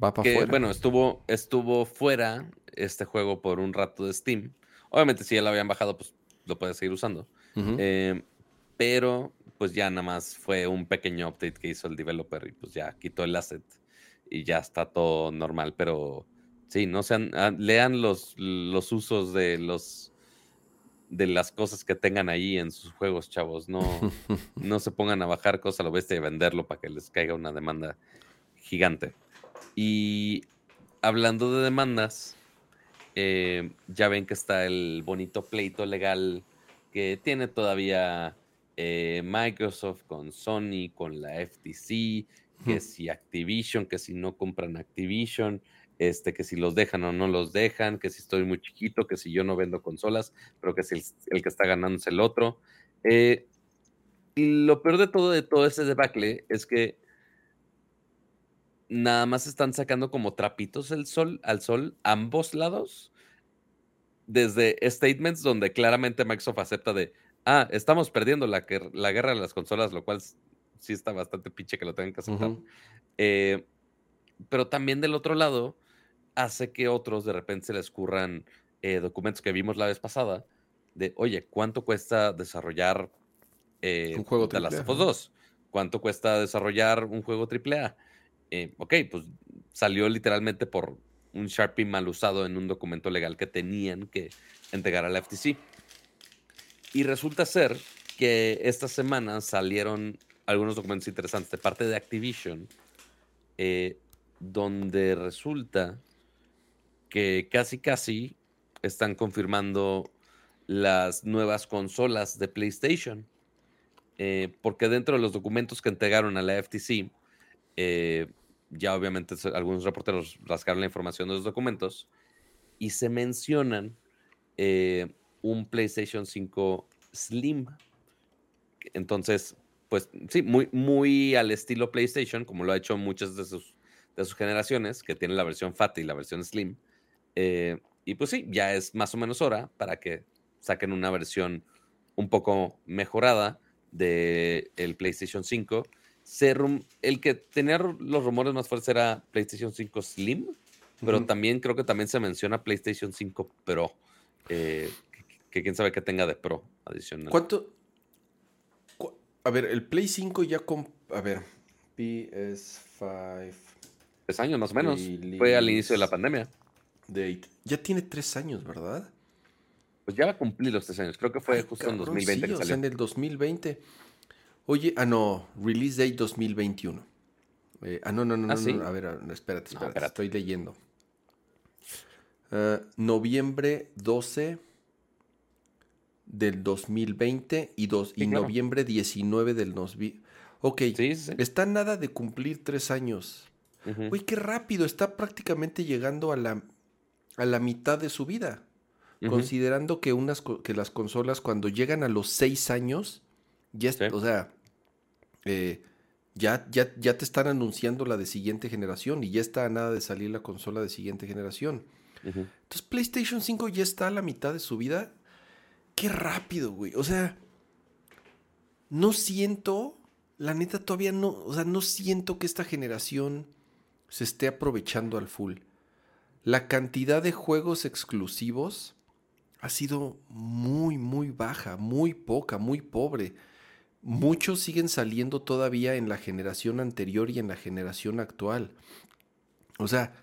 va para afuera. Bueno, estuvo, estuvo fuera este juego por un rato de Steam. Obviamente, si ya lo habían bajado, pues lo puedes seguir usando. Eh, pero, pues ya nada más fue un pequeño update que hizo el developer y pues ya quitó el asset y ya está todo normal, pero sí, no sean, lean los, los usos de los de las cosas que tengan ahí en sus juegos, chavos. No, no se pongan a bajar cosas a lo bestia y venderlo para que les caiga una demanda gigante. Y hablando de demandas, eh, ya ven que está el bonito pleito legal que tiene todavía eh, Microsoft con Sony, con la FTC, que si Activision, que si no compran Activision, este, que si los dejan o no los dejan, que si estoy muy chiquito, que si yo no vendo consolas, pero que si el, que está ganando es el otro. Eh, y lo peor de todo, de todo ese debacle, es que nada más están sacando como trapitos el sol, al sol ambos lados. Desde statements donde claramente Microsoft acepta de, ah, estamos perdiendo la, la guerra de las consolas, lo cual sí está bastante pinche que lo tengan que aceptar. Eh, pero también del otro lado, hace que otros de repente se les curran eh, documentos que vimos la vez pasada de, oye, ¿cuánto cuesta desarrollar eh, un juego de las of 2? ¿Cuánto cuesta desarrollar un juego AAA? Eh, ok, pues salió literalmente por un Sharpie mal usado en un documento legal que tenían que entregar a la FTC. Y resulta ser que esta semana salieron algunos documentos interesantes de parte de Activision, eh, donde resulta que casi casi están confirmando las nuevas consolas de PlayStation. Eh, porque dentro de los documentos que entregaron a la FTC, eh, ya obviamente algunos reporteros rascaron la información de los documentos y se mencionan eh, un PlayStation 5 Slim. Entonces, pues sí, muy, muy al estilo PlayStation, como lo ha hecho muchas de sus, de sus generaciones, que tienen la versión Fat y la versión Slim. y pues sí, ya es más o menos hora para que saquen una versión un poco mejorada del el PlayStation 5. El que tenía los rumores más fuertes era PlayStation 5 Slim, pero también creo que también se menciona PlayStation 5 Pro, eh, que, quién sabe que tenga de Pro adicional. ¿Cuánto? a ver, el Play 5 ya con... A ver, PS5... Tres años más o menos. Fue al inicio de la pandemia. Date. Ya tiene tres años, ¿verdad? Pues ya va a cumplir los tres años. Creo que fue justo en 2020 que salió. en el 2020. Oye, ah, no, release date 2021. Eh, ah, no, no, no, ¿Ah, no, A ver, espérate, espérate, estoy leyendo. Ah, noviembre 12 del 2020 y, dos, y noviembre 19 del 2020. Ok, está nada de cumplir tres años. Uy, qué rápido, está prácticamente llegando a la, a la mitad de su vida. Considerando que, unas, que las consolas cuando llegan a los seis años, ya, o sea, eh, ya, ya, ya te están anunciando la de siguiente generación y ya está a nada de salir la consola de siguiente generación. Entonces PlayStation 5 ya está a la mitad de su vida. Qué rápido, güey. O sea, no siento, la neta todavía no, o sea, no siento que esta generación se esté aprovechando al full. La cantidad de juegos exclusivos ha sido muy, muy baja, muy poca, muy pobre. Muchos siguen saliendo todavía en la generación anterior y en la generación actual. O sea,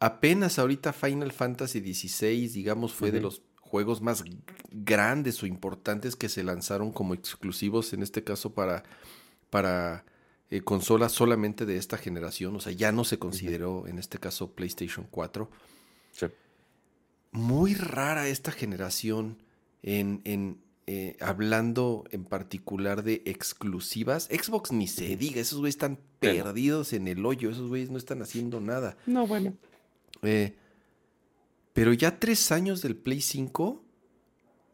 apenas ahorita Final Fantasy XVI, digamos, fue de los juegos más grandes o importantes que se lanzaron como exclusivos, en este caso para, para eh, consolas solamente de esta generación. O sea, ya no se consideró en este caso PlayStation 4. Sí muy rara esta generación en, en eh, hablando en particular de exclusivas. Xbox ni se diga, esos güeyes están perdidos en el hoyo, esos güeyes no están haciendo nada. No, bueno. Eh, pero ya tres años del Play 5,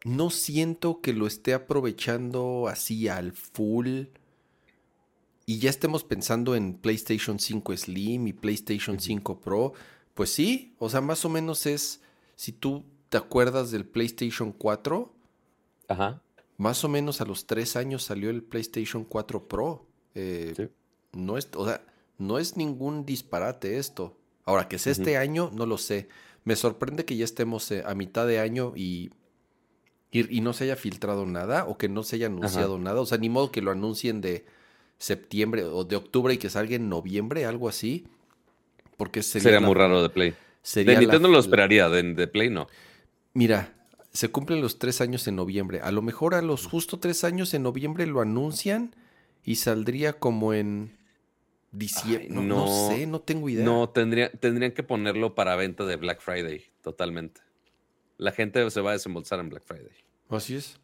no siento que lo esté aprovechando así al full. Y ya estemos pensando en PlayStation 5 Slim y PlayStation 5 Pro. Pues sí, o sea, más o menos es si tú te acuerdas del PlayStation 4, más o menos a los tres años salió el PlayStation 4 Pro. Eh, no es, o sea, no es ningún disparate esto. Ahora, que es este año, no lo sé. Me sorprende que ya estemos eh, a mitad de año y, y, no se haya filtrado nada o que no se haya anunciado nada. O sea, ni modo que lo anuncien de septiembre o de octubre y que salga en noviembre, algo así. Porque sería, muy raro de Play de Nintendo lo esperaría, de, Play no. Mira, se cumplen los tres años en noviembre. A lo mejor a los justo tres años en noviembre lo anuncian y saldría como en diciembre. No, sé, no tengo idea. No, tendría, tendrían que ponerlo para venta de Black Friday, totalmente. La gente se va a desembolsar en Black Friday. Así es.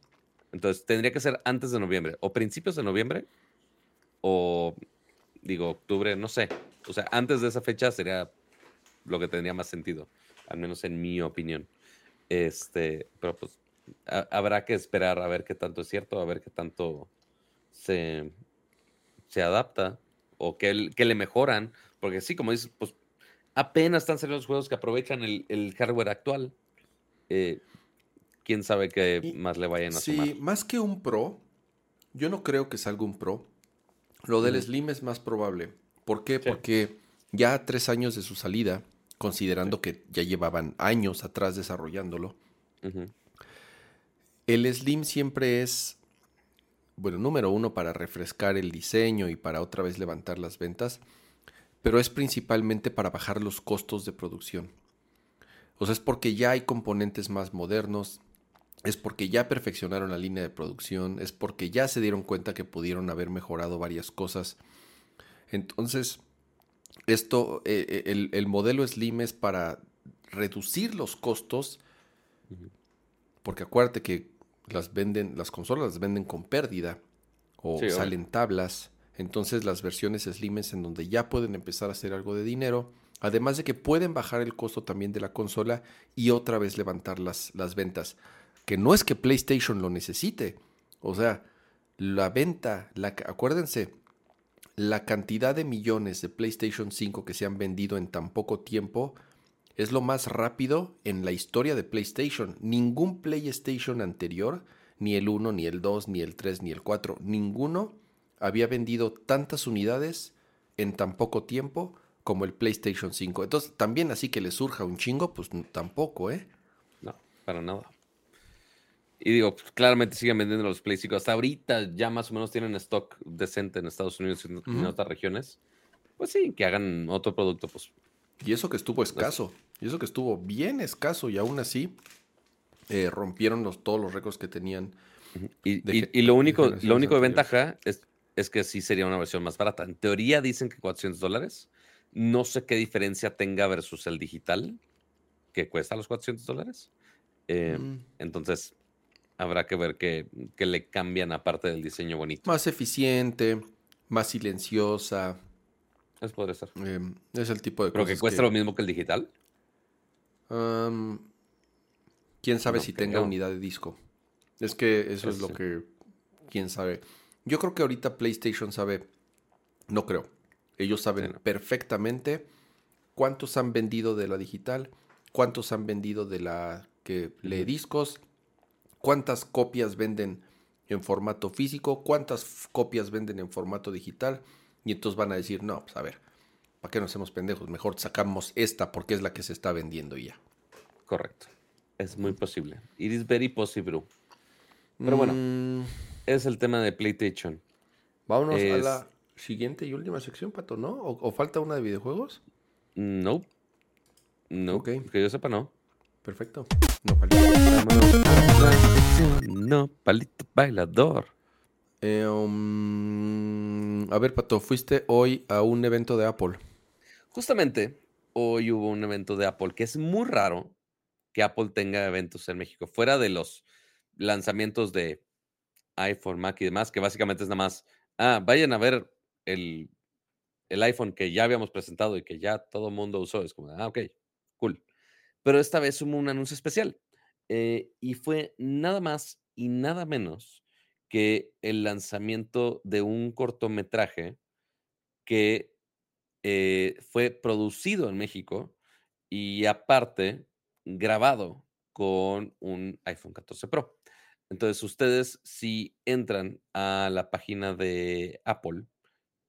Entonces tendría que ser antes de noviembre, o principios de noviembre, o digo, octubre, no sé. O sea, antes de esa fecha sería lo que tendría más sentido, al menos en mi opinión. Este, pero pues habrá que esperar a ver qué tanto es cierto, a ver qué tanto se, se adapta o qué, le mejoran, porque sí, como dices, pues apenas están saliendo los juegos que aprovechan el, hardware actual. Eh, quién sabe qué más le vayan a sí, más que un Pro, yo no creo que salga un Pro. Lo del Slim es más probable. ¿Por qué? Porque ya tres años de su salida, considerando que ya llevaban años atrás desarrollándolo, el Slim siempre es, bueno, número uno para refrescar el diseño y para otra vez levantar las ventas, pero es principalmente para bajar los costos de producción. O sea, es porque ya hay componentes más modernos, es porque ya perfeccionaron la línea de producción, es porque ya se dieron cuenta que pudieron haber mejorado varias cosas. Entonces, esto, eh, eh, el, modelo Slim es para reducir los costos, porque acuérdate que las venden, las consolas las venden con pérdida o salen tablas. Entonces las versiones Slim es en donde ya pueden empezar a hacer algo de dinero Además de que pueden bajar el costo también de la consola y otra vez levantar las, las ventas. Que no es que PlayStation lo necesite. O sea, la venta, la, acuérdense, la cantidad de millones de PlayStation 5 que se han vendido en tan poco tiempo es lo más rápido en la historia de PlayStation. Ningún PlayStation anterior, ni el 1, ni el 2, ni el 3, ni el 4, ninguno había vendido tantas unidades en tan poco tiempo como el PlayStation 5. Entonces, también así que le surja un chingo, pues tampoco, ¿eh? No, para nada. Y digo, pues, claramente siguen vendiendo los Play 5. Hasta ahorita ya más o menos tienen stock decente en Estados Unidos y en, otras regiones. Pues sí, que hagan otro producto, pues. Y eso que estuvo escaso. Y eso que estuvo bien escaso. Y aún así eh, rompieron los, todos los récords que tenían. Y, lo único, lo único de ventaja es, es que sí sería una versión más barata. En teoría dicen que 400 dólares. No sé qué diferencia tenga versus el digital, que cuesta los 400 dólares. Eh, mm. Entonces, habrá que ver qué, le cambian aparte del diseño bonito. Más eficiente, más silenciosa. Eso podría ser. Em, es el tipo de ¿Pero que cuesta lo mismo que el digital? quién sabe si tenga unidad de disco. Es que eso es lo que. Quién sabe. Yo creo que ahorita PlayStation sabe. No creo. Ellos saben perfectamente cuántos han vendido de la digital, cuántos han vendido de la que lee discos, cuántas copias venden en formato físico, cuántas copias venden en formato digital. Y entonces van a decir, no, pues a ver, ¿para qué nos hacemos pendejos? Mejor sacamos esta porque es la que se está vendiendo ya. Correcto. Es muy posible. It is very possible. Pero bueno, mm. es el tema de PlayStation. Vámonos a la siguiente y última sección, Pato, ¿no? ¿O, falta una de videojuegos? No. No. Que yo sepa, no. Perfecto. No, palito. No, palito bailador. Eh, um, a ver, Pato, fuiste hoy a un evento de Apple. Justamente, hoy hubo un evento de Apple que es muy raro que Apple tenga eventos en México, fuera de los lanzamientos de iPhone, Mac y demás, que básicamente es nada más, ah, vayan a ver el, iPhone que ya habíamos presentado y que ya todo el mundo usó. Es como, ah, ok. Pero esta vez hubo un anuncio especial eh, y fue nada más y nada menos que el lanzamiento de un cortometraje que eh, fue producido en México y aparte grabado con un iPhone 14 Pro. Entonces ustedes si entran a la página de Apple,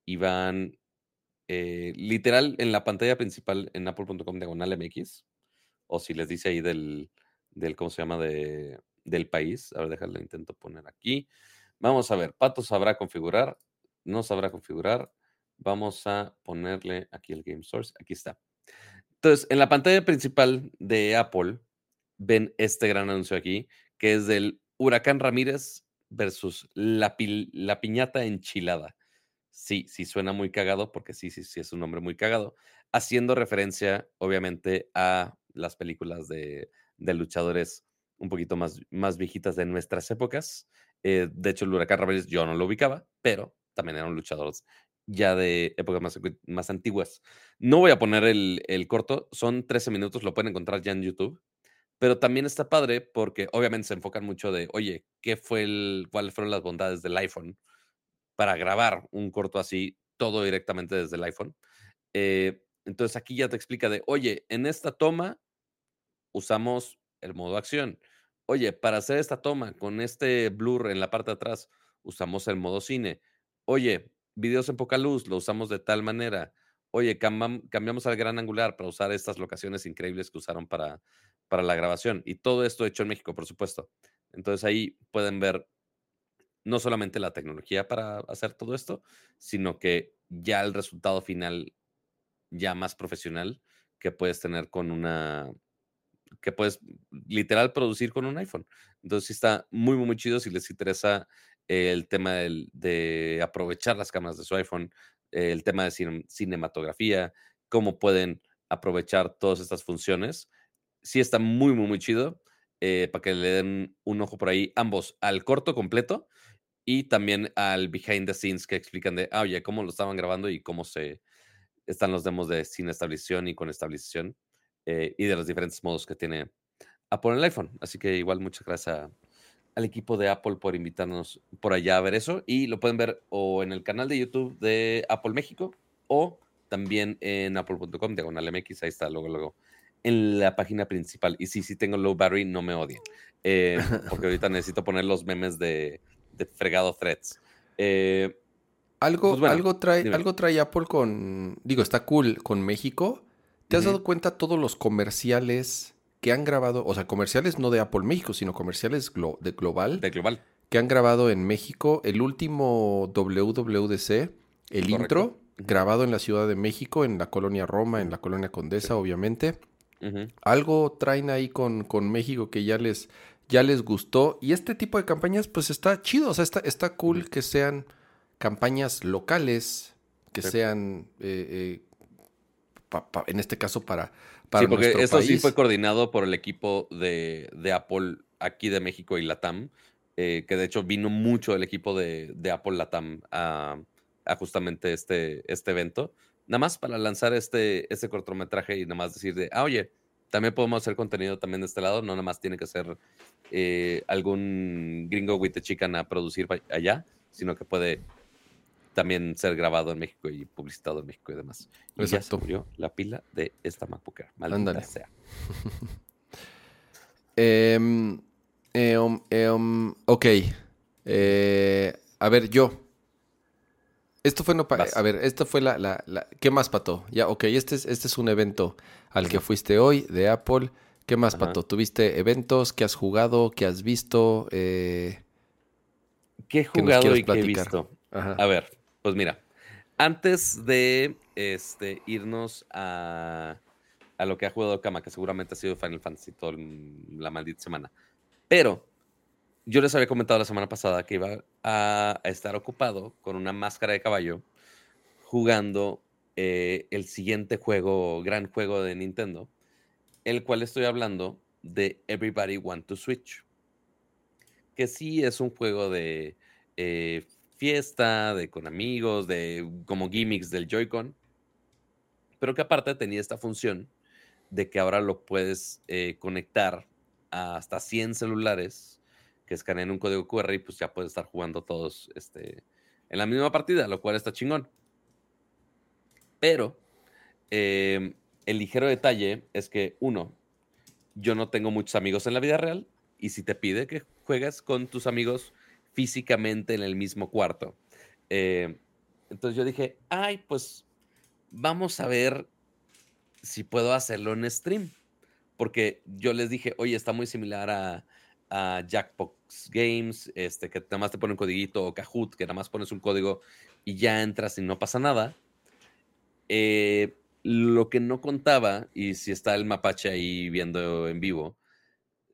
y van eh, literal en la pantalla principal en apple.com diagonal MX, o si les dice ahí del, del ¿cómo se llama? De, del país. A ver, déjale, intento poner aquí. Vamos a ver, Pato sabrá configurar, no sabrá configurar. Vamos a ponerle aquí el Game Source. Aquí está. Entonces, en la pantalla principal de Apple, ven este gran anuncio aquí, que es del Huracán Ramírez versus la, la piñata enchilada sí, sí suena muy cagado, porque sí, sí, sí es un nombre muy cagado, haciendo referencia, obviamente, a las películas de, luchadores un poquito más, más viejitas de nuestras épocas. Eh, de hecho, el Huracán Ramírez yo no lo ubicaba, pero también eran luchadores ya de épocas más, más antiguas. No voy a poner el, el, corto, son 13 minutos, lo pueden encontrar ya en YouTube, pero también está padre porque obviamente se enfocan mucho de, oye, ¿qué fue el, cuáles fueron las bondades del iPhone? para grabar un corto así, todo directamente desde el iPhone. Eh, entonces aquí ya te explica de, oye, en esta toma usamos el modo acción. Oye, para hacer esta toma con este blur en la parte de atrás, usamos el modo cine. Oye, videos en poca luz, lo usamos de tal manera. Oye, cambiamos al gran angular para usar estas locaciones increíbles que usaron para, para la grabación. Y todo esto hecho en México, por supuesto. Entonces ahí pueden ver no solamente la tecnología para hacer todo esto, sino que ya el resultado final, ya más profesional, que puedes tener con una, que puedes literal producir con un iPhone. Entonces está muy, muy, muy chido si les interesa el tema de aprovechar las cámaras de su iPhone, el tema de cinematografía, cómo pueden aprovechar todas estas funciones. Sí está muy, muy, muy chido. Eh, para que le den un ojo por ahí, ambos al corto completo y también al behind the scenes que explican de, ah, oye, cómo lo estaban grabando y cómo se están los demos de sin estabilización y con estabilización eh, y de los diferentes modos que tiene Apple en el iPhone. Así que igual muchas gracias al equipo de Apple por invitarnos por allá a ver eso y lo pueden ver o en el canal de YouTube de Apple México o también en apple.com, diagonal MX, ahí está, luego, luego en la página principal. Y sí, sí tengo low battery, no me odien. Eh, porque ahorita necesito poner los memes de, fregado threads. Eh, algo, pues algo, trae, algo trae Apple con. Digo, está cool con México. ¿Te has dado cuenta todos los comerciales que han grabado? O sea, comerciales no de Apple México, sino comerciales de global. De global. Que han grabado en México. El último WWDC, el intro, grabado en la Ciudad de México, en la colonia Roma, en la colonia Condesa, obviamente. Algo traen ahí con, con México que ya les, ya les gustó. Y este tipo de campañas, pues está chido. O sea, está, está cool que sean campañas locales, que sean, eh, eh, en este caso, para, para sí, porque esto sí fue coordinado por el equipo de, de Apple aquí de México y Latam. Eh, que de hecho vino mucho el equipo de, de Apple Latam a, a, justamente este, este evento nada más para lanzar este, este cortometraje y nada más decir de, ah, oye, también podemos hacer contenido también de este lado, no nada más tiene que ser eh, algún gringo with the chicken a producir allá, sino que puede también ser grabado en México y publicitado en México y demás. Y ya se murió la pila de esta MacBook Air. Maldita sea. Em, em, em, ok. Eh, a ver, yo. Esto fue no A ver, esto fue la, la, ¿Qué más, Pato? Ya, ok, este es, este es un evento al que fuiste hoy de Apple. ¿Qué más, Pato? ¿Tuviste eventos? ¿Qué has jugado? ¿Qué has visto? Eh, ¿Qué he jugado y qué he visto? A ver, pues mira. Antes de este, irnos a, a lo que ha jugado Kama, que seguramente ha sido Final Fantasy toda la maldita semana. Pero yo les había comentado la semana pasada que iba a, estar ocupado con una máscara de caballo jugando eh, el siguiente juego, gran juego de Nintendo, el cual estoy hablando de Everybody Want to Switch, que sí es un juego de eh, fiesta, de con amigos, de como gimmicks del Joy-Con, pero que aparte tenía esta función de que ahora lo puedes eh, conectar a hasta 100 celulares que escaneen un código QR y pues ya pueden estar jugando todos este, en la misma partida, lo cual está chingón. Pero em, el ligero detalle es que, uno, yo no tengo muchos amigos en la vida real y si te pide que juegues con tus amigos físicamente en el mismo cuarto. Em, entonces yo dije, ay, pues vamos a ver si puedo hacerlo en stream. Porque yo les dije, oye, está muy similar a, a Jackbox Games, este, que nada te pone un codiguito, o Kahoot, que nada pones un código y ya entras y no pasa nada. Eh, lo que no contaba, y si está el mapache ahí viendo en vivo,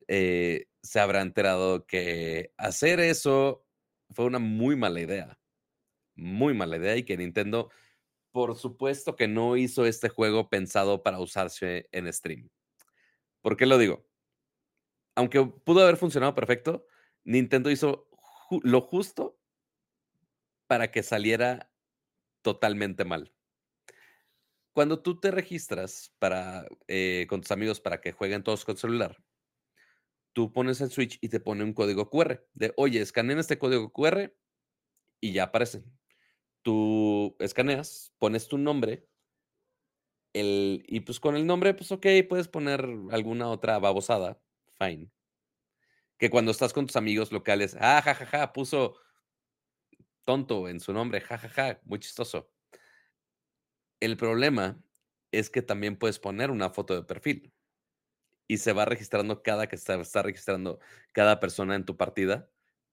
eh, se habrá enterado que hacer eso fue una muy mala idea. Muy mala idea y que Nintendo, por supuesto que no hizo este juego pensado para usarse en stream. ¿Por qué lo digo? aunque pudo haber funcionado perfecto, Nintendo hizo lo justo para que saliera totalmente mal. Cuando tú te registras para, eh, con tus amigos para que jueguen todos con celular, tú pones el Switch y te pone un código QR de, oye, escaneen este código QR y ya aparece. Tú escaneas, pones tu nombre el, y pues con el nombre, pues ok, puedes poner alguna otra babosada fine. Que cuando estás con tus amigos locales, ah, jajaja, puso tonto en su nombre, jajaja, muy chistoso. El problema es que también puedes poner una foto de perfil y se va registrando cada que está, está registrando cada persona en tu partida.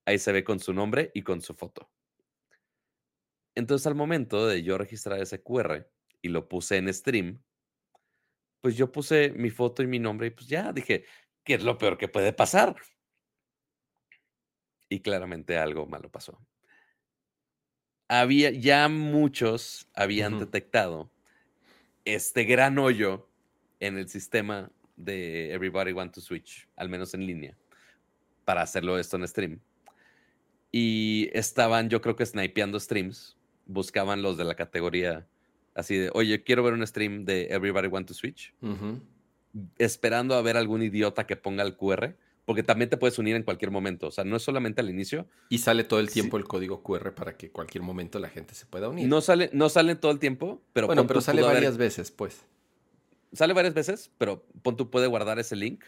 Ahí se ve con su nombre y con su foto. Entonces, al momento de yo registrar ese QR y lo puse en stream, pues yo puse mi foto y mi nombre y pues ya dije, ¿qué es lo peor que puede pasar? Y claramente algo malo pasó. Había, ya muchos habían detectado este gran hoyo en el sistema de Everybody Want to Switch, al menos en línea, para hacerlo esto en stream. Y estaban, yo creo que snipeando streams, buscaban los de la categoría así de, oye, quiero ver un stream de Everybody Want to Switch, esperando a ver algún idiota que ponga el QR, porque también te puedes unir en cualquier momento, o sea, no es solamente al inicio. Y sale todo el tiempo el código QR para que cualquier momento la gente se pueda unir. No sale, no sale todo el tiempo, pero... Bueno, pero sale varias veces, pues. Sale varias veces, pero pon tú puede guardar ese link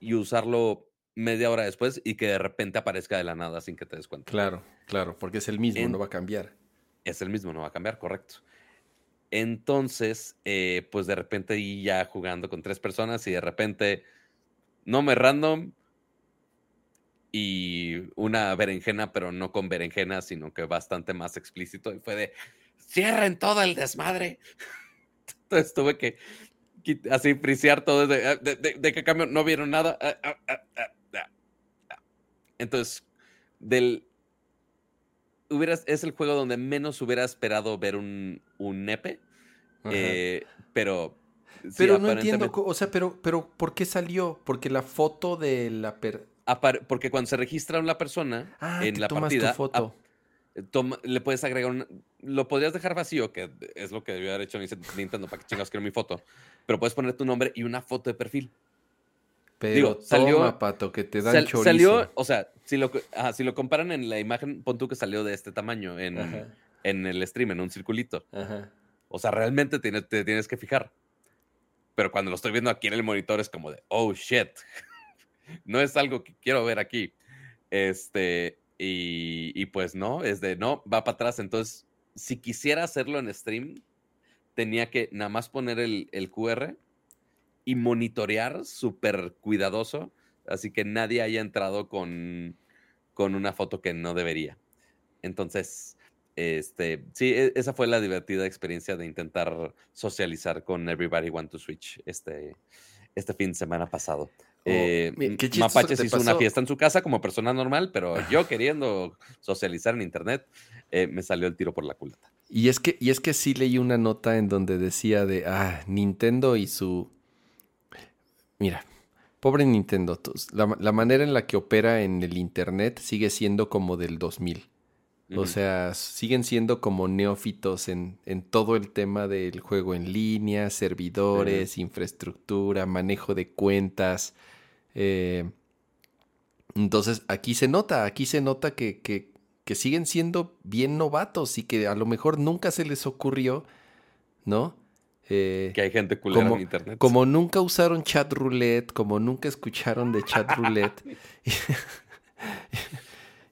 y usarlo media hora después y que de repente aparezca de la nada sin que te des cuenta. Claro, claro, porque es el mismo, no va a cambiar. Es el mismo, no va a cambiar, correcto. Entonces, eh, pues de repente y ya jugando con tres personas y de repente, no me random y una berenjena, pero no con berenjena, sino que bastante más explícito. Y fue de, cierren todo el desmadre. Entonces tuve que así frisear todo. Ah, de, de, qué cambio? No vieron nada. Ah, ah, Entonces, del. Hubieras, es el juego donde menos hubiera esperado ver un, un nepe. Eh, pero. Pero no entiendo, o sea, pero, pero ¿por qué salió? Porque la foto de la porque cuando se registra una persona en la partida, foto. Le puedes agregar un, lo podrías dejar vacío, que es lo que debió haber hecho Nintendo para que chingados quiero mi foto, pero puedes poner tu nombre y una foto de perfil. Pero Digo, salió, pato, que te dan chorizo. Salió, o sea, si lo, si lo comparan en la imagen, pon tú que salió de este tamaño en, en el stream, en un circulito. O sea, realmente te, te tienes que fijar. Pero cuando lo estoy viendo aquí en el monitor es como de, oh, shit. no es algo que quiero ver aquí. Este, y, pues no, es de no, va para atrás. Entonces, si quisiera hacerlo en stream, tenía que nada más poner el, el QR y monitorear súper cuidadoso, así que nadie haya entrado con, con una foto que no debería. Entonces, este, sí, e, esa fue la divertida experiencia de intentar socializar con Everybody Want to Switch este, este fin de semana pasado. Oh, eh, Mapaches hizo una fiesta en su casa como persona normal, pero yo queriendo socializar en internet, eh, me salió el tiro por la culata. Y es que, y es que sí leí una nota en donde decía de ah, Nintendo y su. Mira, pobre Nintendo. La, la manera en la que opera en el internet sigue siendo como del 2000. O sea, siguen siendo como neófitos en, en, todo el tema del juego en línea, servidores, infraestructura, manejo de cuentas. Eh, entonces, aquí se nota, aquí se nota que, que, que, siguen siendo bien novatos y que a lo mejor nunca se les ocurrió, ¿no? Eh, que hay gente culera en internet. Como nunca usaron chat roulette, como nunca escucharon de chat roulette.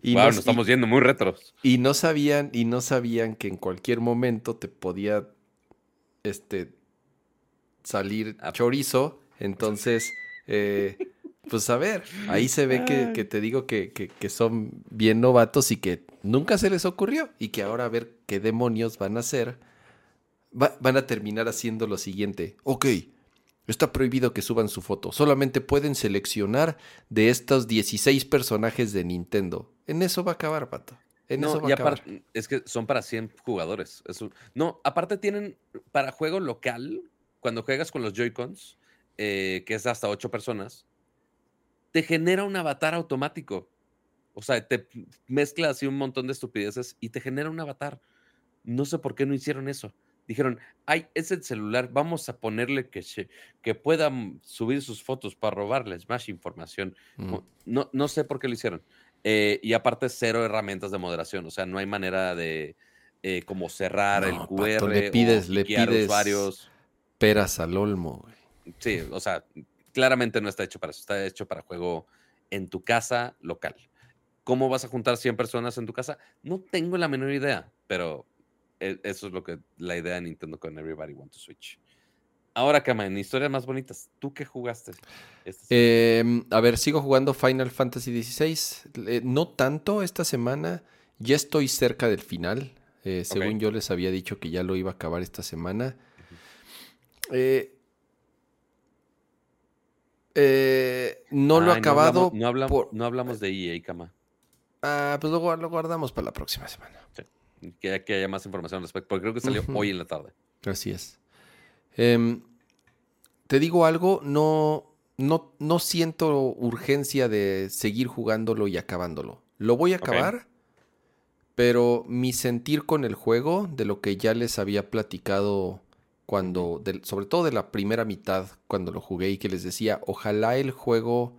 Y nos estamos yendo muy retros. Y no sabían, y no sabían que en cualquier momento te podía este salir ah. chorizo. Entonces, eh, pues a ver, ahí se ve que, te digo que, que, son bien novatos y que nunca se les ocurrió. Y que ahora a ver qué demonios van a hacer. van a terminar haciendo lo siguiente. Ok, Está prohibido que suban su foto. Solamente pueden seleccionar de estos 16 personajes de Nintendo. En eso va a acabar, pato. En no, y aparte, es que son para 100 jugadores. no, aparte tienen para juego local, cuando juegas con los Joy-Cons, eh, que es hasta 8 personas, te genera un avatar automático. O sea, te mezcla así un montón de estupideces y te genera un avatar. No sé por qué no hicieron eso dijeron, ay, es el celular, vamos a ponerle que, se, que puedan subir sus fotos para robarles más información. Mm. No, no sé por qué lo hicieron. Eh, y aparte, cero herramientas de moderación, o sea, no hay manera de eh, como cerrar el QR. le pides, le pides usuarios. peras al olmo. Sí, o sea, claramente no está hecho para eso, está hecho para juego en tu casa local ¿Cómo vas a juntar 100 personas en tu casa? No tengo la menor idea, pero e, eso es lo que la idea de Nintendo con Everybody Want to Switch. Ahora, Kama, en historias más bonitas, ¿tú qué jugaste? Em, a ver, sigo jugando Final Fantasy XVI. no tanto esta semana. Ya estoy cerca del final. Eh, según yo les había dicho que ya lo iba a acabar esta semana. Eh, eh, no lo he acabado. No hablamos, de EA, Kama. Ah, pues lo, lo, guardamos para la próxima semana. Que, haya más información al respecto, porque creo que salió hoy en la tarde. Así es. Em, te digo algo, no, no, no siento urgencia de seguir jugándolo y acabándolo. Lo voy a acabar, pero mi sentir con el juego, de lo que ya les había platicado cuando, sobre todo de la primera mitad, cuando lo jugué y que les decía, ojalá el juego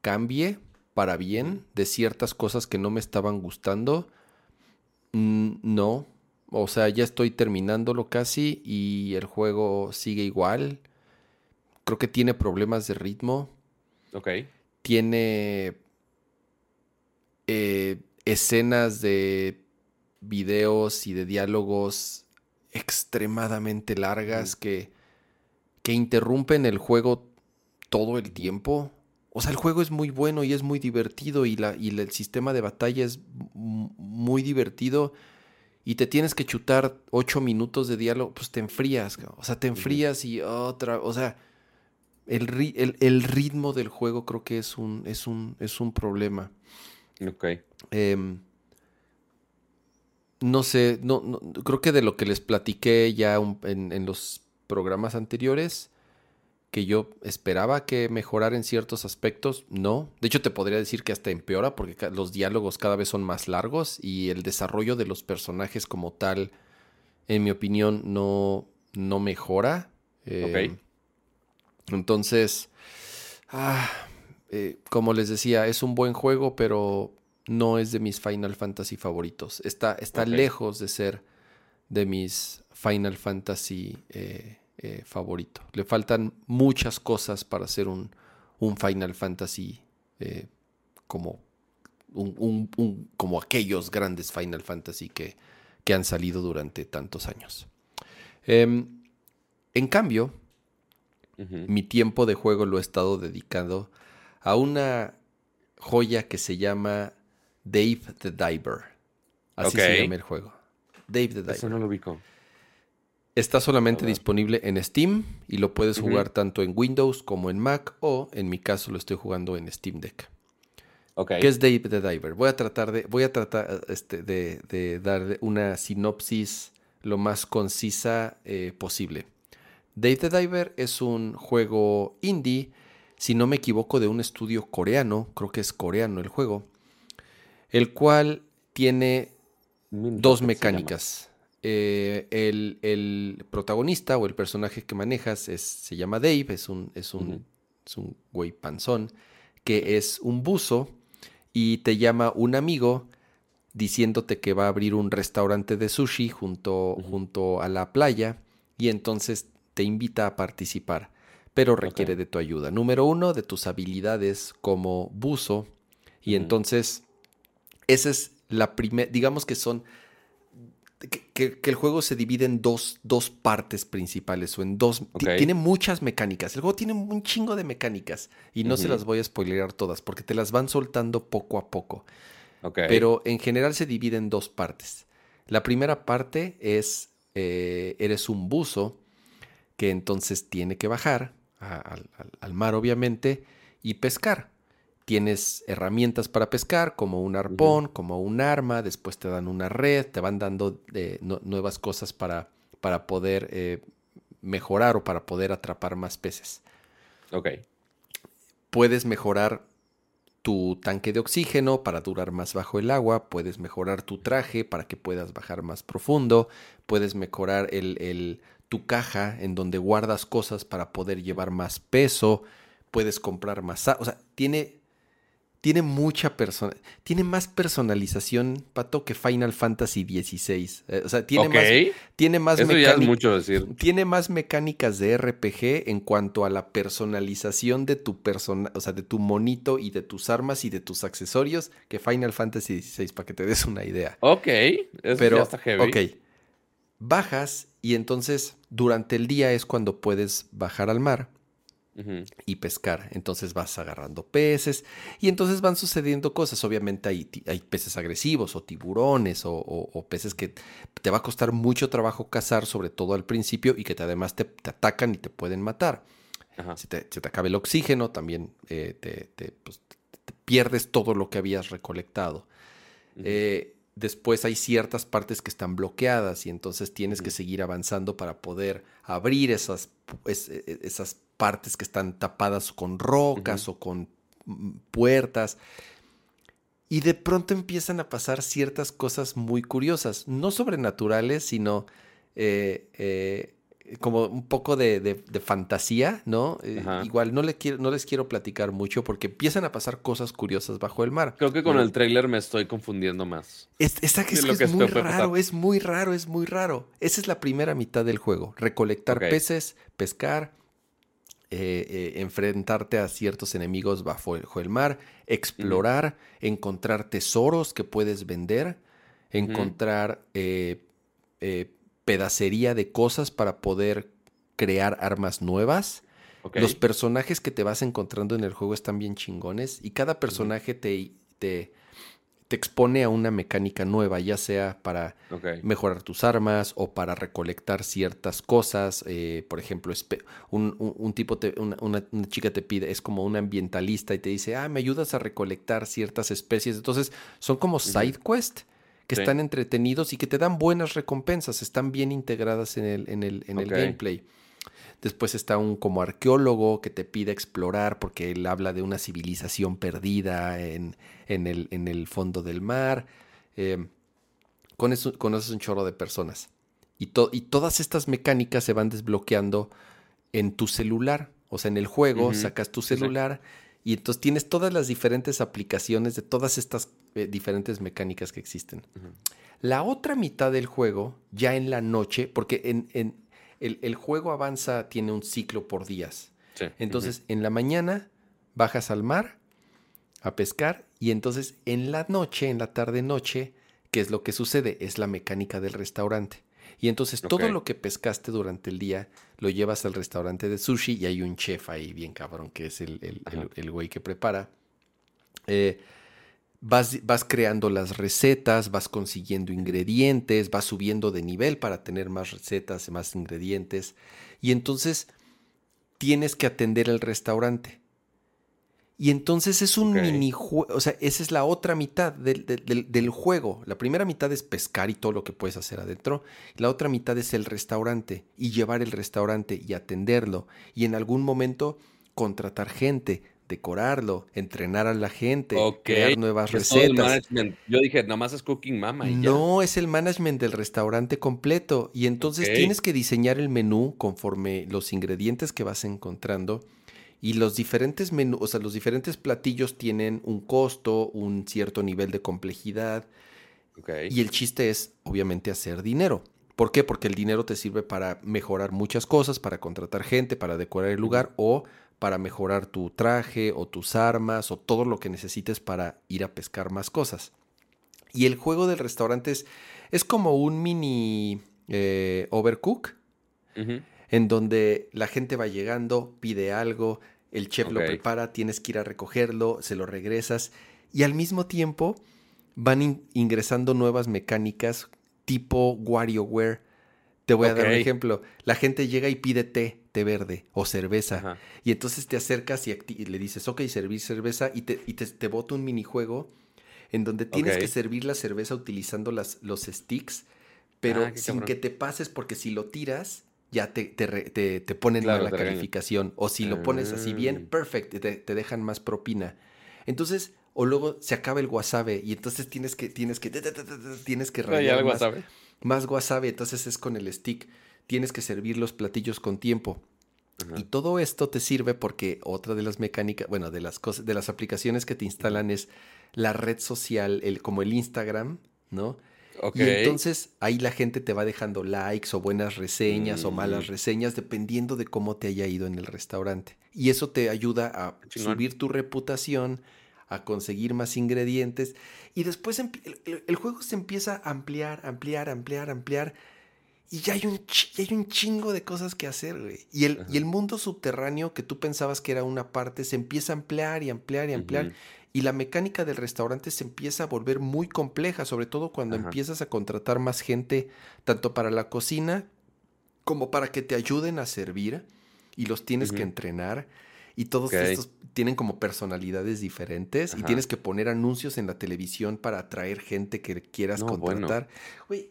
cambie para bien de ciertas cosas que no me estaban gustando. Mm, no, o sea, ya estoy terminándolo casi y el juego sigue igual. Creo que tiene problemas de ritmo. Ok. Tiene eh, escenas de videos y de diálogos extremadamente largas que, que interrumpen el juego todo el tiempo. O sea, el juego es muy bueno y es muy divertido y, la, y el sistema de batalla es muy divertido y te tienes que chutar ocho minutos de diálogo, pues te enfrías, o sea, te enfrías y otra, o sea, el, ritmo del juego creo que es un, es un, es un problema. Ok. Em, no sé, no, creo que de lo que les platiqué ya en, en los programas anteriores, que yo esperaba que mejorara en ciertos aspectos, no. De hecho, te podría decir que hasta empeora porque los diálogos cada vez son más largos y el desarrollo de los personajes como tal, en mi opinión, no, no mejora. Eh, entonces, ah, eh, como les decía, es un buen juego, pero no es de mis Final Fantasy favoritos. Está, está lejos de ser de mis Final Fantasy eh, eh, favorito. Le faltan muchas cosas para ser un, Final Fantasy eh, como, un, como aquellos grandes Final Fantasy que, que han salido durante tantos años. Em, en cambio, mi tiempo de juego lo he estado dedicando a una joya que se llama Dave the Diver. Así se llama el juego. Dave the Diver. Eso no lo ubico. Está solamente disponible en Steam y lo puedes jugar tanto en Windows como en Mac o en mi caso lo estoy jugando en Steam Deck. Okay. ¿Qué es Dave the Diver? Voy a tratar de, voy a tratar este, de, dar una sinopsis lo más concisa eh, posible. Dave the Diver es un juego indie, si no me equivoco, de un estudio coreano, creo que es coreano el juego, el cual tiene dos mecánicas. Eh, el, protagonista o el personaje que manejas se llama Dave, es un, es un, un güey panzón, que es un buzo y te llama un amigo diciéndote que va a abrir un restaurante de sushi junto, junto a la playa y entonces te invita a participar, pero requiere de tu ayuda. Número uno, de tus habilidades como buzo y entonces esa es la primera, digamos que son que, el juego se divide en dos, dos partes principales o en dos... Tiene muchas mecánicas. El juego tiene un chingo de mecánicas y no se las voy a spoilear todas porque te las van soltando poco a poco. Pero en general se divide en dos partes. La primera parte es, eh, eres un buzo que entonces tiene que bajar al mar obviamente y pescar tienes herramientas para pescar, como un arpón, como un arma, después te dan una red, te van dando eh, nuevas cosas para, para poder eh, mejorar o para poder atrapar más peces. Ok. Puedes mejorar tu tanque de oxígeno para durar más bajo el agua, puedes mejorar tu traje para que puedas bajar más profundo, puedes mejorar el, tu caja en donde guardas cosas para poder llevar más peso, puedes comprar más... O sea, tiene tiene mucha persona, tiene más personalización, Pato, que Final Fantasy XVI. Eh, o sea, tiene más, tiene más mucho decir. Tiene más mecánicas de RPG en cuanto a la personalización de tu persona, o sea, de tu monito y de tus armas y de tus accesorios que Final Fantasy XVI, para que te des una idea. Ok, eso Pero, ya está heavy. Ok. Bajas y entonces durante el día es cuando puedes bajar al mar y pescar. Entonces vas agarrando peces y entonces van sucediendo cosas. Obviamente hay, hay peces agresivos o tiburones o, peces que te va a costar mucho trabajo cazar, sobre todo al principio, y que te, además te, atacan y te pueden matar. Si te, te, acaba el oxígeno, también eh, pues, te, pierdes todo lo que habías recolectado. Eh, después hay ciertas partes que están bloqueadas y entonces tienes que seguir avanzando para poder abrir esas, e, esas partes que están tapadas con rocas o con mm, puertas. Y de pronto empiezan a pasar ciertas cosas muy curiosas, no sobrenaturales, sino eh, eh, como un poco de, fantasía, ¿no? Eh, igual no, le quiero, no les quiero platicar mucho porque empiezan a pasar cosas curiosas bajo el mar. Creo que con el trailer me estoy confundiendo más. Es, es, es, muy raro, es muy raro, es muy raro. Esa es la primera mitad del juego. Recolectar peces, pescar, eh, eh, enfrentarte a ciertos enemigos bajo el, mar, explorar, encontrar tesoros que puedes vender, encontrar eh, pedacería de cosas para poder crear armas nuevas. Los personajes que te vas encontrando en el juego están bien chingones y cada personaje te, te, te expone a una mecánica nueva, ya sea para mejorar tus armas o para recolectar ciertas cosas. Eh, por ejemplo, un, tipo, una, chica te pide, es como un ambientalista y te dice, ah, me ayudas a recolectar ciertas especies. Entonces, son como side quest que están entretenidos y que te dan buenas recompensas, están bien integradas en el, en el, en el gameplay. Después está un como arqueólogo que te pide explorar porque él habla de una civilización perdida en, el, en el, fondo del mar. Eh, conoces, un chorro de personas. Y, y, todas estas mecánicas se van desbloqueando en tu celular. O sea, en el juego sacas tu celular y entonces tienes todas las diferentes aplicaciones de todas estas eh, diferentes mecánicas que existen. La otra mitad del juego, ya en la noche, porque en, el, juego avanza, tiene un ciclo por días. Entonces, en la mañana bajas al mar a pescar y entonces en la noche, en la tarde-noche, ¿qué es lo que sucede? Es la mecánica del restaurante. Y entonces todo lo que pescaste durante el día lo llevas al restaurante de sushi y hay un chef ahí bien cabrón que es el, el, güey que prepara. Eh, Vas, creando las recetas, vas consiguiendo ingredientes, vas subiendo de nivel para tener más recetas, más ingredientes. Y entonces tienes que atender el restaurante. Y entonces es un minijuego, o sea, esa es la otra mitad del, del, juego. La primera mitad es pescar y todo lo que puedes hacer adentro. La otra mitad es el restaurante y llevar el restaurante y atenderlo. Y en algún momento contratar gente, decorarlo, entrenar a la gente, crear nuevas recetas. Yo dije, nomás es Cooking Mama. no, es el management del restaurante completo. Y entonces tienes que diseñar el menú conforme los ingredientes que vas encontrando. Y los diferentes menús, o sea, los diferentes platillos tienen un costo, un cierto nivel de complejidad. Y el chiste es, obviamente, hacer dinero. ¿Por qué? Porque el dinero te sirve para mejorar muchas cosas, para contratar gente, para decorar el lugar o para mejorar tu traje o tus armas o todo lo que necesites para ir a pescar más cosas. Y el juego del restaurante es, como un mini eh, overcook, en donde la gente va llegando, pide algo, el chef lo prepara, tienes que ir a recogerlo, se lo regresas y al mismo tiempo van ingresando nuevas mecánicas tipo WarioWare. Te voy a dar un ejemplo. La gente llega y pide té té verde o cerveza. Y entonces te acercas y, le dices, ok, servir cerveza y te, y te, bota un minijuego en donde tienes que servir la cerveza utilizando las, los sticks, pero ah, sin que te pases porque si lo tiras ya te, te, te, ponen la calificación. O si lo pones así bien, ah. perfect, te, dejan más propina. Entonces, o luego se acaba el wasabi y entonces tienes que, tienes que, tienes que rayar más, más wasabi, entonces es con el stick tienes que servir los platillos con tiempo. Y todo esto te sirve porque otra de las mecánicas, bueno, de las cosas, de las aplicaciones que te instalan es la red social, el, como el Instagram, ¿no? Y entonces ahí la gente te va dejando likes o buenas reseñas o malas mm. reseñas dependiendo de cómo te haya ido en el restaurante. Y eso te ayuda a subir tu reputación, a conseguir más ingredientes. Y después el, juego se empieza a ampliar, ampliar, ampliar, ampliar. Y ya hay un, hay un chingo de cosas que hacer, güey. Y el, y el mundo subterráneo que tú pensabas que era una parte se empieza a ampliar y ampliar y ampliar y la mecánica del restaurante se empieza a volver muy compleja, sobre todo cuando empiezas a contratar más gente, tanto para la cocina como para que te ayuden a servir y los tienes que entrenar. Y todos estos tienen como personalidades diferentes y tienes que poner anuncios en la televisión para atraer gente que quieras contratar. Güey,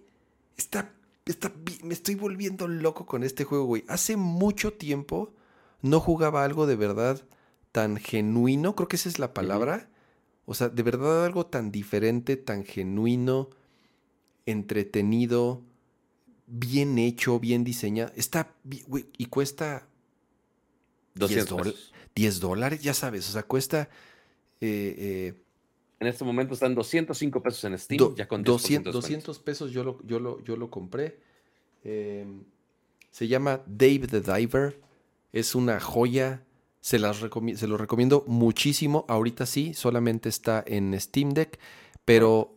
está, está, me estoy volviendo loco con este juego, güey. Hace mucho tiempo no jugaba algo de verdad tan genuino, creo que esa es la palabra, o sea, de verdad algo tan diferente, tan genuino, entretenido, bien hecho, bien diseñado. Está, y cuesta 10 dólares, ya sabes, o sea, cuesta... Eh, eh, en este momento están 205 pesos en Steam, ya con 200, 200 pesos yo lo, yo lo, yo lo compré. Em, se llama Dave the Diver. Es una joya se, las se lo recomiendo muchísimo. Ahorita sí, solamente está en Steam Deck, pero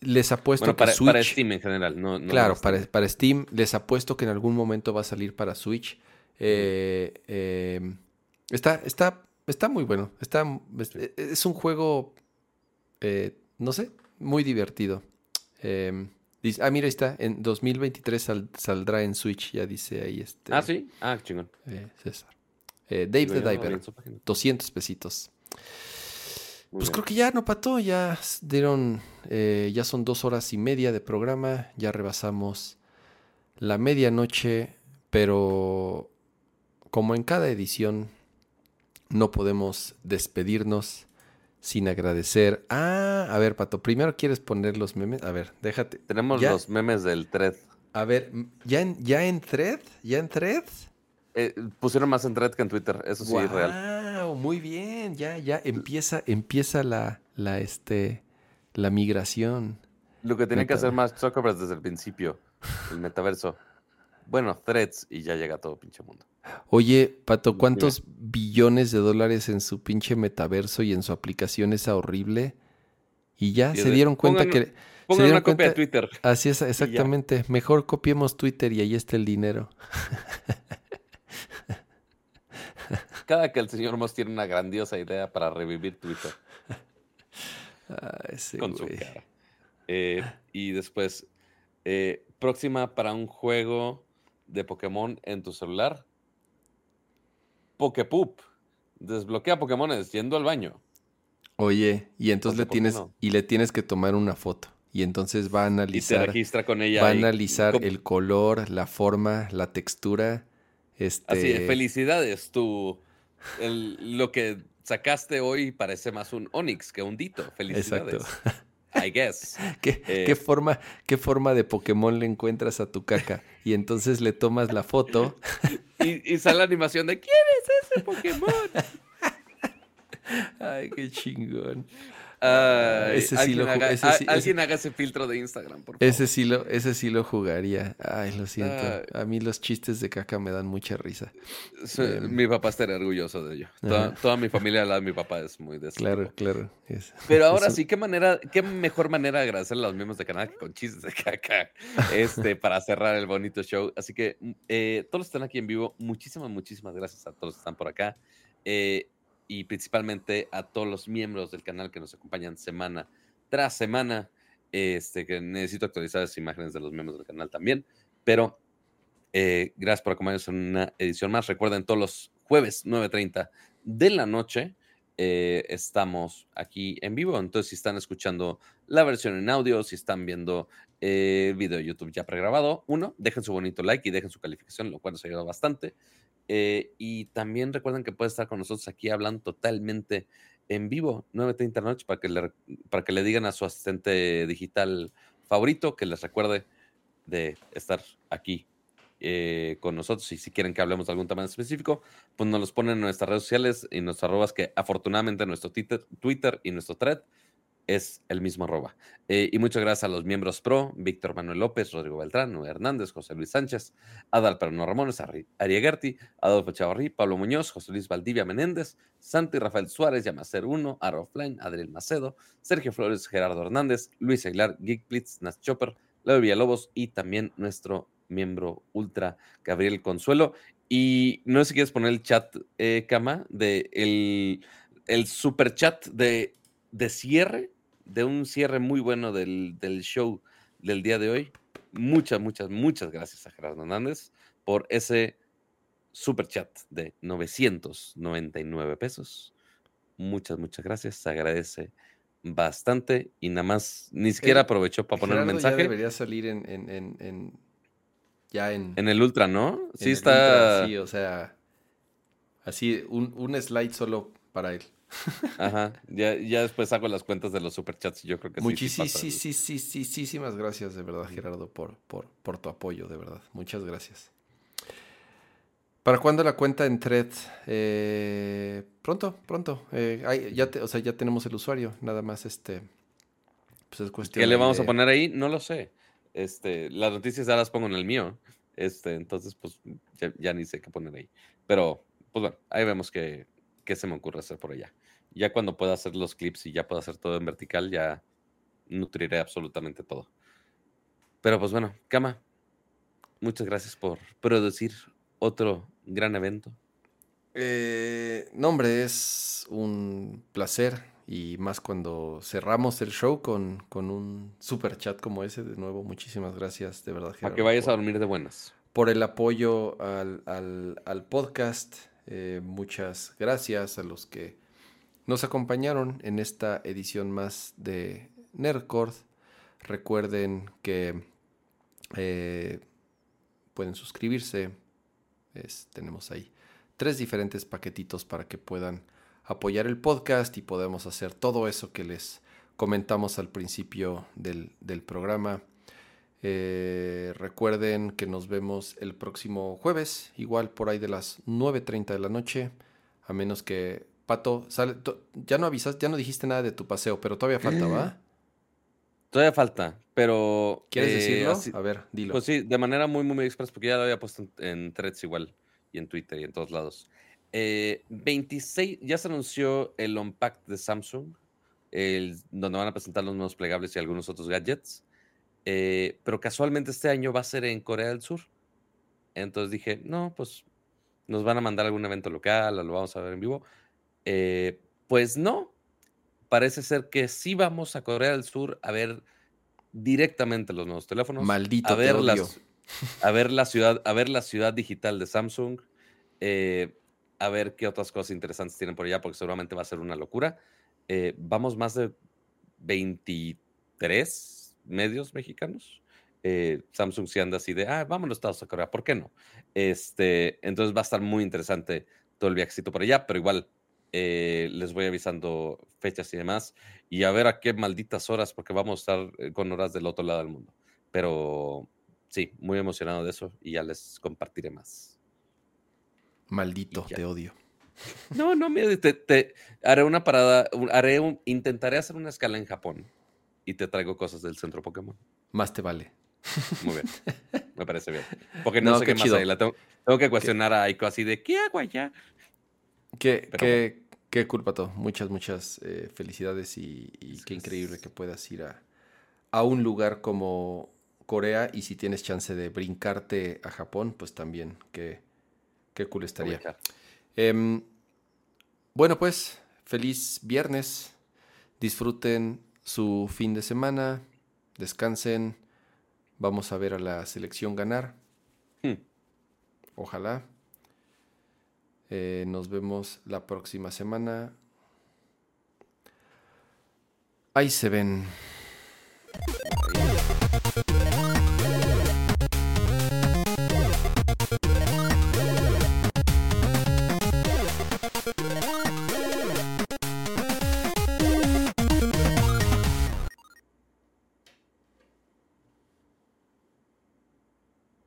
les apuesto que para, Switch... Para Steam en general, no, claro, para, para, Steam les apuesto que en algún momento va a salir para Switch. Eh, eh, está, está, está muy bueno. Está, es, un juego, eh, no sé, muy divertido. ah, mira, ahí está. En 2023 saldrá en Switch, ya dice ahí este. Ah, sí. Ah, chingón. César. Eh, Dave the Diver. 200 pesitos. pues creo que ya no pató, ya dieron, eh, ya son dos horas y media de programa, ya rebasamos la medianoche, pero como en cada edición, no podemos despedirnos sin agradecer. Ah, a ver, Pato, primero quieres poner los memes. A ver, déjate. Tenemos los memes del thread. A ver, ¿ya en, ya en thread? ¿Ya en thread? Eh, pusieron más en thread que en Twitter, eso sí es real. Muy bien, ya, ya empieza, empieza la, la, este, la migración. Lo que tenía que hacer más Zuckerberg desde el principio, el metaverso. Bueno, threads y ya llega todo pinche mundo. Oye, Pato, ¿cuántos billones de dólares en su pinche metaverso y en su aplicación esa horrible? Y ya se dieron cuenta que... Pongan una copia de Twitter. Así es, exactamente. Mejor copiemos Twitter y ahí está el dinero. Cada que el señor Moss tiene una grandiosa idea para revivir Twitter. con su cara. Eh, y después, eh, próxima para un juego de Pokémon en tu celular. Pokepoop. Desbloquea Pokémones yendo al baño. Oye, y entonces le tienes, y le tienes que tomar una foto. Y entonces va a analizar. Y registra con ella. Va a analizar el color, la forma, la textura Así este felicidades, tú. lo que sacaste hoy parece más un Onix que un Dito. Felicidades. Exacto. I guess. ¿Qué, ¿Qué, eh, forma, ¿Qué forma de Pokémon le encuentras a tu caca? Y entonces le tomas la foto. y, y sale la animación de ¿Quién es ese Pokémon? Ay, qué chingón. Ese sí lo haga, ese alguien haga ese filtro de Instagram, por favor. Ese sí lo, ese sí lo jugaría. Ay, lo siento. a mí los chistes de caca me dan mucha risa. Em, mi papá estaría orgulloso de ello. Toda, mi familia, la de mi papá, es muy de eso. Claro, claro. Pero ahora sí, qué manera, qué mejor manera de agradecer a los miembros de canal que con chistes de caca. Este, para cerrar el bonito show. Así que eh, todos están aquí en vivo. Muchísimas, muchísimas gracias a todos los que están por acá. Eh, y principalmente a todos los miembros del canal que nos acompañan semana tras semana. Este, que necesito actualizar las imágenes de los miembros del canal también. Pero eh, gracias por acompañarnos en una edición más. Recuerden, todos los jueves 9.30 de la noche eh, estamos aquí en vivo. Entonces, si están escuchando la versión en audio, si están viendo el video de YouTube ya pregrabado, uno, dejen su bonito like y dejen su calificación, lo cual nos ayuda bastante. Eh, y también recuerden que puede estar con nosotros aquí hablando totalmente en vivo, 9.30 de noche, para que, le, para que le digan a su asistente digital favorito que les recuerde de estar aquí eh, con nosotros. Y si quieren que hablemos de algún tema específico, pues nos los ponen en nuestras redes sociales y nuestras arrobas que afortunadamente nuestro Twitter, Twitter y nuestro thread es el mismo arroba. Eh, y muchas gracias a los miembros pro, Víctor Manuel López, Rodrigo Beltrán, Hernández, José Luis Sánchez, Adal Perno Ramones, Ari Gerti, Adolfo Chavarri, Pablo Muñoz, José Luis Valdivia Menéndez, Santi Rafael Suárez, Yamacer 1, Aro Offline, Adriel Macedo, Sergio Flores, Gerardo Hernández, Luis Aguilar, Geekblitz, Nas Chopper, Leo Villalobos y también nuestro miembro ultra, Gabriel Consuelo. Y no sé si quieres poner el chat, eh, Cama, de el, el super chat de, de cierre de un cierre muy bueno del, show del día de hoy. Muchas, muchas, muchas gracias a Gerardo Hernández por ese super chat de 999 pesos. Muchas, muchas gracias. Se agradece bastante y nada más ni siquiera aprovechó para poner un mensaje. Ya debería salir en, en, ya en en el ultra, ¿no? Sí está. sí, o sea, así un, un slide solo para él. Ajá, ya, ya después hago las cuentas de los superchats y yo creo que Muchísimas, sí. Sí, sí, sí, sí, sí, gracias de verdad, Gerardo, por, por, por tu apoyo, de verdad. Muchas gracias. ¿Para cuándo la cuenta en Thread? Eh, pronto, pronto. Eh, ya, o sea, ya tenemos el usuario, nada más este. Pues es cuestión. ¿Qué le vamos a poner ahí? No lo sé. Este, las noticias ya las pongo en el mío. Este, entonces, pues ya, ya ni sé qué poner ahí. Pero, pues bueno, ahí vemos que qué se me ocurre hacer por allá. Ya cuando pueda hacer los clips y ya pueda hacer todo en vertical, ya nutriré absolutamente todo. Pero pues bueno, Kama, muchas gracias por producir otro gran evento. Eh, no, hombre, es un placer y más cuando cerramos el show con, con un super chat como ese. De nuevo, muchísimas gracias, de verdad. Para que vayas a dormir de buenas. Por el apoyo al, al, al podcast eh, muchas gracias a los que nos acompañaron en esta edición más de Nerdcord. Recuerden que eh, pueden suscribirse. tenemos ahí tres diferentes paquetitos para que puedan apoyar el podcast y podemos hacer todo eso que les comentamos al principio del programa. Eh, recuerden que nos vemos el próximo jueves, igual por ahí de las 9.30 de la noche, a menos que Pato, sale, ya no avisas, ya no dijiste nada de tu paseo, pero todavía falta, ¿va? Todavía falta, pero... ¿Quieres eh, decirlo? a ver, dilo. Pues sí, de manera muy, muy, muy express, porque ya lo había puesto en, threads igual, y en Twitter y en todos lados. 26, eh, ya se anunció el Unpacked de Samsung, el, donde van a presentar los nuevos plegables y algunos otros gadgets. Eh, pero casualmente este año va a ser en Corea del Sur. Entonces dije, no, pues nos van a mandar algún evento local o lo vamos a ver en vivo. Eh, pues no, parece ser que sí vamos a Corea del Sur a ver directamente los nuevos teléfonos. Maldito a ver, a ver la ciudad, a ver la ciudad digital de Samsung, eh, a ver qué otras cosas interesantes tienen por allá, porque seguramente va a ser una locura. vamos más de 23 medios mexicanos. Eh, Samsung si anda así de, ah, vámonos a Estados Corea, ¿por qué no? Este, entonces va a estar muy interesante todo el viajecito por allá, pero igual eh, les voy avisando fechas y demás y a ver a qué malditas horas, porque vamos a estar eh, con horas del otro lado del mundo. Pero sí, muy emocionado de eso y ya les compartiré más. Maldito, te odio. No, no, me, te, haré una parada, haré un, intentaré hacer una escala en Japón y te traigo cosas del centro Pokémon. Más te vale. Muy bien. Me parece bien. Porque no, sé qué, más hay. La tengo, que cuestionar a Aiko así de ¿qué hago allá? Qué, qué, qué culpa todo. Muchas, muchas eh, felicidades y, qué increíble que puedas ir a, a un lugar como Corea y si tienes chance de brincarte a Japón, pues también qué, qué cool estaría. Em, bueno, pues feliz viernes. Disfruten su fin de semana, descansen, vamos a ver a la selección ganar. Hmm. Ojalá. Eh, nos vemos la próxima semana. Ahí se ven.